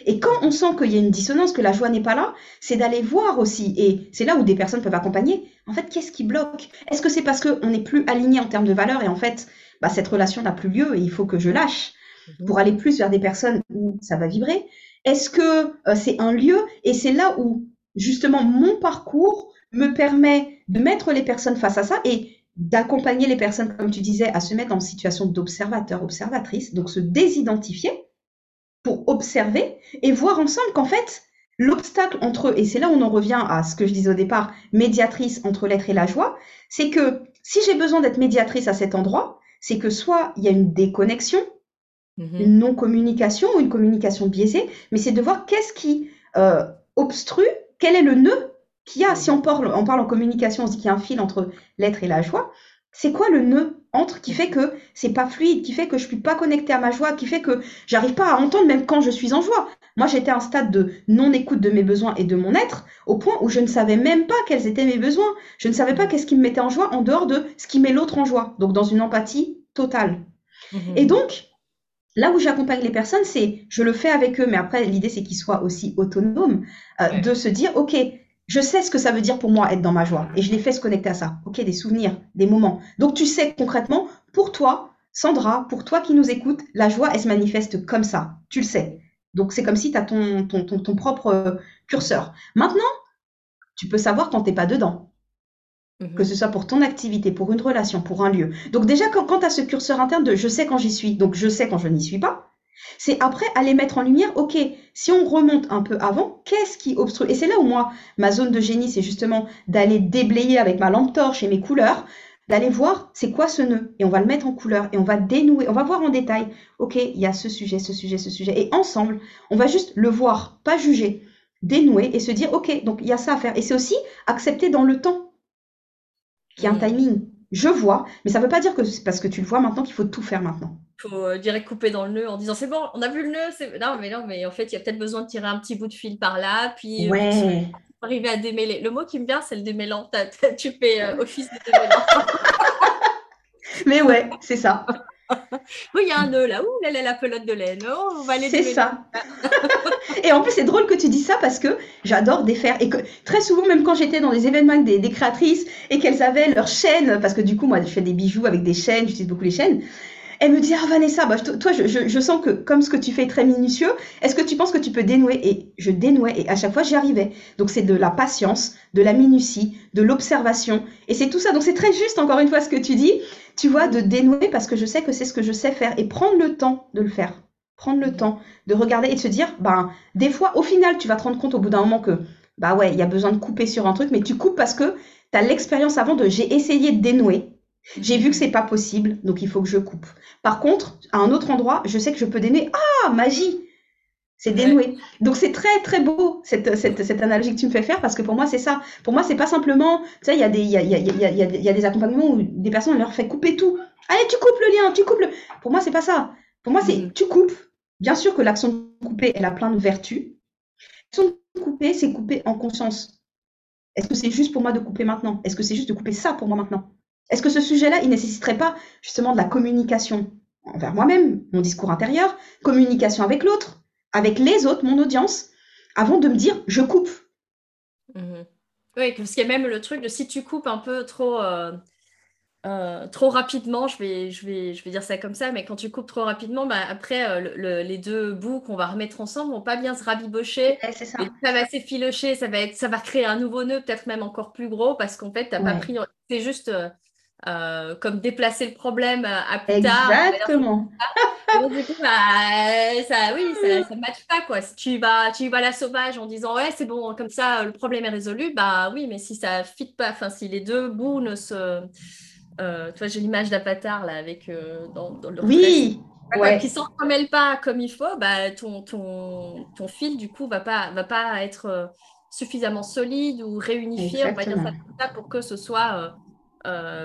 Et quand on sent qu'il y a une dissonance, que la joie n'est pas là, c'est d'aller voir aussi. Et c'est là où des personnes peuvent accompagner. En fait, qu'est-ce qui bloque? Est-ce que c'est parce qu'on n'est plus aligné en termes de valeurs et en fait, bah, cette relation n'a plus lieu et il faut que je lâche mhm. pour aller plus vers des personnes où ça va vibrer? Est-ce que euh, c'est un lieu? Et c'est là où, justement, mon parcours me permet de mettre les personnes face à ça et d'accompagner les personnes, comme tu disais, à se mettre en situation d'observateur, observatrice, donc se désidentifier pour observer et voir ensemble qu'en fait, l'obstacle entre eux, et c'est là où on en revient à ce que je disais au départ, médiatrice entre l'être et la joie, c'est que si j'ai besoin d'être médiatrice à cet endroit, c'est que soit il y a une déconnexion, mhm. une non-communication ou une communication biaisée, mais c'est de voir qu'est-ce qui euh, obstrue, quel est le nœud qu'il y a. Si on parle, on parle en communication, on se dit qu'il y a un fil entre l'être et la joie. C'est quoi le nœud entre qui fait que c'est pas fluide, qui fait que je suis pas connectée à ma joie, qui fait que j'arrive pas à entendre même quand je suis en joie? Moi, j'étais à un stade de non-écoute de mes besoins et de mon être, au point où je ne savais même pas quels étaient mes besoins. Je ne savais pas qu'est-ce qui me mettait en joie en dehors de ce qui met l'autre en joie. Donc, dans une empathie totale. Mhm. Et donc, là où j'accompagne les personnes, c'est, je le fais avec eux, mais après, l'idée, c'est qu'ils soient aussi autonomes, euh, de se dire, OK, je sais ce que ça veut dire pour moi être dans ma joie et je les fais se connecter à ça. Ok, des souvenirs, des moments. Donc tu sais concrètement, pour toi, Sandra, pour toi qui nous écoutes, la joie, elle se manifeste comme ça. Tu le sais. Donc c'est comme si tu as ton, ton, ton, propre euh, curseur. Maintenant, tu peux savoir quand t'es pas dedans. Mhm. Que ce soit pour ton activité, pour une relation, pour un lieu. Donc déjà, quand, quand tu as ce curseur interne de je sais quand j'y suis, donc je sais quand je n'y suis pas, c'est après aller mettre en lumière, ok, si on remonte un peu avant, qu'est-ce qui obstrue? Et c'est là où moi, ma zone de génie, c'est justement d'aller déblayer avec ma lampe torche et mes couleurs, d'aller voir c'est quoi ce nœud et on va le mettre en couleur et on va dénouer, on va voir en détail, ok, il y a ce sujet, ce sujet, ce sujet. Et ensemble, on va juste le voir, pas juger, dénouer et se dire, ok, donc il y a ça à faire. Et c'est aussi accepter dans le temps qu'il y a un timing. Je vois, mais ça ne veut pas dire que c'est parce que tu le vois maintenant qu'il faut tout faire maintenant faut euh, direct couper dans le nœud en disant c'est bon, on a vu le nœud. Non, mais non, mais en fait, il y a peut-être besoin de tirer un petit bout de fil par là, puis euh, arriver à démêler. Le mot qui me vient, c'est le démêlant. tu fais euh, office de démêlant. <laughs> mais ouais, c'est ça. <laughs> oui, il y a un nœud là. Ouh, là, là, la pelote de laine. Oh, on va aller C'est ça. <laughs> et en plus, c'est drôle que tu dis ça parce que j'adore défaire. Et que très souvent, même quand j'étais dans des événements avec des, des créatrices et qu'elles avaient leur chaîne, parce que du coup, moi, je fais des bijoux avec des chaînes, j'utilise beaucoup les chaînes elle me dit, ah Vanessa, bah, toi, je, sens que comme ce que tu fais est très minutieux, est-ce que tu penses que tu peux dénouer? Et je dénouais et à chaque fois, j'y arrivais. Donc, c'est de la patience, de la minutie, de l'observation. Et c'est tout ça. Donc, c'est très juste, encore une fois, ce que tu dis, tu vois, de dénouer parce que je sais que c'est ce que je sais faire et prendre le temps de le faire. Prendre le temps de regarder et de se dire, ben, des fois, au final, tu vas te rendre compte au bout d'un moment que, bah ouais, il y a besoin de couper sur un truc, mais tu coupes parce que tu as l'expérience avant de j'ai essayé de dénouer j'ai vu que c'est pas possible, donc il faut que je coupe. Par contre, à un autre endroit, je sais que je peux dénouer. Ah, magie C'est dénoué. Donc c'est très très beau cette, cette, cette, analogie que tu me fais faire parce que pour moi c'est ça. Pour moi c'est pas simplement, tu sais, il y, a des, y, a, y, a, y, a, y a des accompagnements où des personnes leur fait couper tout. Allez, tu coupes le lien, tu coupes le. Pour moi c'est pas ça. Pour moi c'est mm. tu coupes. Bien sûr que l'action de couper elle a plein de vertus. L'action de couper c'est couper en conscience. Est-ce que c'est juste pour moi de couper maintenant? Est-ce que c'est juste de couper ça pour moi maintenant? Est-ce que ce sujet-là, il nécessiterait pas justement de la communication envers moi-même, mon discours intérieur, communication avec l'autre, avec les autres, mon audience, avant de me dire je coupe? Mmh Oui, parce qu'il y a même le truc de si tu coupes un peu trop, euh, euh, trop rapidement, je vais, je, vais, je vais dire ça comme ça, mais quand tu coupes trop rapidement, bah, après, euh, les deux bouts qu'on va remettre ensemble vont pas bien se rabibocher. ça. ça. va s'effilocher, ça va, être, ça va créer un nouveau nœud, peut-être même encore plus gros, parce qu'en fait, tu n'as pas pris. C'est juste euh, comme déplacer le problème à plus tard. Exactement. du coup, bah, ça, oui, ça ne matche pas. Quoi. Si tu vas, tu vas à la sauvage en disant ouais, c'est bon, comme ça, le problème est résolu, bah oui, mais si ça ne fit pas, enfin, si les deux bouts ne se. Euh, tu vois, j'ai l'image d'Avatar là, avec euh, dans, dans, le Oui! Ouais. Qui s'entremêlent pas comme il faut, bah, ton, ton, ton fil, du coup, va pas, va pas être suffisamment solide ou réunifié, on va dire ça, pour que ce soit euh,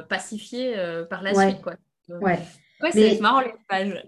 pacifié euh, par la suite. Quoi. Ouais. Ouais, c'est marrant les pages.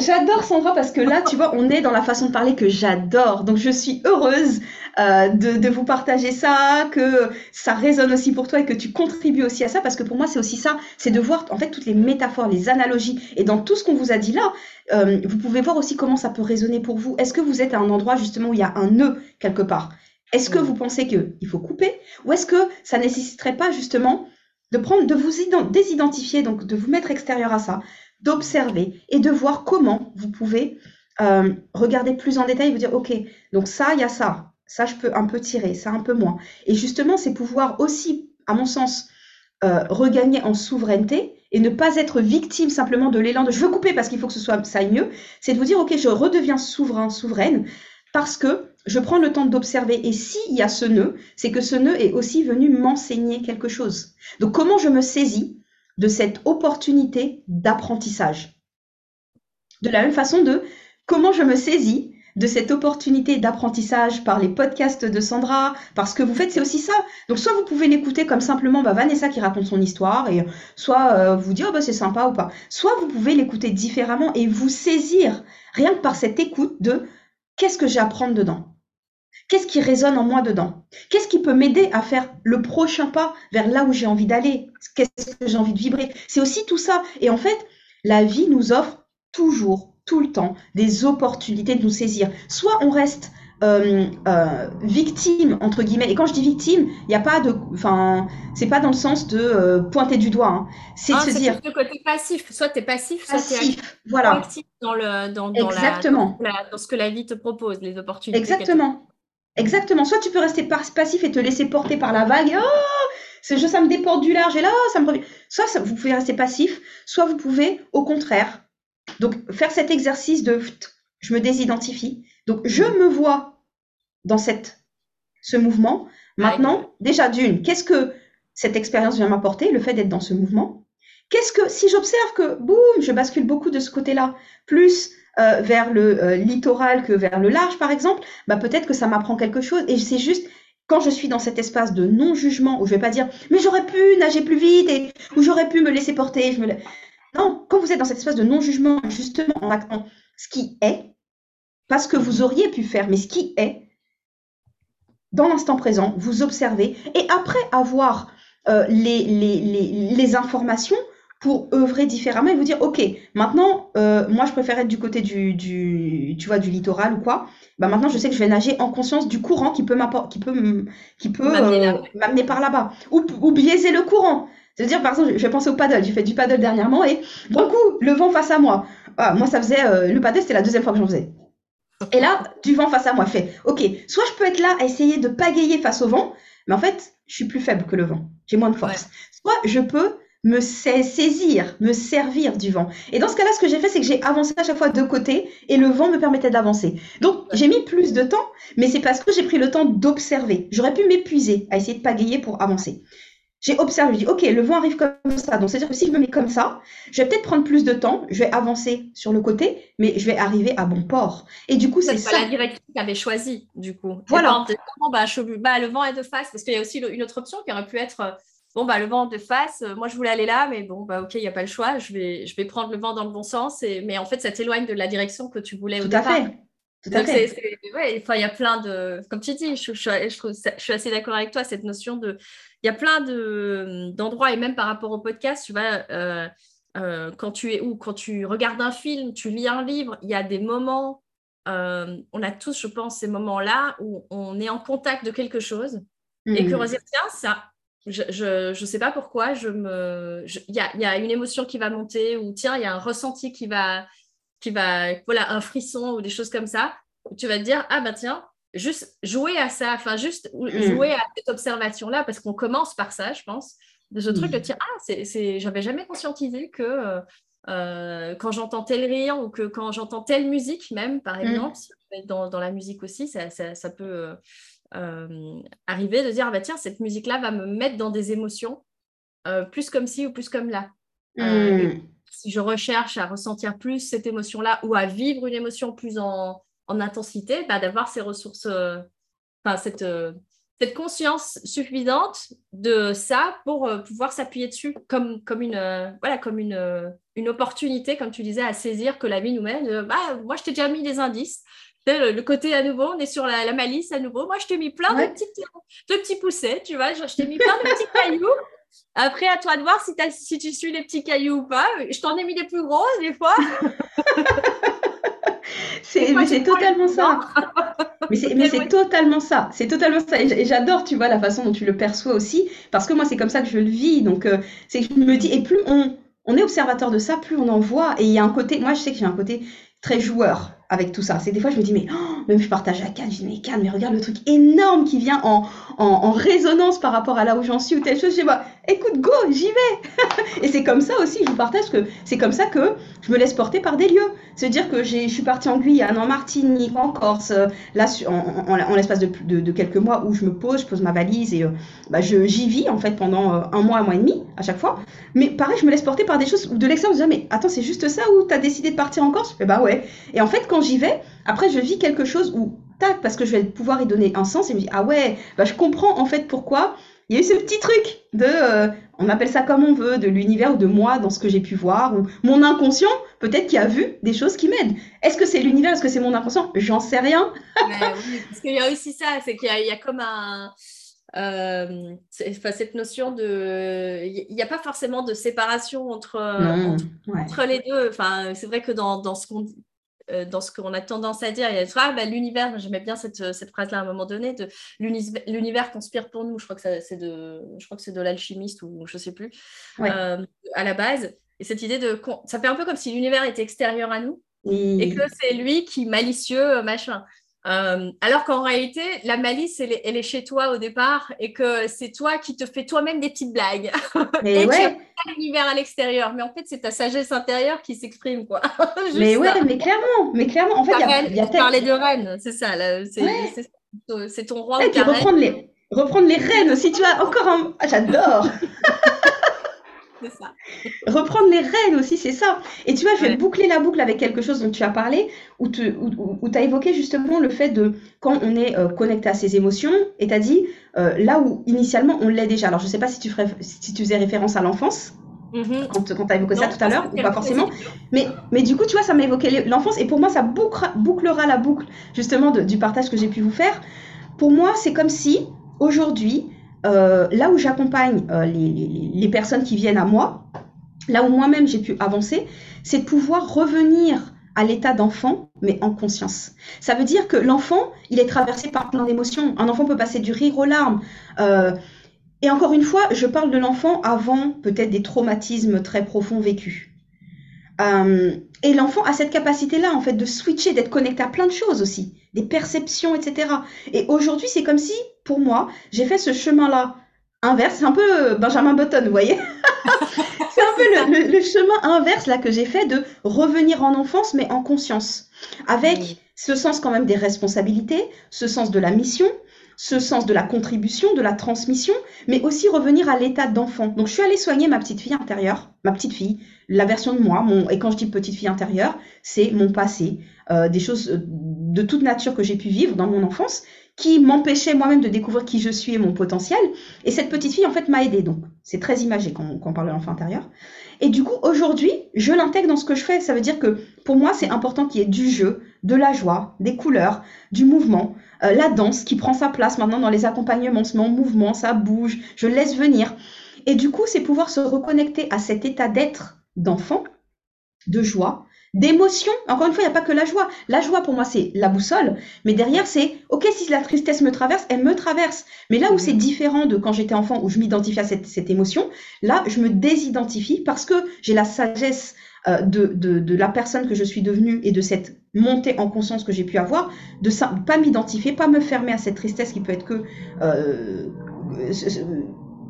J'adore Sandra parce que là, tu vois, on est dans la façon de parler que j'adore. Donc, je suis heureuse euh, de, de, vous partager ça, que ça résonne aussi pour toi et que tu contribues aussi à ça parce que pour moi, c'est aussi ça, c'est de voir en fait toutes les métaphores, les analogies et dans tout ce qu'on vous a dit là, euh, vous pouvez voir aussi comment ça peut résonner pour vous. Est-ce que vous êtes à un endroit justement où il y a un nœud quelque part? Est-ce que vous pensez qu'il faut couper? Ou est-ce que ça nécessiterait pas justement de prendre, de vous désidentifier, donc de vous mettre extérieur à ça, d'observer et de voir comment vous pouvez euh, regarder plus en détail vous dire, OK, donc ça, il y a ça, ça, je peux un peu tirer, ça, un peu moins. Et justement, c'est pouvoir aussi, à mon sens, euh, regagner en souveraineté et ne pas être victime simplement de l'élan de je veux couper parce qu'il faut que ce soit ça aille mieux, c'est de vous dire, OK, je redeviens souverain, souveraine, parce que je prends le temps d'observer. Et s'il y a ce nœud, c'est que ce nœud est aussi venu m'enseigner quelque chose. Donc comment je me saisis de cette opportunité d'apprentissage? De la même façon de comment je me saisis de cette opportunité d'apprentissage par les podcasts de Sandra, parce que vous faites, c'est aussi ça. Donc soit vous pouvez l'écouter comme simplement bah, Vanessa qui raconte son histoire, et soit euh, vous dire bah, c'est sympa ou pas. Soit vous pouvez l'écouter différemment et vous saisir rien que par cette écoute de qu'est-ce que j'ai dedans? Qu'est-ce qui résonne en moi dedans? Qu'est-ce qui peut m'aider à faire le prochain pas vers là où j'ai envie d'aller? Qu'est-ce que j'ai envie de vibrer? C'est aussi tout ça. Et en fait, la vie nous offre toujours, tout le temps, des opportunités de nous saisir. Soit on reste euh, euh, victime entre guillemets. Et quand je dis victime, il n'y a pas de, enfin, c'est pas dans le sens de euh, pointer du doigt. Hein. C'est de ah, se dire. le côté passif. Soit tu es passif, soit tu es actif. Voilà. actif dans le dans, Exactement. dans ce que la vie te propose, les opportunités. Exactement. Exactement. Soit tu peux rester passif et te laisser porter par la vague. Oh, ce jeu, ça me déporte du large et là, ça me Soit vous pouvez rester passif, soit vous pouvez, au contraire, donc faire cet exercice de je me désidentifie donc, je me vois dans cette, ce mouvement. Maintenant, déjà d'une, qu'est-ce que cette expérience vient m'apporter, le fait d'être dans ce mouvement? Qu'est-ce que, si j'observe que, boum, je bascule beaucoup de ce côté-là, plus euh, vers le euh, littoral que vers le large, par exemple, bah, peut-être que ça m'apprend quelque chose. Et c'est juste, quand je suis dans cet espace de non-jugement, où je vais pas dire, mais j'aurais pu nager plus vite, et où j'aurais pu me laisser porter. Je. Non, quand vous êtes dans cet espace de non-jugement, justement, en actant ce qui est, pas ce que vous auriez pu faire, mais ce qui est dans l'instant présent, vous observez, et après avoir euh, les, les, informations pour œuvrer différemment et vous dire, OK, maintenant, euh, moi, je préfère être du côté du, du, tu vois, du littoral ou quoi. Bah, maintenant, je sais que je vais nager en conscience du courant qui peut qui peut, qui peut euh, m'amener par là-bas. Ou, ou biaiser le courant. C'est-à-dire, par exemple, je vais penser au paddle. J'ai fait du paddle dernièrement et, bon coup, le vent face à moi. Ah, moi, ça faisait, le paddle, c'était la deuxième fois que j'en faisais. Et là, du vent face à moi fait, ok, soit je peux être là à essayer de pagayer face au vent, mais en fait, je suis plus faible que le vent, j'ai moins de force. Soit je peux me saisir, me servir du vent. Et dans ce cas-là, ce que j'ai fait, c'est que j'ai avancé à chaque fois de côté et le vent me permettait d'avancer. Donc, j'ai mis plus de temps, mais c'est parce que j'ai pris le temps d'observer. J'aurais pu m'épuiser à essayer de pagayer pour avancer j'ai observé, je dis, OK, le vent arrive comme ça. Donc, c'est-à-dire que si je me mets comme ça, je vais peut-être prendre plus de temps, je vais avancer sur le côté, mais je vais arriver à bon port. Et du coup, c'est ça. C'est la direction que tu avais choisie, du coup. Voilà. bah, bah, le vent est de face, parce qu'il y a aussi une autre option qui aurait pu être, euh, bon, bah, le vent de face, euh, moi, je voulais aller là, mais bon, bah, OK, il n'y a pas le choix, je vais, je vais prendre le vent dans le bon sens. Et... Mais en fait, ça t'éloigne de la direction que tu voulais Tout au départ. À fait. Tout à fait. il y a plein de, comme tu dis, je, je, je suis assez d'accord avec toi, cette notion de, il y a plein d'endroits, et même par rapport au podcast, tu vois, euh, euh, quand tu es où Quand tu regardes un film, tu lis un livre, il y a des moments, euh, on a tous, je pense, ces moments-là où on est en contact de quelque chose et que on se tiens, ça, je ne sais pas pourquoi, je me, il y, a, y, a, une émotion qui va monter ou tiens, il y a un ressenti qui va, qui va, voilà, un frisson ou des choses comme ça, où tu vas te dire, ah ben tiens, juste jouer à ça, enfin juste mm. jouer à cette observation-là, parce qu'on commence par ça, je pense, de ce truc de mm. dire, ah, c'est, j'avais jamais conscientisé que euh, euh, quand j'entends tel rire ou que quand j'entends telle musique même, par mm. exemple, dans, dans, la musique aussi, ça, ça, peut euh, arriver de dire, ah, bah, tiens, cette musique-là va me mettre dans des émotions, plus comme ci ou plus comme là. si je recherche à ressentir plus cette émotion-là ou à vivre une émotion plus en, en intensité, bah, d'avoir ces ressources, euh, enfin, cette, euh, cette conscience suffisante de ça pour euh, pouvoir s'appuyer dessus comme, comme, une, euh, voilà, comme une, euh, une opportunité, comme tu disais, à saisir que la vie nous mène. bah, moi, je t'ai déjà mis des indices. Le, côté à nouveau, on est sur la, malice à nouveau. Moi, je t'ai mis plein de, petits, de petits poussets, tu vois. Je, t'ai mis plein de petits cailloux. Après, à toi de voir si, si tu suis les petits cailloux ou pas. Je t'en ai mis des plus grosses, des fois. <laughs> c'est totalement ça. <laughs> mais c'est totalement ça. C'est totalement ça. Et j'adore, tu vois, la façon dont tu le perçois aussi, parce que moi, c'est comme ça que je le vis. Donc, euh, c'est que je me dis, et plus on, on est observateur de ça, plus on en voit. Et il y a un côté, moi, je sais que j'ai un côté très joueur avec tout ça. C'est des fois, je me dis, mais oh, même je partage à Cannes, je dis, mais Cannes, mais regarde le truc énorme qui vient en, en, résonance par rapport à là où j'en suis ou telle chose. Je dis, bah, écoute, go, j'y vais. <laughs> et c'est comme ça aussi, je vous partage que c'est comme ça que je me laisse porter par des lieux. C'est-à-dire que je suis partie en Guyane, en Martinique, en Corse, là, en, en, l'espace de, de, quelques mois où je me pose, je pose ma valise et euh, bah, j'y vis en fait pendant euh, un mois, un mois et demi à chaque fois. Mais pareil, je me laisse porter par des choses de l'extérieur, je me dis, mais attends, c'est juste ça ou t'as décidé de partir en Corse? Je fais, bah ouais. Et en fait, quand j'y vais, après, je vis quelque chose où, tac, parce que je vais pouvoir y donner un sens et me dire, ah ouais, bah, je comprends en fait pourquoi il y a eu ce petit truc de, euh, on appelle ça comme on veut, de l'univers ou de moi dans ce que j'ai pu voir, ou mon inconscient, peut-être qui a vu des choses qui m'aident. Est-ce que c'est l'univers, est-ce que c'est mon inconscient? J'en sais rien. <laughs> oui, parce qu'il y a aussi ça, c'est qu'il y, a comme un... Euh, cette notion de il n'y a pas forcément de séparation entre, entre, les deux enfin c'est vrai que dans, dans ce qu'on euh, dans ce qu'on a tendance à dire. Il y a ah, bah, l'univers, j'aimais bien cette, cette phrase-là à un moment donné, de l'univers conspire pour nous. Je crois que c'est de, je crois que c'est de l'alchimiste ou je sais plus euh, à la base. Et cette idée de, ça fait un peu comme si l'univers était extérieur à nous et que c'est lui qui malicieux machin. Euh, alors qu'en réalité, la malice, elle est, chez toi au départ et que c'est toi qui te fais toi-même des petites blagues. <laughs> Mais et ouais. tu l'univers à l'extérieur. Mais en fait, c'est ta sagesse intérieure qui s'exprime. quoi. <laughs> mais ouais, mais clairement. Mais clairement, en fait, il y a, parler de reine, c'est ça. C'est ton roi. Et puis reprendre les, reprendre les reines aussi. Tu as encore un. Ah, j'adore <laughs> ça. Reprendre les règles aussi, c'est ça. Et tu vois, je vais boucler la boucle avec quelque chose dont tu as parlé, où tu as évoqué justement le fait de quand on est euh, connecté à ses émotions, et tu as dit euh, là où initialement on l'est déjà. Alors, je ne sais pas si tu, ferais, si tu faisais référence à l'enfance. Mm-hmm. Quand, quand tu as évoqué ça tout à l'heure, ou pas forcément. Mais, mais du coup, tu vois, ça m'a évoqué l'enfance, et pour moi, ça bouclera, bouclera la boucle justement du partage que j'ai pu vous faire. Pour moi, c'est comme si aujourd'hui, euh, là où j'accompagne euh, les, personnes qui viennent à moi, là où moi-même j'ai pu avancer, c'est de pouvoir revenir à l'état d'enfant, mais en conscience. Ça veut dire que l'enfant, il est traversé par plein d'émotions. Un enfant peut passer du rire aux larmes. Euh, et encore une fois, je parle de l'enfant avant peut-être des traumatismes très profonds vécus. Et l'enfant a cette capacité-là, en fait, de switcher, d'être connecté à plein de choses aussi, des perceptions, etc. Et aujourd'hui, c'est comme si pour moi, j'ai fait ce chemin-là inverse. C'est un peu euh, Benjamin Button, vous voyez? <laughs> C'est un peu le, chemin inverse là que j'ai fait de revenir en enfance, mais en conscience. Avec ce sens quand même des responsabilités, ce sens de la mission, ce sens de la contribution, de la transmission, mais aussi revenir à l'état d'enfant. Donc je suis allée soigner ma petite fille intérieure, ma petite fille, la version de moi, mon, et quand je dis petite fille intérieure, c'est mon passé, euh, des choses euh, de toute nature que j'ai pu vivre dans mon enfance, qui m'empêchait moi-même de découvrir qui je suis et mon potentiel. Et cette petite fille, en fait, m'a aidée. Donc, c'est très imagé quand, on parle de l'enfant intérieur. Et du coup, aujourd'hui, je l'intègre dans ce que je fais. Ça veut dire que pour moi, c'est important qu'il y ait du jeu, de la joie, des couleurs, du mouvement, euh, la danse qui prend sa place maintenant dans les accompagnements, en mouvement, ça bouge, je laisse venir. Et du coup, c'est pouvoir se reconnecter à cet état d'être d'enfant, de joie, d'émotion. Encore une fois, il n'y a pas que la joie. La joie, pour moi, c'est la boussole. Mais derrière, c'est, OK, si la tristesse me traverse, elle me traverse. Mais là où c'est différent de quand j'étais enfant, où je m'identifie à cette, émotion, là, je me désidentifie parce que j'ai la sagesse euh, de, la personne que je suis devenue et de cette montée en conscience que j'ai pu avoir, de ne pas m'identifier, pas me fermer à cette tristesse qui peut être que... Euh,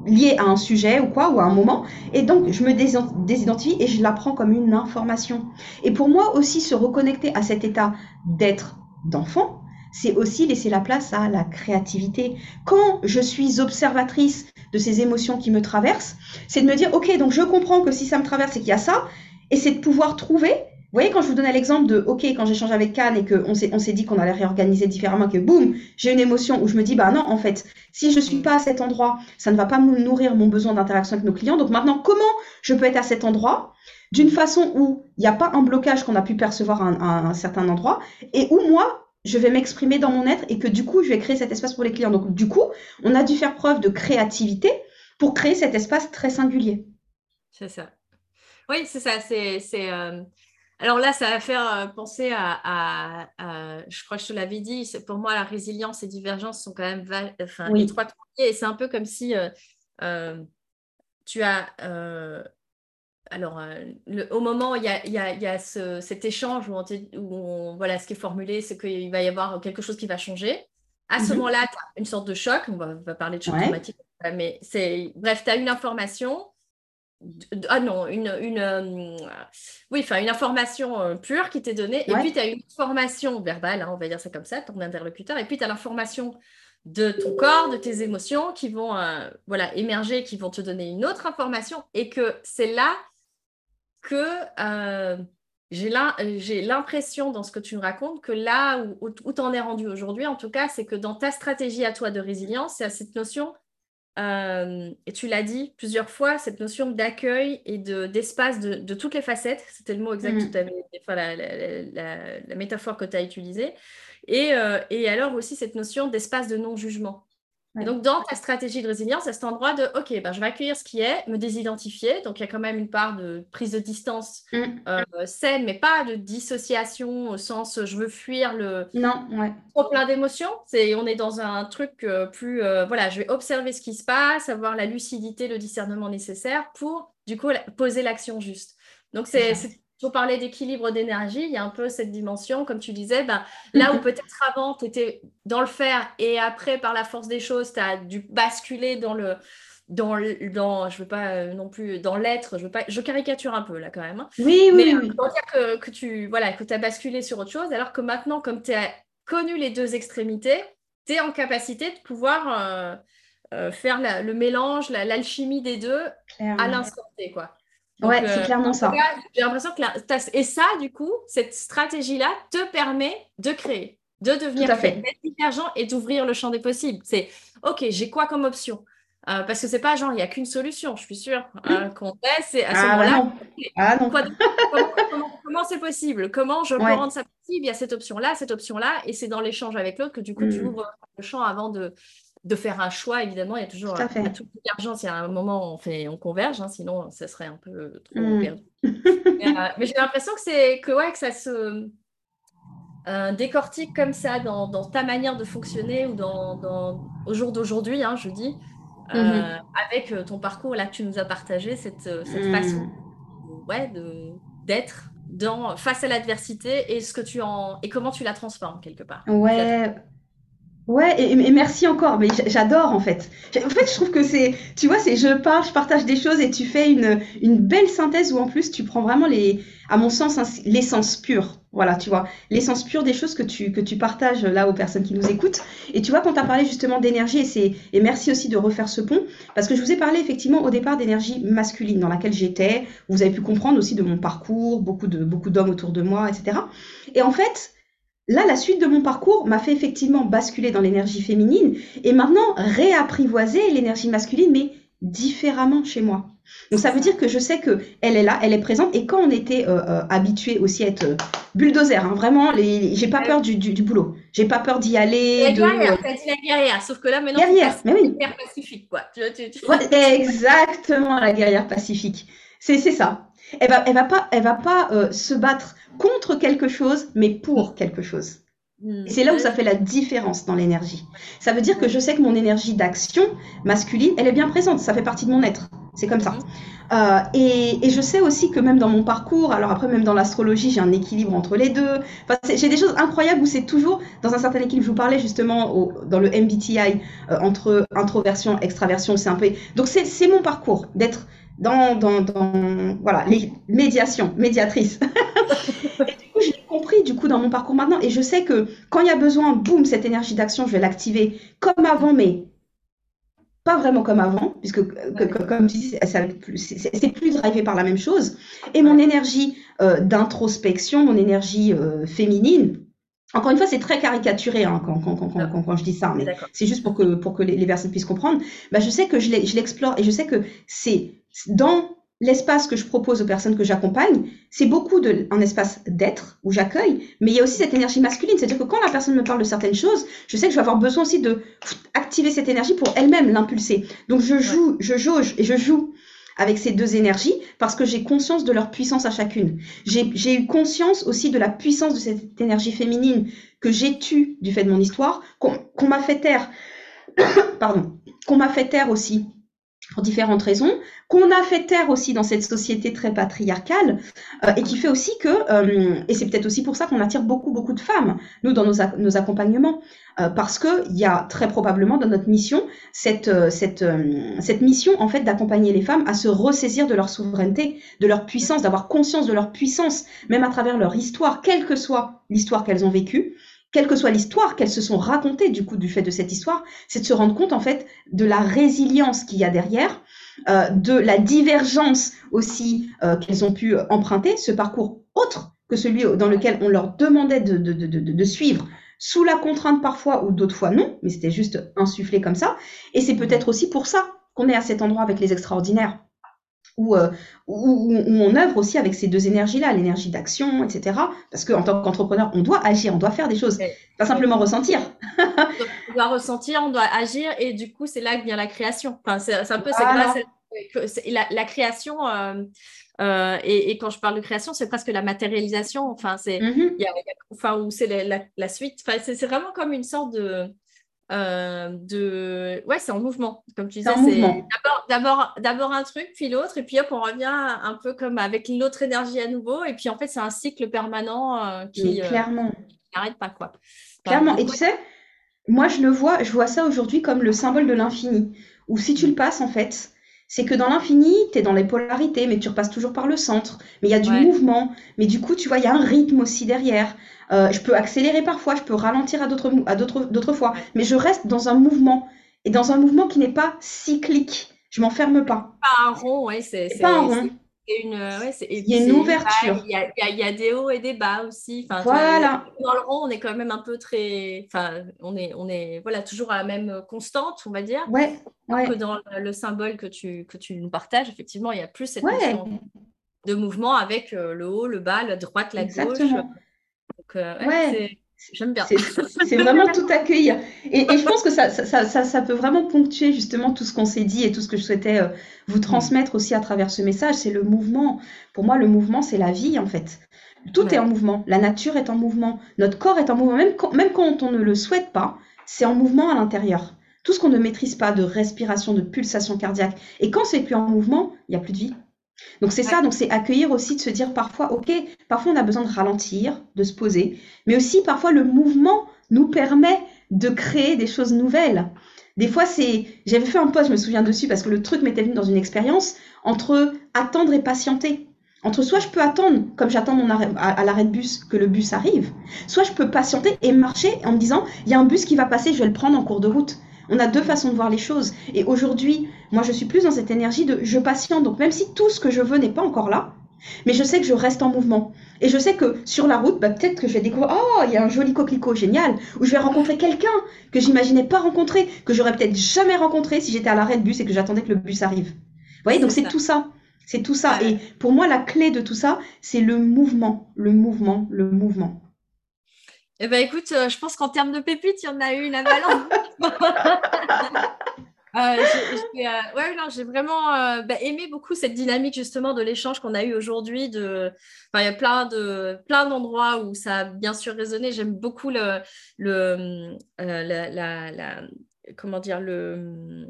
lié à un sujet ou quoi, ou à un moment. Et donc, je me désidentifie et je la prends comme une information. Et pour moi aussi, se reconnecter à cet état d'être d'enfant, c'est aussi laisser la place à la créativité. Quand je suis observatrice de ces émotions qui me traversent, c'est de me dire, OK, donc je comprends que si ça me traverse, c'est qu'il y a ça, et c'est de pouvoir trouver Vous voyez, quand je vous donnais l'exemple de, OK, quand j'échange avec Cannes et qu'on s'est, on s'est dit qu'on allait réorganiser différemment, que boum, j'ai une émotion où je me dis, bah non, en fait, si je suis mm. pas à cet endroit, ça ne va pas me nourrir mon besoin d'interaction avec nos clients. Donc maintenant, comment je peux être à cet endroit? D'une façon où il n'y a pas un blocage qu'on a pu percevoir à un, certain endroit et où moi, je vais m'exprimer dans mon être et que du coup, je vais créer cet espace pour les clients. Donc du coup, on a dû faire preuve de créativité pour créer cet espace très singulier. C'est ça. Oui, c'est ça. C'est, euh, Alors là, ça va faire euh, penser à, je crois que je te l'avais dit, pour moi, la résilience et divergence sont quand même enfin, étroitement liées. Et c'est un peu comme si euh, tu as alors, au moment où il y a, cet échange où, voilà, ce qui est formulé, c'est qu'il va y avoir quelque chose qui va changer. À ce mmh moment-là, tu as une sorte de choc. On va, parler de choc traumatique. Mais c'est, bref, tu as une information ah non, une, une euh, oui, enfin une information euh, pure qui t'est donnée, et puis tu as une information verbale, hein, on va dire ça comme ça, ton interlocuteur, et puis tu as l'information de ton corps, de tes émotions qui vont euh, voilà, émerger, qui vont te donner une autre information, et que c'est là que j'ai l'impression dans ce que tu me racontes que là où, où, où tu en es rendu aujourd'hui, en tout cas, c'est que dans ta stratégie à toi de résilience, c'est à cette notion euh, et tu l'as dit plusieurs fois, cette notion d'accueil et d'espace de, toutes les facettes, c'était le mot exact, mm. enfin, la, la, métaphore que tu as utilisée. Et, euh, et alors aussi cette notion d'espace de non-jugement donc, dans ta stratégie de résilience, à cet endroit de OK, ben, je vais accueillir ce qui est, me désidentifier. Donc, il y a quand même une part de prise de distance mm. euh, saine, mais pas de dissociation au sens je veux fuir le non, ouais. trop plein d'émotions. C'est, on est dans un truc euh, plus euh, voilà, je vais observer ce qui se passe, avoir la lucidité, le discernement nécessaire pour du coup poser l'action juste. Donc, c'est pour parler d'équilibre d'énergie, il y a un peu cette dimension, comme tu disais, ben, <laughs> là où peut-être avant, tu étais dans le faire et après, par la force des choses, tu as dû basculer dans le... Dans, dans je veux pas euh, non plus dans l'être je veux pas je caricature un peu là quand même hein. oui oui, oui. Euh, dire que, que, tu voilà que tu as basculé sur autre chose alors que maintenant comme tu as connu les deux extrémités tu es en capacité de pouvoir euh, faire le mélange l'alchimie des deux à l'instant T quoi ouais, c'est euh, clairement ça. J'ai l'impression que et ça, du coup, cette stratégie-là te permet de créer, de devenir divergent et d'ouvrir le champ des possibles. C'est OK, j'ai quoi comme option? Euh, parce que c'est pas genre il n'y a qu'une solution, je suis sûre euh, qu'on c'est à ce ah, moment-là. Ah, comment c'est possible? Comment je peux rendre ça possible? Il y a cette option-là, cette option-là, et c'est dans l'échange avec l'autre que du coup tu mm. ouvres le champ avant de, de faire un choix, évidemment, il y a toujours à, à toute divergence, il y a un moment où on, fait, on converge, hein, sinon ça serait un peu trop mmh. perdu. <laughs> Euh, mais, j'ai l'impression que c'est que, ouais, que ça se euh, décortique comme ça dans, dans, ta manière de fonctionner ou dans, dans au jour d'aujourd'hui, hein, je dis, euh, mmh avec ton parcours là que tu nous as partagé, cette, cette mmh. façon ouais, d'être dans face à l'adversité et ce que tu en et comment tu la transformes quelque part. Ouais, Ouais, et, merci encore. Mais j'adore en fait. En fait, je trouve que c'est, tu vois, c'est je parle, je partage des choses et tu fais une, une belle synthèse où en plus tu prends vraiment les, à mon sens, l'essence pure. Voilà, tu vois, l'essence pure des choses que tu, que tu partages là aux personnes qui nous écoutent. Et tu vois, quand tu as parlé justement d'énergie, et, c'est, et merci aussi de refaire ce pont, parce que je vous ai parlé effectivement au départ d'énergie masculine dans laquelle j'étais. Vous avez pu comprendre aussi de mon parcours, beaucoup de beaucoup d'hommes autour de moi, etc. Et en fait, Là, la suite de mon parcours m'a fait effectivement basculer dans l'énergie féminine et maintenant réapprivoiser l'énergie masculine, mais différemment chez moi. Donc ça veut dire que je sais que elle est là, elle est présente. Et quand on était euh, euh, habitué aussi à être euh, bulldozer, hein, vraiment, j'ai pas peur du, du, boulot. J'ai pas peur d'y aller. La guerrière, t'as dit la guerrière, sauf que là maintenant, guerrière, mais oui. la guerrière pacifique, quoi. exactement, la guerrière pacifique. C'est, c'est ça. Elle va, elle va pas, elle va pas se battre contre quelque chose, mais pour quelque chose. Et c'est là où ça fait la différence dans l'énergie. Ça veut dire que je sais que mon énergie d'action masculine, elle est bien présente, ça fait partie de mon être. C'est comme ça. Euh, et, je sais aussi que même dans mon parcours, alors après même dans l'astrologie, j'ai un équilibre entre les deux. Enfin, j'ai des choses incroyables où c'est toujours dans un certain équilibre. Je vous parlais justement au, dans le MBTI euh, entre introversion, extraversion, c'est un peu. Donc c'est mon parcours d'être dans, dans, dans, voilà, les médiations, médiatrice. <laughs> et du coup, je l'ai compris du coup dans mon parcours maintenant. Et je sais que quand il y a besoin, boum, cette énergie d'action, je vais l'activer comme avant, mais pas vraiment comme avant, puisque comme tu dis, c'est plus drivé par la même chose. Et mon énergie euh, d'introspection, mon énergie euh, féminine, encore une fois, c'est très caricaturé hein, quand, quand, quand, quand, quand, je dis ça, mais c'est juste pour que, pour que les, personnes puissent comprendre. Bah, je sais que je l'explore et je sais que c'est dans l'espace que je propose aux personnes que j'accompagne, c'est beaucoup de, un espace d'être où j'accueille, mais il y a aussi cette énergie masculine. C'est-à-dire que quand la personne me parle de certaines choses, je sais que je vais avoir besoin aussi de activer cette énergie pour elle-même l'impulser. Donc je joue, je jauge et je joue avec ces deux énergies parce que j'ai conscience de leur puissance à chacune. J'ai eu conscience aussi de la puissance de cette énergie féminine que j'ai tue du fait de mon histoire, qu'on m'a fait taire, <coughs> pardon, qu'on m'a fait taire aussi pour différentes raisons, qu'on a fait taire aussi dans cette société très patriarcale, euh, et qui fait aussi que, euh, et c'est peut-être aussi pour ça qu'on attire beaucoup, beaucoup de femmes, nous, dans nos, nos accompagnements, euh, parce qu'il y a très probablement dans notre mission cette, cette, cette mission, en fait, d'accompagner les femmes à se ressaisir de leur souveraineté, de leur puissance, d'avoir conscience de leur puissance, même à travers leur histoire, quelle que soit l'histoire qu'elles ont vécue, quelle que soit l'histoire qu'elles se sont racontées du coup du fait de cette histoire, c'est de se rendre compte en fait de la résilience qu'il y a derrière, euh, de la divergence aussi euh, qu'elles ont pu emprunter, ce parcours autre que celui dans lequel on leur demandait de, de, de, de suivre sous la contrainte parfois ou d'autres fois non, mais c'était juste insufflé comme ça. Et c'est peut-être aussi pour ça qu'on est à cet endroit avec les extraordinaires. Euh, où, on œuvre aussi avec ces deux énergies-là, l'énergie d'action, etc. Parce qu'en tant qu'entrepreneur, on doit agir, on doit faire des choses, pas simplement ressentir. on doit ressentir, on doit agir, et du coup, c'est là que vient la création. Enfin, c'est un peu la, la, création. Euh, euh, et, quand je parle de création, c'est presque la matérialisation. Enfin, c'est, mm-hmm. enfin, c'est la, la, suite. Enfin, c'est vraiment comme une sorte de euh, de ouais c'est en mouvement. Comme tu disais c'est d'abord d'abord un truc puis l'autre et puis hop on revient un peu comme avec l'autre énergie à nouveau et puis en fait c'est un cycle permanent euh, qui euh, clairement. n'arrête pas quoi. Clairement. et tu sais moi je le vois je vois ça aujourd'hui comme le symbole de l'infini où si tu le passes en fait c'est que dans l'infini, tu es dans les polarités, mais tu repasses toujours par le centre. Mais il y a du mouvement. Mais du coup, tu vois, il y a un rythme aussi derrière. Euh, je peux accélérer parfois, je peux ralentir à d'autres, à d'autres, d'autres fois, mais je reste dans un mouvement et dans un mouvement qui n'est pas cyclique. Je m'enferme pas. Pas un rond, oui, c'est, c'est pas un rond. Une, ouais, il y a une ouverture. Il y a, il y a, des hauts et des bas aussi. Enfin, voilà. Dans le rond, on est quand même un peu très. Enfin, on est, on est voilà, toujours à la même constante, on va dire. Ouais. ouais. Que dans le symbole que tu, que tu nous partages, effectivement, il y a plus cette notion de mouvement avec euh, le haut, le bas, la droite, la Exactement. gauche. Euh, ouais, J'aime bien. C'est vraiment tout accueillir. Et, je pense que ça, ça, ça, ça, peut vraiment ponctuer justement tout ce qu'on s'est dit et tout ce que je souhaitais euh, vous transmettre aussi à travers ce message. C'est le mouvement. Pour moi, le mouvement, c'est la vie en fait. Tout est en mouvement. La nature est en mouvement. Notre corps est en mouvement. Même quand, même quand on ne le souhaite pas, c'est en mouvement à l'intérieur. Tout ce qu'on ne maîtrise pas de respiration, de pulsation cardiaque. Et quand c'est plus en mouvement, il n'y a plus de vie. Donc c'est ça, donc c'est accueillir aussi de se dire parfois, ok, parfois on a besoin de ralentir, de se poser, mais aussi parfois le mouvement nous permet de créer des choses nouvelles. Des fois c'est, j'avais fait un post, je me souviens dessus parce que le truc m'était venu dans une expérience entre attendre et patienter. Entre soit je peux attendre, comme j'attends mon arrêt, à, l'arrêt de bus, que le bus arrive, soit je peux patienter et marcher en me disant, il y a un bus qui va passer, je vais le prendre en cours de route. On a deux façons de voir les choses. Et aujourd'hui, moi, je suis plus dans cette énergie de je patiente. Donc, même si tout ce que je veux n'est pas encore là, mais je sais que je reste en mouvement. Et je sais que sur la route, bah, peut-être que je vais découvrir, oh, il y a un joli coquelicot génial, ou je vais rencontrer quelqu'un que j'imaginais pas rencontrer, que j'aurais peut-être jamais rencontré si j'étais à l'arrêt de bus et que j'attendais que le bus arrive. Vous voyez, donc c'est tout ça. C'est tout ça. Et pour moi, la clé de tout ça, c'est le mouvement, le mouvement, le mouvement. Eh ben écoute, euh, je pense qu'en termes de pépites, il y en a eu une avalanche. <laughs> Euh, j'ai, euh, ouais, non, j'ai vraiment bah, aimé beaucoup cette dynamique justement de l'échange qu'on a eu aujourd'hui. De, il y a plein de plein d'endroits où ça a bien sûr résonné. J'aime beaucoup le, le la, la, comment dire le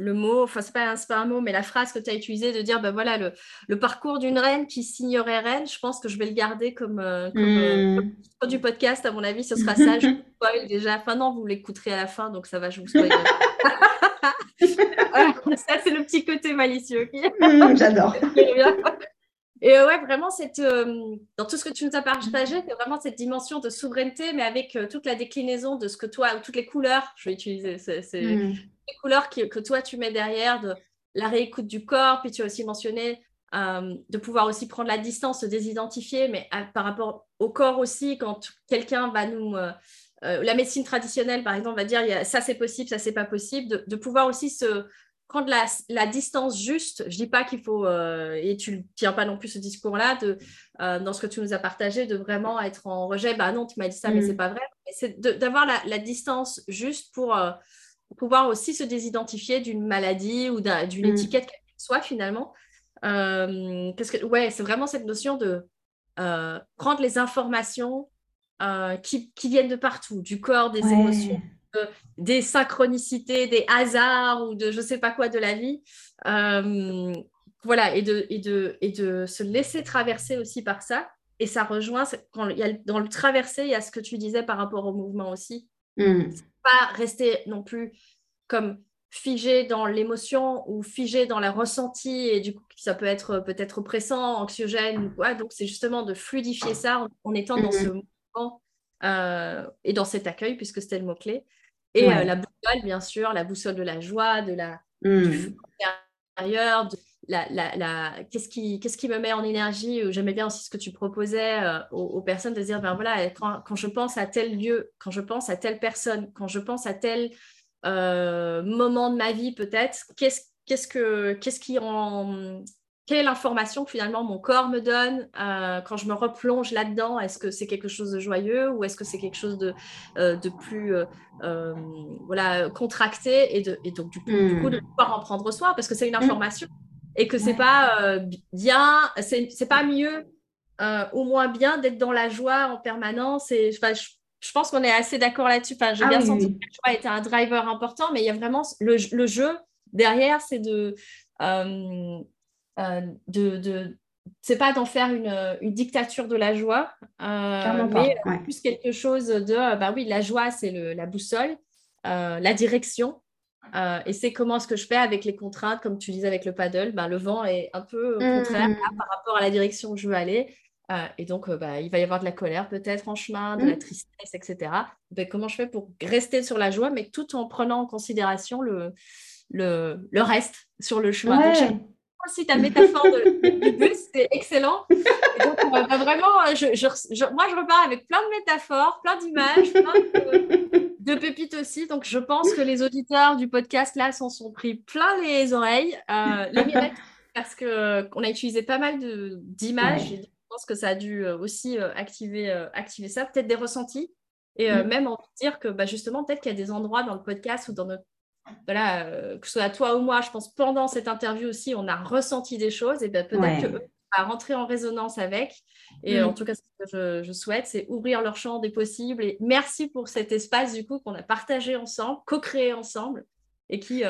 le mot, enfin c'est pas, pas un mot, mais la phrase que tu as utilisée de dire, ben voilà, le, le parcours d'une reine qui signerait reine, je pense que je vais le garder comme, euh, euh, hmm. du podcast, à mon avis, ce sera ça. Je <laughs> vous spoil déjà. Enfin non, vous l'écouterez à la fin, donc ça va, je vous spoil. <laughs> ça, c'est le petit côté malicieux. Hmm, j'adore. <laughs> Et ouais, vraiment, cette, euh, dans tout ce que tu nous as partagé, c'est vraiment cette dimension de souveraineté, mais avec toute la déclinaison de ce que toi, ou toutes les couleurs, je vais utiliser, c'est, hmm les couleurs que, toi tu mets derrière de la réécoute du corps, puis tu as aussi mentionné euh, de pouvoir aussi prendre la distance, se désidentifier, mais par rapport au corps aussi, quand quelqu'un va nous... Euh, euh, la médecine traditionnelle, par exemple, va dire ça c'est possible, ça c'est pas possible, de, pouvoir aussi se prendre la, distance juste. Je dis pas qu'il faut, et tu ne tiens pas non plus ce discours-là, de dans ce que tu nous as partagé, de vraiment être en rejet. Bah non, tu m'as dit ça, mais mm. c'est pas vrai. C'est d'avoir la, distance juste pour pouvoir aussi se désidentifier d'une maladie ou d'une mm. étiquette qu'elle soit finalement. Euh, que, ouais, c'est vraiment cette notion de euh, prendre les informations euh, qui, qui, viennent de partout, du corps, des émotions, des synchronicités, des hasards ou de je sais pas quoi de la vie. voilà, et de, et, de, et de se laisser traverser aussi par ça. Et ça rejoint, quand il y a, dans le traverser, il y a ce que tu disais par rapport au mouvement aussi. Mm. Pas rester non plus comme figé dans l'émotion ou figé dans la ressenti et du coup ça peut être peut-être oppressant, anxiogène ou quoi. Donc c'est justement de fluidifier ça en, étant dans ce mhm. mouvement euh, et dans cet accueil puisque c'était le mot clé. Et euh, la boussole bien sûr, la boussole de la joie, de la du intérieur, de la, la, la... qu'est-ce qui qu'est-ce qui me met en énergie. J'aimais bien aussi ce que tu proposais euh, aux, personnes de dire ben voilà quand, quand je pense à tel lieu, quand je pense à telle personne, quand je pense à tel euh, moment de ma vie peut-être, qu'est-ce, qu'est-ce, que, qu'est-ce qui en... Quelle est l'information que finalement mon corps me donne euh, quand je me replonge là-dedans Est-ce que c'est quelque chose de joyeux ou est-ce que c'est quelque chose de, euh, de plus voilà, contracté et, de, et donc du coup, du coup, de hmm. pouvoir en prendre soin parce que c'est une hmm. information et que c'est pas bien, c'est, pas mieux ou moins bien d'être dans la joie en permanence. Et, enfin, je, je pense qu'on est assez d'accord là-dessus. Enfin, j'ai ah bien senti que le choix était un driver important, mais il y a vraiment le, jeu derrière, c'est de, euh, euh, de, de c'est pas d'en faire une, une, dictature de la joie, euh, mais plus quelque chose de, bah oui, la joie, c'est la boussole, la direction. Et c'est comment est-ce que je fais avec les contraintes, comme tu disais avec le paddle, ben, le vent est un peu contraire mmh. par rapport à la direction où je veux aller. Euh, et donc, euh, bah, il va y avoir de la colère peut-être en chemin, de la mmh. tristesse, etc. Ben, comment je fais pour rester sur la joie, mais tout en prenant en considération le, le, le reste sur le chemin? Ouais. Donc, aussi ta métaphore de, du bus, c'est excellent. donc, bah, vraiment, je, je, moi, je repars avec plein de métaphores, plein d'images, plein de, de, pépites aussi. Donc, je pense que les auditeurs du podcast, là, s'en sont pris plein les oreilles. Euh, les <laughs> parce qu'on a utilisé pas mal d'images pense que ça a dû euh, aussi euh, activer, euh, activer ça, peut-être des ressentis. Et mm. même en dire que bah, justement, peut-être qu'il y a des endroits dans le podcast ou dans notre. Voilà, que ce soit toi ou moi, je pense pendant cette interview aussi, on a ressenti des choses et ben, peut-être que à rentrer en résonance avec. Et mm. en tout cas, ce que je, souhaite, c'est ouvrir leur champ des possibles. Et merci pour cet espace, du coup, qu'on a partagé ensemble, co-créé ensemble, et qui,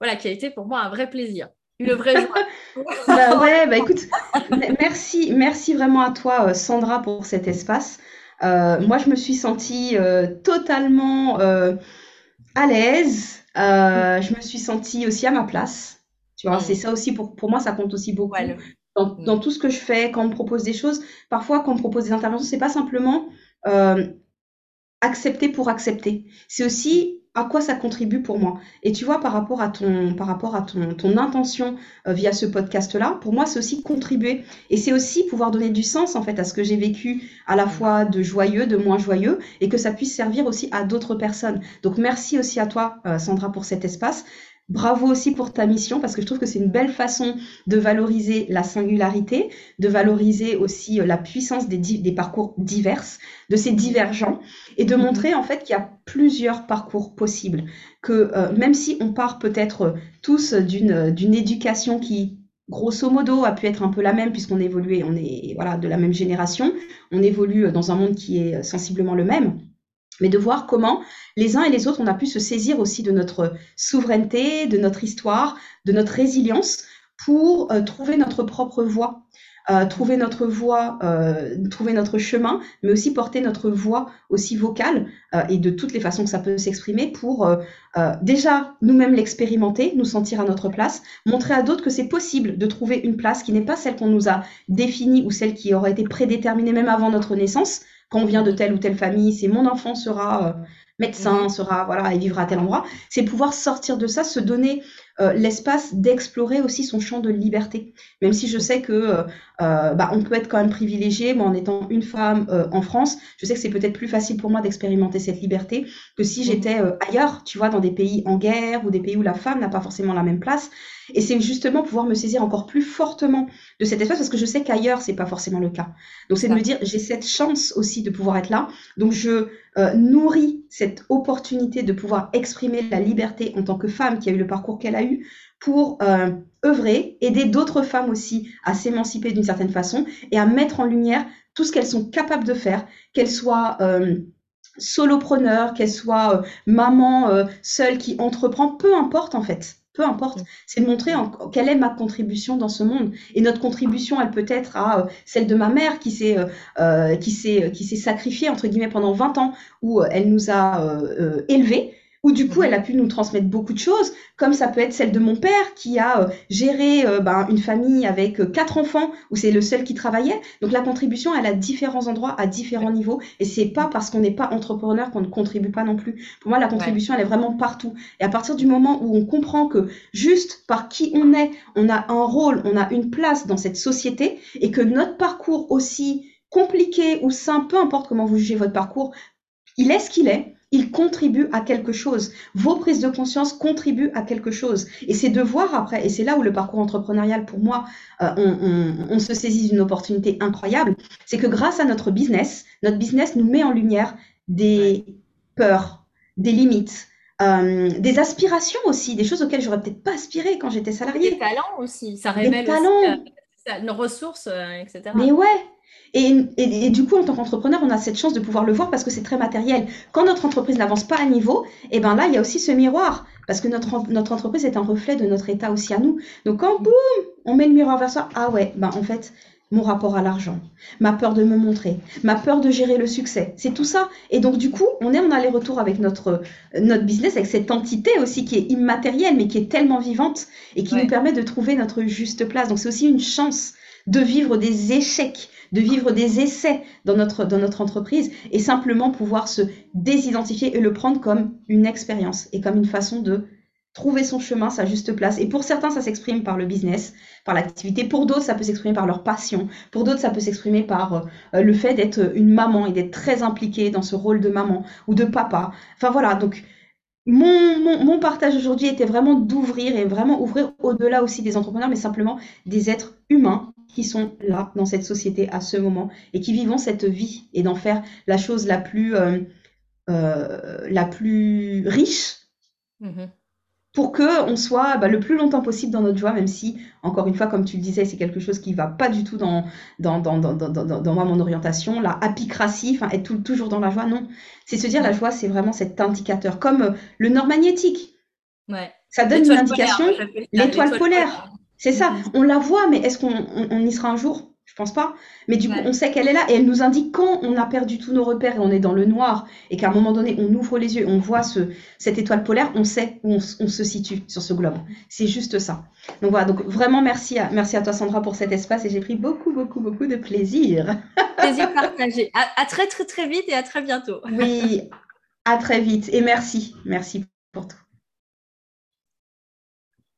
voilà, qui a été pour moi un vrai plaisir le vrai <laughs> <laughs> bah ouais, bah écoute, merci, merci vraiment à toi, euh, Sandra, pour cet espace. Euh, moi, je me suis sentie euh, totalement à l'aise. je me suis sentie aussi à ma place. Tu vois, c'est ça aussi pour, pour moi, ça compte aussi beaucoup. Dans, dans, tout ce que je fais, quand on me propose des choses, parfois quand on me propose des interventions, c'est pas simplement accepter pour accepter. C'est aussi à quoi ça contribue pour moi. Et tu vois, par rapport à ton, par rapport à ton, ton intention euh, via ce podcast-là, pour moi, c'est aussi contribuer. Et c'est aussi pouvoir donner du sens, en fait, à ce que j'ai vécu à la fois de joyeux, de moins joyeux, et que ça puisse servir aussi à d'autres personnes. Donc, merci aussi à toi, euh, Sandra, pour cet espace. Bravo aussi pour ta mission parce que je trouve que c'est une belle façon de valoriser la singularité, de valoriser aussi euh, la puissance des, des parcours divers, de ces divergents et de mhm. montrer en fait qu'il y a plusieurs parcours possibles. Que euh, même si on part peut-être tous d'une éducation qui grosso modo a pu être un peu la même puisqu'on évolue, on est voilà de la même génération, on évolue dans un monde qui est sensiblement le même mais de voir comment les uns et les autres, on a pu se saisir aussi de notre souveraineté, de notre histoire, de notre résilience pour euh, trouver notre propre voie, euh, trouver notre voie, euh, trouver notre chemin, mais aussi porter notre voix aussi vocale et de toutes les façons que ça peut s'exprimer pour déjà nous-mêmes l'expérimenter, nous sentir à notre place, montrer à d'autres que c'est possible de trouver une place qui n'est pas celle qu'on nous a définie ou celle qui aurait été prédéterminée même avant notre naissance, quand on vient de telle ou telle famille, c'est mon enfant sera médecin, sera voilà et vivra à tel endroit. C'est pouvoir sortir de ça, se donner euh, l'espace d'explorer aussi son champ de liberté. Même si je sais que euh, euh, bah, on peut être quand même privilégié, moi en étant une femme en France, je sais que c'est peut-être plus facile pour moi d'expérimenter cette liberté que si j'étais ailleurs, tu vois, dans des pays en guerre ou des pays où la femme n'a pas forcément la même place. Et c'est justement pouvoir me saisir encore plus fortement de cet espace parce que je sais qu'ailleurs c'est pas forcément le cas. Donc c'est de me dire j'ai cette chance aussi de pouvoir être là. Donc je nourris cette opportunité de pouvoir exprimer la liberté en tant que femme qui a eu le parcours qu'elle a eu pour euh, œuvrer, aider d'autres femmes aussi à s'émanciper d'une certaine façon et à mettre en lumière tout ce qu'elles sont capables de faire, qu'elles soient euh, solopreneurs, qu'elles soient euh, maman euh, seule qui entreprend, peu importe en fait. Peu importe, mm. c'est de montrer en, quelle est ma contribution dans ce monde. Et notre contribution, elle peut être à celle de ma mère qui s'est euh, qui s'est qui s'est sacrifiée entre guillemets pendant 20 ans où elle nous a élevés où du coup, elle a pu nous transmettre beaucoup de choses, comme ça peut être celle de mon père qui a euh, géré euh, ben, une famille avec euh, quatre enfants, où c'est le seul qui travaillait. Donc la contribution, elle a différents endroits, à différents niveaux, et c'est pas parce qu'on n'est pas entrepreneur qu'on ne contribue pas non plus. Pour moi, la contribution, elle est vraiment partout. Et à partir du moment où on comprend que juste par qui on est, on a un rôle, on a une place dans cette société, et que notre parcours aussi compliqué ou simple, peu importe comment vous jugez votre parcours, il est ce qu'il est il contribue à quelque chose. Vos prises de conscience contribuent à quelque chose. Et c'est de voir après, et c'est là où le parcours entrepreneurial, pour moi, euh, on, se saisit d'une opportunité incroyable, c'est que grâce à notre business, notre business nous met en lumière des peurs, des limites, euh, des aspirations aussi, des choses auxquelles j'aurais peut-être pas aspiré quand j'étais salariée. Des talents aussi, ça révèle des talents. Euh, nos ressources, etc. Mais ouais, et, du coup, en tant qu'entrepreneur, on a cette chance de pouvoir le voir parce que c'est très matériel. Quand notre entreprise n'avance pas à niveau, et eh ben là, il y a aussi ce miroir parce que notre, notre entreprise est un reflet de notre état aussi à nous. Donc quand boum, on met le miroir vers soi, ah ouais, ben en fait, mon rapport à l'argent, ma peur de me montrer, ma peur de gérer le succès, c'est tout ça. Et donc du coup, on est en aller-retour avec notre notre business, avec cette entité aussi qui est immatérielle mais qui est tellement vivante et qui nous permet de trouver notre juste place. Donc c'est aussi une chance de vivre des échecs, de vivre des essais dans notre, entreprise et simplement pouvoir se désidentifier et le prendre comme une expérience et comme une façon de trouver son chemin, sa juste place. Et pour certains, ça s'exprime par le business, par l'activité. Pour d'autres, ça peut s'exprimer par leur passion. Pour d'autres, ça peut s'exprimer par euh, le fait d'être une maman et d'être très impliquée dans ce rôle de maman ou de papa. Enfin voilà, donc mon, mon, mon partage aujourd'hui était vraiment d'ouvrir et vraiment ouvrir au-delà aussi des entrepreneurs, mais simplement des êtres humains qui sont là dans cette société à ce moment et qui vivent cette vie et d'en faire la chose la plus, euh, euh, la plus riche mmh pour que on soit bah, le plus longtemps possible dans notre joie, même si, encore une fois, comme tu le disais, c'est quelque chose qui va pas du tout dans, dans, dans, dans, dans, dans moi, mon orientation, la apicratie, enfin être toujours dans la joie, non. C'est se dire la joie, c'est vraiment cet indicateur, comme euh, le nord magnétique. Ouais. Ça donne une indication, l'étoile polaire. C'est ça, mm. on la voit, mais est-ce qu'on y sera un jour? Je pense pas. Mais du coup, on sait qu'elle est là et elle nous indique quand on a perdu tous nos repères et on est dans le noir et qu'à un moment donné, on ouvre les yeux, on voit ce, cette étoile polaire, on sait où on, se situe sur ce globe. C'est juste ça. Donc voilà, donc vraiment merci à, merci à toi Sandra pour cet espace et j'ai pris beaucoup, beaucoup, beaucoup de plaisir. <laughs> Plaisir partagé. À, à très, très, très vite et à très bientôt. Oui, à très vite et merci. Merci pour tout.